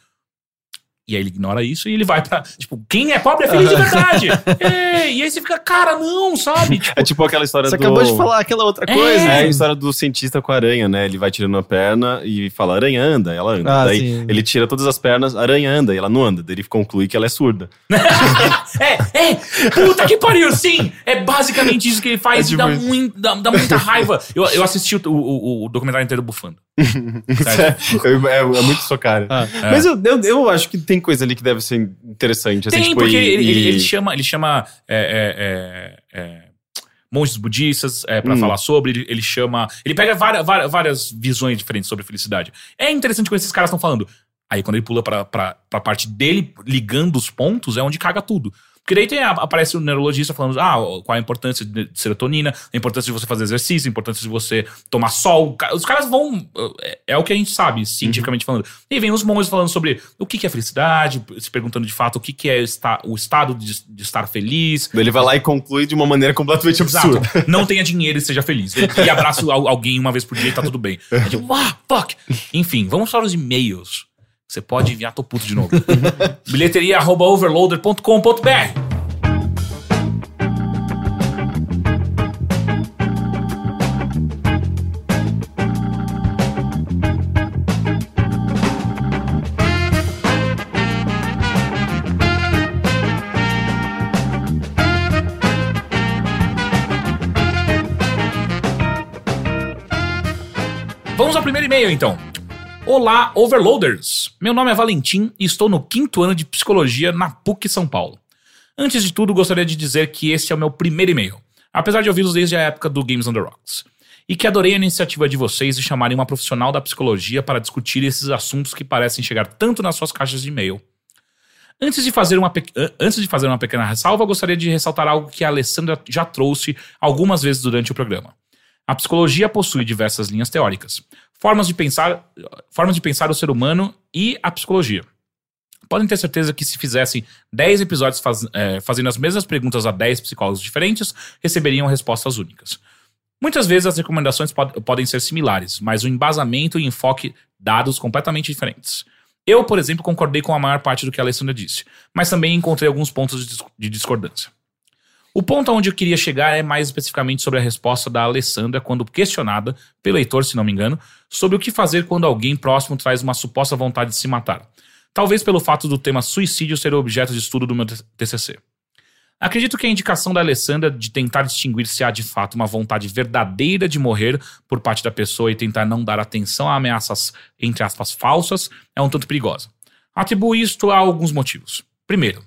E aí ele ignora isso e ele vai pra. Tipo, quem é pobre é feliz de verdade. É, e aí você fica, cara, não, sabe? *laughs* Tipo, É tipo aquela história Você do. acabou de falar aquela outra É. coisa. É a história do cientista com a aranha, né? Ele vai tirando a perna e fala, aranha anda, ela anda. Ah, Daí sim. ele tira todas as pernas, aranha anda, e ela não anda. Daí ele conclui que ela é surda. *laughs* É, é, puta que pariu, sim! É basicamente isso que ele faz É e tipo dá, isso. mui- dá, dá muita raiva. Eu, eu assisti o, o- o documentário inteiro bufando. *laughs* É, é muito sua cara. Ah. Mas eu, eu, eu acho que tem coisa ali que deve ser interessante. Assim, Tem, tipo, porque e- ele, ele- e- ele chama, ele chama é, é, é, é, monges budistas é, para Hum. falar sobre, ele, ele chama. Ele pega várias, várias, várias visões diferentes sobre felicidade. É interessante quando esses caras estão falando. Aí quando ele pula pra, pra, pra parte dele ligando os pontos, é onde caga tudo. Porque daí tem, aparece o neurologista falando, ah, qual a importância de serotonina, a importância de você fazer exercício, a importância de você tomar sol. Os caras vão. É, é o que a gente sabe, cientificamente falando. E vem os monges falando sobre o que é felicidade, se perguntando de fato o que é o estado de, de estar feliz. Ele vai lá e conclui de uma maneira completamente Exato. absurda. *laughs* Não tenha dinheiro e seja feliz. E abraço al- alguém uma vez por dia e tá tudo bem. É tipo, ah, fuck. Enfim, vamos para os e-mails. Você pode enviar, tô puto de novo. *laughs* Bilheteria arroba overloader.com.br Vamos ao primeiro e-mail, então. Olá, Overloaders! Meu nome é Valentim e estou no quinto ano de psicologia na PUC São Paulo. Antes de tudo, gostaria de dizer que este é o meu primeiro e-mail, apesar de ouvi-los desde a época do Games on the Rocks. E que adorei a iniciativa de vocês de chamarem uma profissional da psicologia para discutir esses assuntos que parecem chegar tanto nas suas caixas de e-mail. Antes de, fazer uma pe- an- antes de fazer uma pequena ressalva, gostaria de ressaltar algo que a Alessandra já trouxe algumas vezes durante o programa. A psicologia possui diversas linhas teóricas, formas de pensar, formas de pensar o ser humano e a psicologia. Podem ter certeza que se fizessem 10 episódios faz- eh, fazendo as mesmas perguntas a 10 psicólogos diferentes, receberiam respostas únicas. Muitas vezes as recomendações pod- podem ser similares, mas o embasamento e enfoque dados completamente diferentes. Eu, por exemplo, concordei com a maior parte do que a Alessandra disse, mas também encontrei alguns pontos de dis- de discordância. O ponto aonde eu queria chegar é mais especificamente sobre a resposta da Alessandra quando questionada, pelo leitor, se não me engano, sobre o que fazer quando alguém próximo traz uma suposta vontade de se matar. Talvez pelo fato do tema suicídio ser objeto de estudo do meu TCC. Acredito que a indicação da Alessandra de tentar distinguir se há de fato uma vontade verdadeira de morrer por parte da pessoa e tentar não dar atenção a ameaças, entre aspas, falsas, é um tanto perigosa. Atribuo isto a alguns motivos. Primeiro,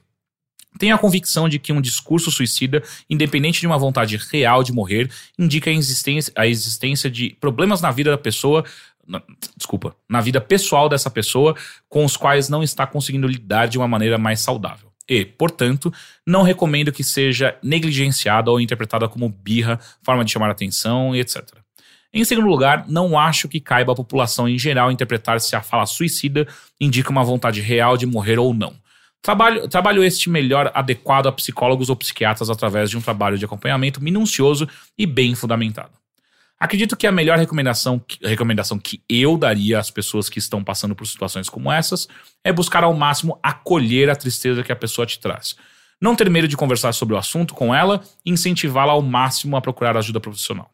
tenho a convicção de que um discurso suicida, independente de uma vontade real de morrer, indica a existência, a existência de problemas na vida da pessoa, na- desculpa, na vida pessoal dessa pessoa, com os quais não está conseguindo lidar de uma maneira mais saudável. e, portanto, não recomendo que seja negligenciada ou interpretada como birra, forma de chamar atenção e etc. Em segundo lugar, não acho que caiba à população em geral interpretar se a fala suicida indica uma vontade real de morrer ou não. Trabalho, trabalho este melhor adequado a psicólogos ou psiquiatras através de um trabalho de acompanhamento minucioso e bem fundamentado. Acredito que a melhor recomendação, recomendação que eu daria às pessoas que estão passando por situações como essas é buscar ao máximo acolher a tristeza que a pessoa te traz. Não ter medo de conversar sobre o assunto com ela e incentivá-la ao máximo a procurar ajuda profissional.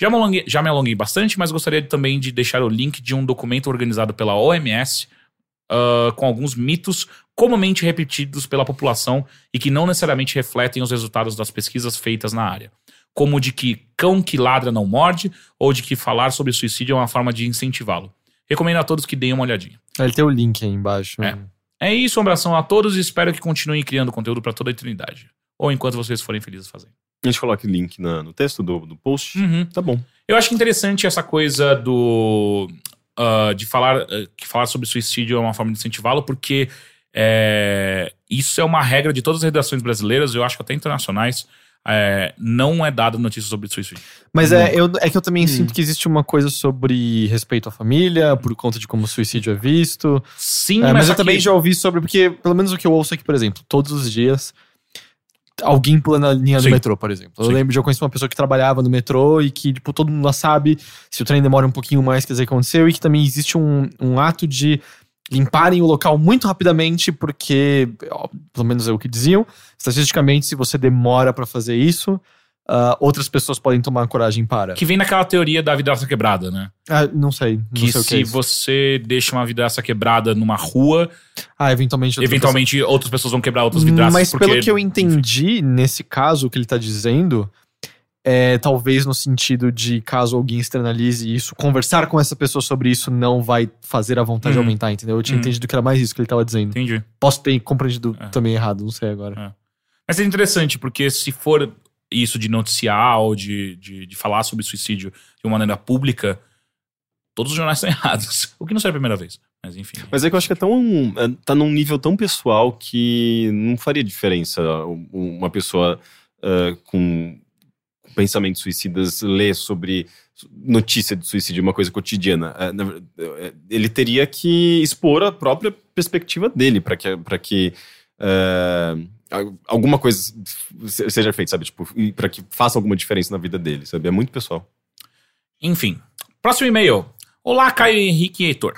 Já me, alonguei, já me alonguei bastante, mas gostaria também de deixar o link de um documento organizado pela OMS uh, com alguns mitos comumente repetidos pela população e que não necessariamente refletem os resultados das pesquisas feitas na área. Como o de que cão que ladra não morde, ou de que falar sobre suicídio é uma forma de incentivá-lo. Recomendo a todos que deem uma olhadinha. Ele tem o link aí embaixo. É. É isso, um abração a todos e espero que continuem criando conteúdo para toda a eternidade. Ou enquanto vocês forem felizes fazendo. A gente coloca o link na- no texto do, do post. Uhum. Tá bom. Eu acho interessante essa coisa do. Ah, de falar ah, que falar sobre suicídio é uma forma de incentivá-lo, porque é, isso é uma regra de todas as redações brasileiras, eu acho que até internacionais. é, não é dada notícia sobre suicídio. Mas é, eu, é que eu também sinto que existe uma coisa sobre respeito à família, por conta de como o suicídio é visto. Sim, É, mas só eu também já ouvi sobre, porque pelo menos o que eu ouço aqui, por exemplo, todos os dias, alguém pula na linha do Sim. metrô, por exemplo. Eu Sim. lembro de eu conhecer uma pessoa que trabalhava no metrô e que, tipo, todo mundo lá sabe se o trem demora um pouquinho mais, quer dizer aconteceu, e que também existe um, um ato de limparem o local muito rapidamente, porque, ó, pelo menos é o que diziam, estatisticamente, se você demora pra fazer isso, ah, outras pessoas podem tomar coragem para. Que vem naquela teoria da vidraça quebrada, né? Ah, não sei, não Que sei o que se é você deixa uma vidraça quebrada numa rua, Ah, eventualmente... outra eventualmente outras pessoas vão quebrar outras vidraças. Mas porque, pelo que eu entendi, nesse caso, o que ele tá dizendo é talvez no sentido de caso alguém externalize isso, conversar com essa pessoa sobre isso não vai fazer a vontade Uhum. aumentar, entendeu? Eu tinha Uhum. entendido que era mais isso que ele tava dizendo. Entendi. Posso ter compreendido É. também errado, não sei agora. Mas é interessante, porque se for isso de noticiar ou de, de, de falar sobre suicídio de uma maneira pública, todos os jornais estão *laughs* errados. O que não seria a primeira vez. Mas enfim. Mas é que eu acho que é tão. é, tá num nível tão pessoal que não faria diferença um- uma pessoa é, com pensamentos suicidas ler sobre notícia de suicídio, uma coisa cotidiana. É, ele teria que expor a própria perspectiva dele para que, pra que al- alguma coisa se- seja feita, sabe? Tipo, para que faça alguma diferença na vida dele, sabe? É muito pessoal. Enfim. Próximo e-mail. Olá, Caio Henrique e Heitor.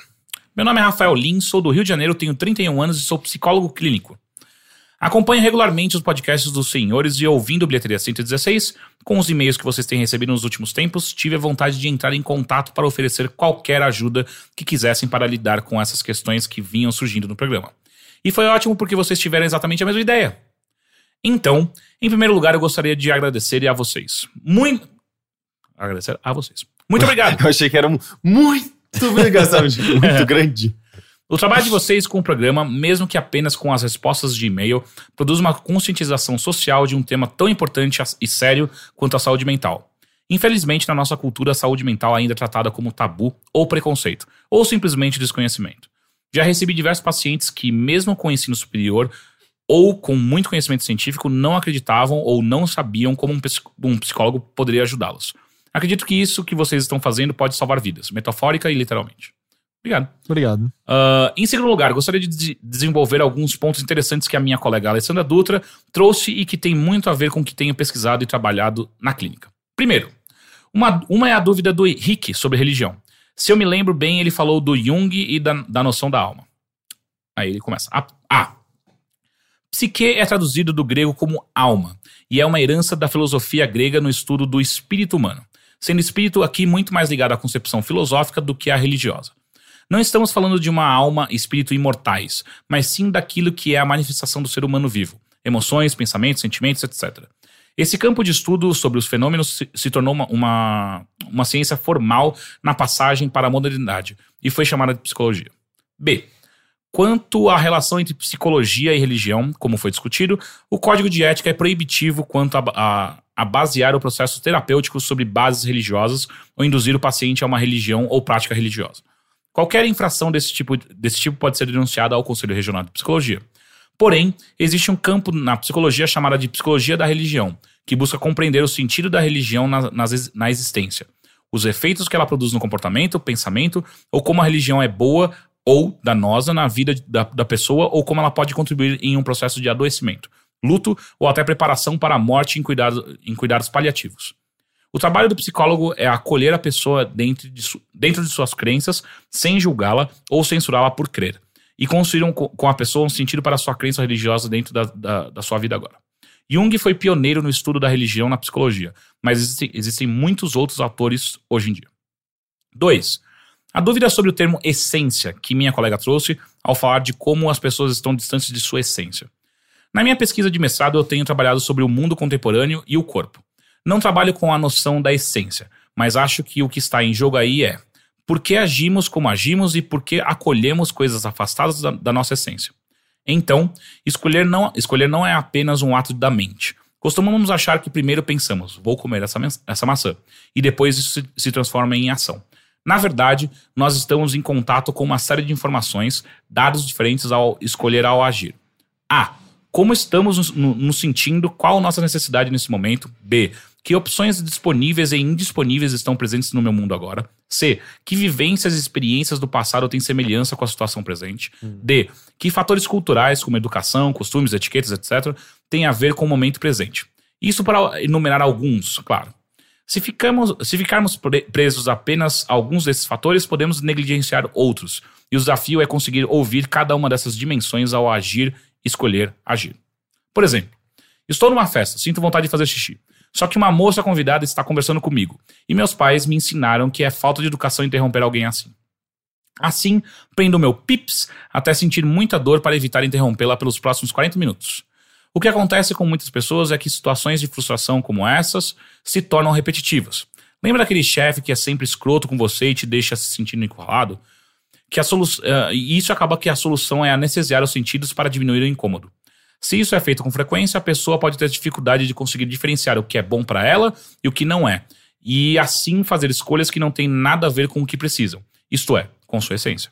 Meu nome é Rafael Lins, sou do Rio de Janeiro, tenho 31 anos e sou psicólogo clínico. Acompanho regularmente os podcasts dos senhores e ouvindo Bilheteria 116, com os e-mails que vocês têm recebido nos últimos tempos, tive a vontade de entrar em contato para oferecer qualquer ajuda que quisessem para lidar com essas questões que vinham surgindo no programa. E foi ótimo porque vocês tiveram exatamente a mesma ideia. Então, em primeiro lugar, eu gostaria de agradecer a vocês. Muito. Agradecer a vocês. Muito *laughs* obrigado. Eu achei que era um- muito obrigado, *laughs* sabe? Muito grande. O trabalho de vocês com o programa, mesmo que apenas com as respostas de e-mail, produz uma conscientização social de um tema tão importante e sério quanto a saúde mental. Infelizmente, na nossa cultura, a saúde mental ainda é tratada como tabu ou preconceito, ou simplesmente desconhecimento. Já recebi diversos pacientes que, mesmo com ensino superior ou com muito conhecimento científico, não acreditavam ou não sabiam como um psic- psicólogo poderia ajudá-los. Acredito que isso que vocês estão fazendo pode salvar vidas, metafórica e literalmente. Obrigado. Obrigado. Ah, em segundo lugar, gostaria de de- desenvolver alguns pontos interessantes que a minha colega Alessandra Dutra trouxe e que tem muito a ver com o que tenho pesquisado e trabalhado na clínica. Primeiro, uma, uma é a dúvida do Henrique sobre religião. Se eu me lembro bem, ele falou do Jung e da, da noção da alma. Aí ele começa. A. a. Psique é traduzido do grego como alma e é uma herança da filosofia grega no estudo do espírito humano, sendo espírito aqui muito mais ligado à concepção filosófica do que à religiosa. Não estamos falando de uma alma e espírito imortais, mas sim daquilo que é a manifestação do ser humano vivo, emoções, pensamentos, sentimentos, etc. Esse campo de estudo sobre os fenômenos se, tornou uma, uma, uma ciência formal na passagem para a modernidade e foi chamada de psicologia. B. Quanto à relação entre psicologia e religião, como foi discutido, o código de ética é proibitivo quanto a, a, a basear o processo terapêutico sobre bases religiosas ou induzir o paciente a uma religião ou prática religiosa. Qualquer infração desse tipo, desse tipo pode ser denunciada ao Conselho Regional de Psicologia. Porém, existe um campo na psicologia chamado de psicologia da religião, que busca compreender o sentido da religião na, na, existência, os efeitos que ela produz no comportamento, pensamento, ou como a religião é boa ou danosa na vida da, da pessoa, ou como ela pode contribuir em um processo de adoecimento, luto ou até preparação para a morte em, cuidado, em cuidados paliativos. O trabalho do psicólogo é acolher a pessoa dentro de, dentro de suas crenças, sem julgá-la ou censurá-la por crer e construíram com a pessoa um sentido para a sua crença religiosa dentro da, da, da, sua vida agora. Jung foi pioneiro no estudo da religião na psicologia, mas existem, muitos outros autores hoje em dia. 2. A dúvida sobre o termo essência que minha colega trouxe ao falar de como as pessoas estão distantes de sua essência. Na minha pesquisa de mestrado, eu tenho trabalhado sobre o mundo contemporâneo e o corpo. Não trabalho com a noção da essência, mas acho que o que está em jogo aí é por que agimos como agimos e por que acolhemos coisas afastadas da, da nossa essência. Então, escolher não, escolher não é apenas um ato da mente. Costumamos achar que primeiro pensamos, vou comer essa, essa maçã, e depois isso se, se transforma em ação. Na verdade, nós estamos em contato com uma série de informações, dados diferentes ao escolher ao agir. A. Como estamos nos no, no sentindo, qual a nossa necessidade nesse momento? B que opções disponíveis e indisponíveis estão presentes no meu mundo agora? C. Que vivências e experiências do passado têm semelhança com a situação presente? Hum. D. Que fatores culturais, como educação, costumes, etiquetas, etc., têm a ver com o momento presente? Isso para enumerar alguns, claro. Se, ficamos, se ficarmos presos apenas a alguns desses fatores, podemos negligenciar outros. E o desafio é conseguir ouvir cada uma dessas dimensões ao agir, escolher, agir. Por exemplo, estou numa festa, sinto vontade de fazer xixi. Só que uma moça convidada está conversando comigo, e meus pais me ensinaram que é falta de educação interromper alguém assim. Assim, prendo meu pips até sentir muita dor para evitar interrompê-la pelos próximos 40 minutos. O que acontece com muitas pessoas é que situações de frustração como essas se tornam repetitivas. Lembra daquele chefe que é sempre escroto com você e te deixa se sentindo encurralado? Que a solu uh, isso acaba que a solução é anestesiar os sentidos para diminuir o incômodo. Se isso é feito com frequência, a pessoa pode ter dificuldade de conseguir diferenciar o que é bom para ela e o que não é, e assim fazer escolhas que não têm nada a ver com o que precisam, isto é, com sua essência.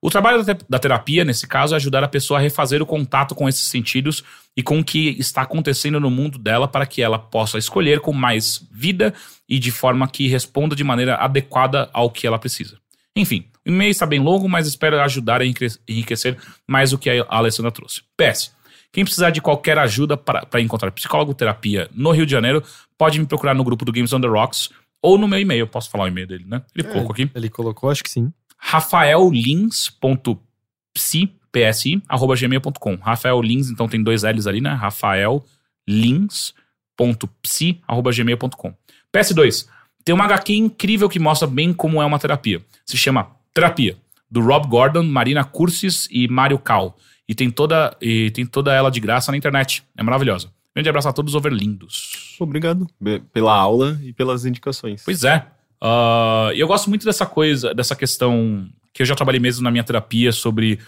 O trabalho da terapia, nesse caso, é ajudar a pessoa a refazer o contato com esses sentidos e com o que está acontecendo no mundo dela para que ela possa escolher com mais vida e de forma que responda de maneira adequada ao que ela precisa. Enfim, o e-mail está bem longo, mas espero ajudar a enriquecer mais o que a Alessandra trouxe. PS. Quem precisar de qualquer ajuda para encontrar psicólogo terapia no Rio de Janeiro, pode me procurar no grupo do Games on the Rocks ou no meu e-mail. Posso falar o e-mail dele, né? Ele é, colocou aqui. Ele colocou, acho que sim. rafaellins.psi, psi, arroba gmail.com. Rafael Lins, então tem dois L's ali, né? rafaellins.psi, arroba gmail.com. PS2. Tem uma HQ incrível que mostra bem como é uma terapia. Se chama Terapia, do Rob Gordon, Marina Cursis e Mário Cal. E tem toda, e tem toda ela de graça na internet. É maravilhosa. Grande abraço a todos os overlindos. Obrigado pela aula e pelas indicações. Pois é. Uh, eu gosto muito dessa coisa, dessa questão que eu já trabalhei mesmo na minha terapia sobre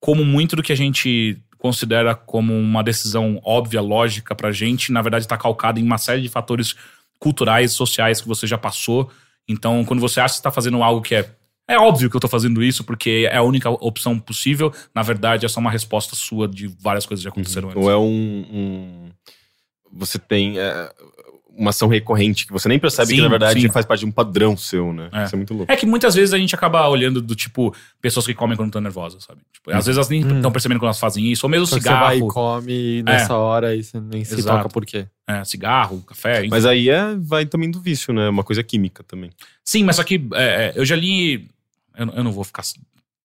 como muito do que a gente considera como uma decisão óbvia, lógica pra gente, na verdade está calcado em uma série de fatores culturais, sociais que você já passou. Então, quando você acha que está fazendo algo que é é óbvio que eu tô fazendo isso porque é a única opção possível. Na verdade, é só uma resposta sua de várias coisas que já aconteceram uhum. antes. Ou é um. um... Você tem. É, uma ação recorrente que você nem percebe sim, que, na verdade, sim. faz parte de um padrão seu, né? É. Isso é muito louco. É que muitas vezes a gente acaba olhando do tipo, pessoas que comem quando estão nervosas, sabe? Tipo, hum. Às vezes elas nem estão hum. percebendo quando elas fazem isso, ou mesmo Só cigarro. Você vai e come nessa é. hora e você nem se Exato. toca por quê. É, cigarro, café. Enfim. Mas aí é, vai também do vício, né? Uma coisa química também. Sim, mas só que é, é eu já li eu, eu não vou ficar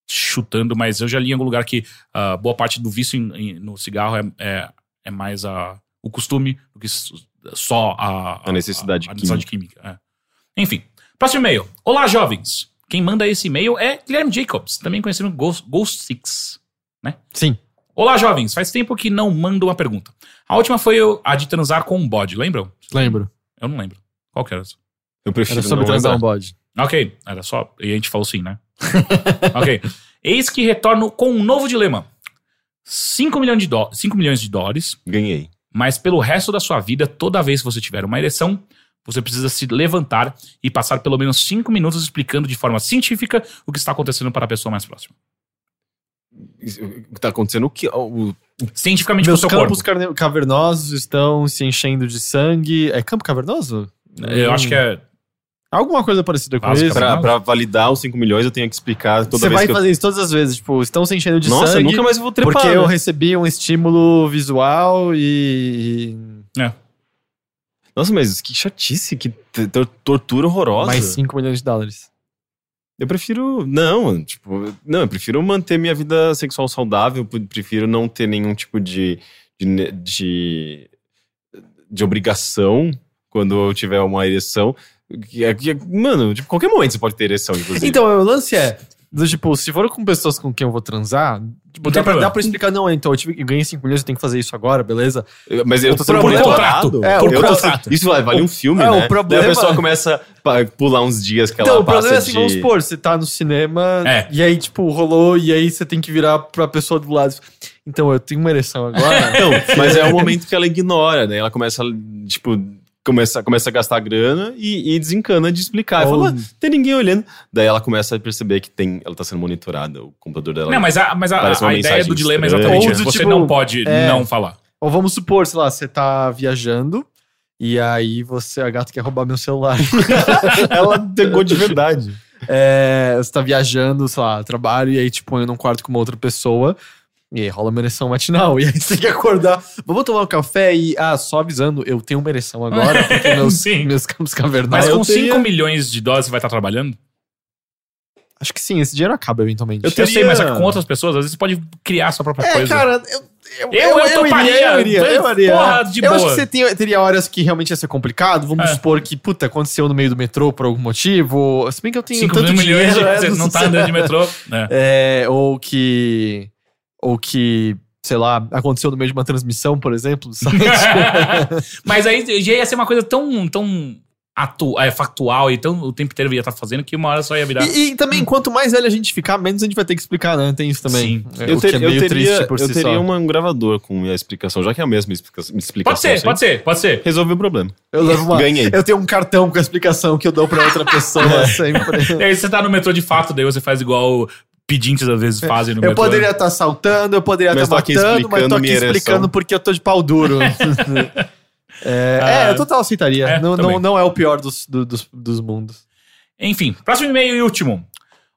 chutando, mas eu já li em algum lugar que uh, boa parte do vício em, em, no cigarro é, é, é mais a, o costume do que só a, a, a necessidade, a, necessidade química. química é. Enfim, próximo e-mail. Olá, jovens. Quem manda esse e-mail é Guilherme Jacobs, também conhecido como Ghost, Ghost Six, né? Sim. Olá, jovens. Faz tempo que não mando uma pergunta. A última foi a de transar com um bode, lembram? Lembro. Eu não lembro. Qual que era essa? Eu prefiro era sobre transar um bode. Ok, era só. E a gente falou sim, né? *laughs* ok. Eis que retorno com um novo dilema. 5 milhões, de 5 milhões de dólares. Ganhei. Mas pelo resto da sua vida, toda vez que você tiver uma ereção, você precisa se levantar e passar pelo menos 5 minutos explicando de forma científica o que está acontecendo para a pessoa mais próxima. O que tá acontecendo? O que? O, Cientificamente Meus com o seu campos corpo. cavernosos estão se enchendo de sangue. É campo cavernoso? Eu acho que é. Alguma coisa parecida com isso. pra, pra validar os 5 milhões, eu tenho que explicar toda Você vez vai que eu... fazer isso todas as vezes. Tipo, estão se enchendo de Nossa, sangue. nunca mais vou trepar. Porque né? eu recebi um estímulo visual e. Nossa, mas que chatice, que tortura horrorosa. Mais 5 milhões de dólares. Eu prefiro. Não, tipo. Não, eu prefiro manter minha vida sexual saudável. Prefiro não ter nenhum tipo de. de, de, de obrigação quando eu tiver uma ereção. É- é- mano, tipo, qualquer momento você pode ter ereção, inclusive. Então, o lance é. Do, tipo, se for com pessoas com quem eu vou transar, tipo, dá, tem pra, dá pra explicar, não, então, eu, tive, eu ganhei 5 milhões, eu tenho que fazer isso agora, beleza? Mas eu tô O sendo problema- monitorado. É, Eu o tô contrato. sendo- Isso vale, vale um filme, É, o né? problema- Daí a pessoa começa a pular uns dias que Então, ela o problema passa é assim, de... vamos supor, você tá no cinema É. e aí, tipo, rolou e aí você tem que virar pra pessoa do lado. Então, eu tenho uma ereção agora. *laughs* Não, mas é o momento que ela ignora, né? Ela começa, tipo, começa, começa a gastar grana e, e desencana de explicar. Ou- Fala, "Ah, tem ninguém olhando. Daí ela começa a perceber que tem, ela tá sendo monitorada, o computador dela. Não, mas a, mas a, a ideia do dilema é exatamente Ou isso. Você tipo, não pode é. não falar. Ou vamos supor, sei lá, você tá viajando e aí você, a gata quer roubar meu celular. *laughs* ela pegou de verdade. É, você tá viajando, sei lá, trabalho, e aí te põe num quarto com uma outra pessoa. E aí rola uma ereção matinal. *laughs* E aí você tem que acordar. Vamos tomar um café e. Ah, só avisando, eu tenho uma ereção agora, *laughs* porque meus, Sim. meus campos Mas cavernosos. com eu teria- 5 milhões de dólares você vai estar trabalhando? Acho que sim, esse dinheiro acaba eventualmente. Eu Eu sei, teria- mas é com outras pessoas, às vezes você pode criar sua própria É, coisa. cara, eu. Eu, Eu- eu toparia. iria, eu iria, eu iria. Porra, de eu acho boa. que você tem- teria horas que realmente ia ser complicado. Vamos É. supor que, puta, aconteceu no meio do metrô por algum motivo. Se bem que eu tenho 5 tanto milhões dinheiro, de é, você não tá andando de metrô. né? *laughs* É, ou que. Ou que, sei lá, aconteceu no meio de uma transmissão, por exemplo. *laughs* Mas aí já ia ser uma coisa tão, tão atu é, factual e tão, o tempo inteiro ia estar fazendo que uma hora só ia virar. e, e também, quanto mais velho a gente ficar, menos a gente vai ter que explicar, né? Tem isso também. Sim. É, Eu, o ter- é eu meio teria, triste por eu si teria uma- um gravador com a explicação, já que é a mesma explica- explicação. Pode ser, sempre. pode ser, pode ser. Resolve o problema. Eu, levo uma- Ganhei. eu tenho um cartão com a explicação que eu dou pra outra pessoa *laughs* sempre. *laughs* E aí você tá no metrô de fato, daí você faz igual pedintes às vezes fazem no Eu metrô. poderia estar saltando, eu poderia estar aqui matando, mas tô aqui explicando porque eu tô de pau duro. *laughs* é, Ah, é, eu total aceitaria. é, não, também. não, não é o pior dos, do- dos, dos mundos. Enfim, próximo e-mail e último.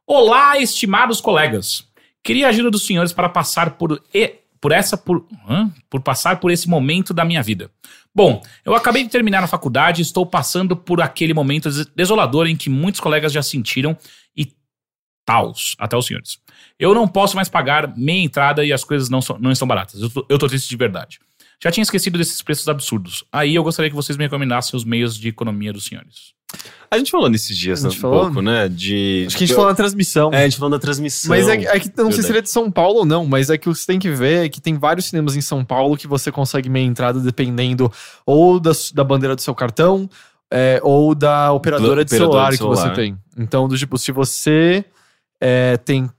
Olá, estimados colegas. Queria a ajuda dos senhores para passar por e- por essa por, hã? por passar por esse momento da minha vida. Bom, eu acabei de terminar a faculdade e estou passando por aquele momento des- desolador em que muitos colegas já sentiram taus, até os senhores. Eu não posso mais pagar meia entrada e as coisas não, são- não estão baratas. Eu tô, eu tô triste de verdade. Já tinha esquecido desses preços absurdos. Aí eu gostaria que vocês me recomendassem os meios de economia dos senhores. A gente falou nesses dias um falou? pouco, né? De. Acho que a gente falou na transmissão. É, a gente falou da transmissão. Mas é, que- é que não sei se ele é de São Paulo ou não, mas é que você tem que ver é que tem vários cinemas em São Paulo que você consegue meia entrada dependendo ou da, da bandeira do seu cartão é, ou da operadora Do de operador celular de que você celular. tem. Então, do tipo, se você é, tem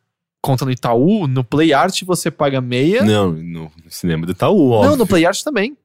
conta no Itaú, no Play Art você paga meia. Não, no cinema do Itaú, ó. Não, no Play Art também.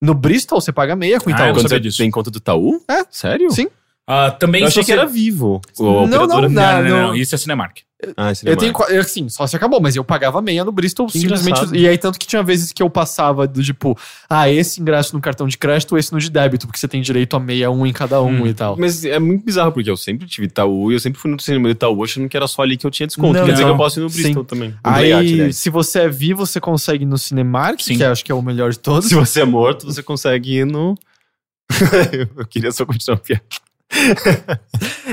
No Bristol você paga meia com o Ah, Itaú. não Quando você tem conta do Itaú? É. Sério? Sim. Ah, também Eu achei que você- era vivo. Não, não, Não, não, não, não. não, isso é Cinemark. Ah, Eu cinema. tenho, qua- eu, assim, só se acabou, mas eu pagava meia no Bristol Que simplesmente. engraçado. E aí, tanto que tinha vezes que eu passava do tipo, ah, esse ingresso no cartão de crédito, esse no de débito, porque você tem direito a meia um em cada um Hum. e tal. Mas é muito bizarro, porque eu sempre tive Itaú e eu sempre fui no cinema do Itaú achando que era só ali que eu tinha desconto. Não, Quer dizer que eu posso ir no Sim. Bristol também. No Play Art, Aí, se você é vivo, você consegue ir no Cinemark, Sim. que acho que é o melhor de todos. Se você é morto, você consegue ir no. *laughs* eu queria só continuar a piada.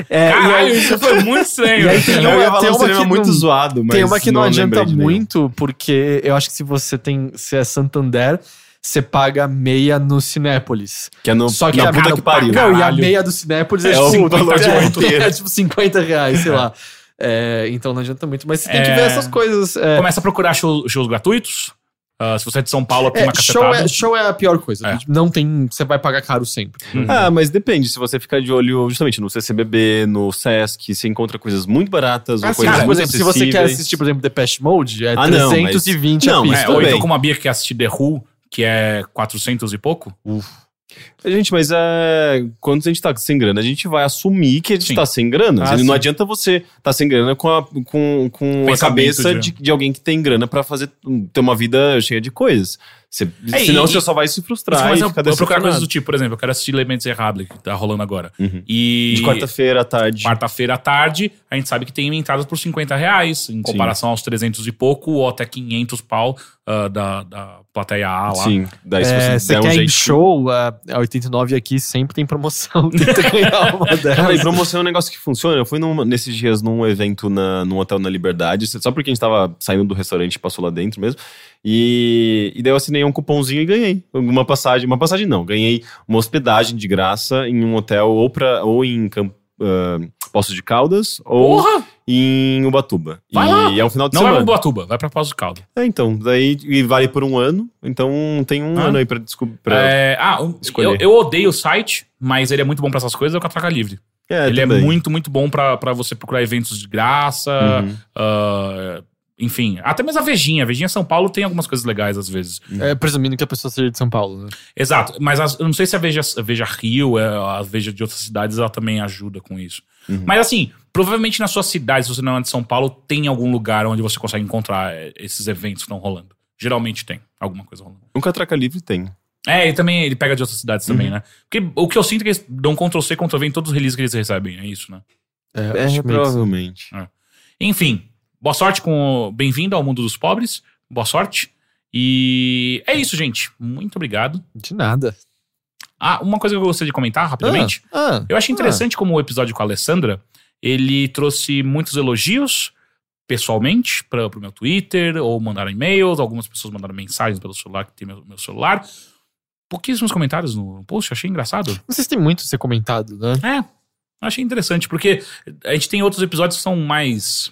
É, Caralho, aí- isso foi muito estranho. *laughs* Aí tem eu uma- ia falar tem um uma cinema que muito não- zoado, mas. tem uma que não, adianta de nenhum. muito, porque eu acho que se você tem. Se é Santander, você paga meia no Cinépolis. Que é no, Só que na a- puta cara, que pariu. Não, e a meia do Cinépolis é, É tipo, o 50 valor de reais. inteiro. *laughs* É tipo 50 reais, sei lá. É, então não adianta muito. Mas você tem que É. ver essas coisas. é. Começa a procurar show- shows gratuitos. Ah, se você é de São Paulo, tem É, uma show, cacetada. é, show é a pior coisa. É. Não tem. Você vai pagar caro sempre. Ah, mas depende. Se você ficar de olho justamente no CCBB, no Sesc, você encontra coisas muito baratas ou Ah, sim, coisas por muito exemplo, se você quer assistir, por exemplo, Depeche Mode, é Ah, não, mas- 320 não, a mas pista. É, ou então bem. como a Bia que quer assistir The Who, que é 400 e pouco. Gente, mas é, quando a gente tá sem grana, a gente vai assumir que a gente Sim. tá sem grana. Ah, não sim. adianta você tá sem grana com a, com, com a cabeça de- de, alguém que tem grana pra fazer ter uma vida cheia de coisas. Você, É, senão e- você só vai se frustrar Mas eu, eu procurar coisas do tipo, por exemplo, eu quero assistir Elementos Errable, que tá rolando agora. Uhum. E De quarta-feira à tarde. quarta-feira à tarde, a gente sabe que tem entradas por 50 reais, em comparação aos 300 e pouco, ou até 500 pau ah, da, da plateia A lá. Sim, daí se É, você você der um quer jeito. show, a a 89 aqui sempre tem promoção. *laughs* Tenta ganhar uma Cara, e promoção é um negócio que funciona. Eu fui num- nesses dias num evento na, num hotel na Liberdade, só porque a gente tava saindo do restaurante e passou lá dentro mesmo. E, e daí eu assinei um cupomzinho e ganhei uma passagem. Uma passagem não, ganhei uma hospedagem de graça em um hotel ou, pra, ou em Camp, ah, Poços de Caldas ou Porra! em Ubatuba. Vai e lá. é um final de Não vai semana. pra Boatuba, vai pra Pós do Caldo. É, então, daí e vale por um ano, então tem um Ah. ano aí pra descobrir. É, ah, eu, escolher. eu odeio o site, mas ele é muito bom pra essas coisas, é o Catraca Livre. É, ele é também. muito, muito bom pra pra você procurar eventos de graça, Uhum. ah, enfim. Até mesmo a Vejinha. A Vejinha São Paulo tem algumas coisas legais às vezes. É, presumindo que a pessoa seja de São Paulo, né? Exato, mas as- eu não sei se a Veja, a Veja Rio, é, a Veja de outras cidades, ela também ajuda com isso. Uhum. Mas assim, provavelmente na sua cidade, se você não é de São Paulo, tem algum lugar onde você consegue encontrar é, esses eventos que estão rolando. Geralmente tem alguma coisa rolando. Um Catraca Livre tem. É, e também ele pega de outras cidades Uhum. também, né? Porque o que eu sinto é que eles dão Ctrl C, Ctrl V em todos os releases que eles recebem, é isso, né? É, É, provavelmente. Enfim, boa sorte com o Bem-vindo ao Mundo dos Pobres. Boa sorte. E é isso, gente. Muito obrigado. De nada. Ah, uma coisa que eu gostaria de comentar rapidamente. Ah, ah, Eu achei interessante como o episódio com a Alessandra, ele trouxe muitos elogios pessoalmente para o meu Twitter, ou mandaram e-mails, algumas pessoas mandaram mensagens pelo celular, que tem meu, meu celular. Pouquíssimos comentários no post, achei engraçado. não sei se tem muito a ser comentado, né? É, achei interessante, porque a gente tem outros episódios que são mais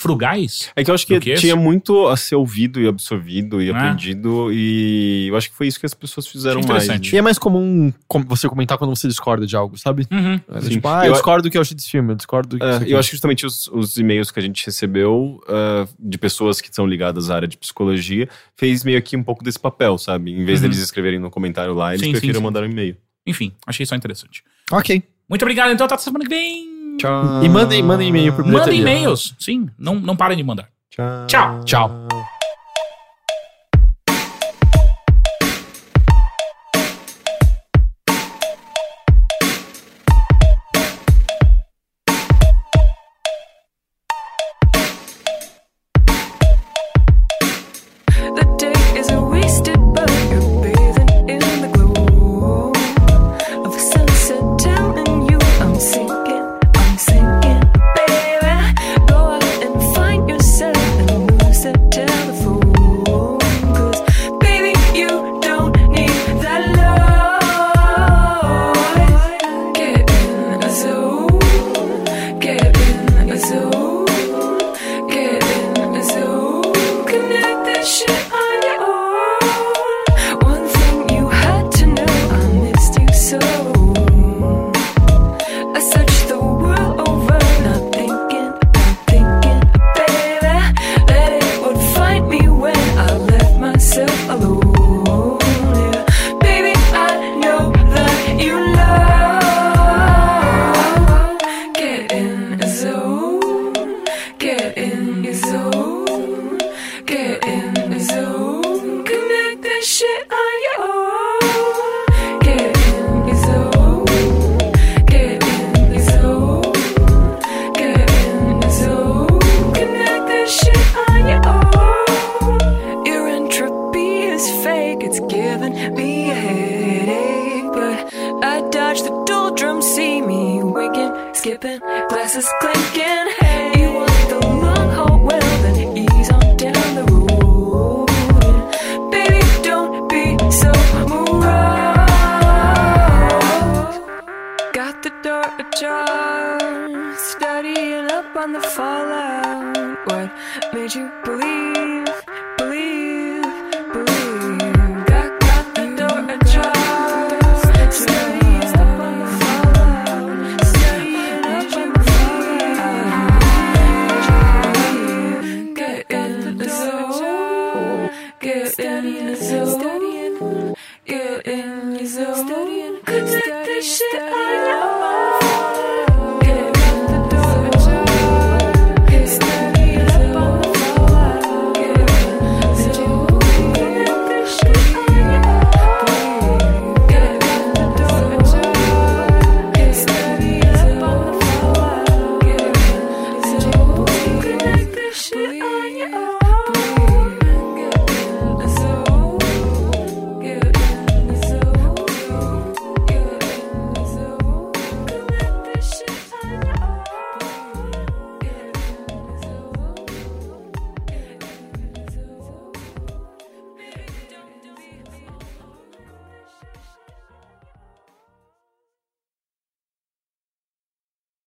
frugais. É que eu acho que, que tinha muito a ser ouvido e absorvido e É. aprendido, e eu acho que foi isso que as pessoas fizeram mais. Interessante. E é mais comum com- você comentar quando você discorda de algo, sabe? Uhum. É, Sim. tipo, ah, eu Eu- discordo do que eu achei desse filme, eu discordo do que É, eu acho que justamente os, os e-mails que a gente recebeu ah, de pessoas que são ligadas à área de psicologia fez meio que um pouco desse papel, sabe? Em vez Uhum. deles escreverem no comentário lá, eles Sim, sim, preferiram sim. mandar um e-mail. Enfim, achei só interessante. Ok. Muito obrigado, então, até semana que vem. Tchau. E mandem, mandem e-mail pro Mandem bilheteria. e-mails, sim, não, não parem de mandar. Tchau. Tchau. Tchau.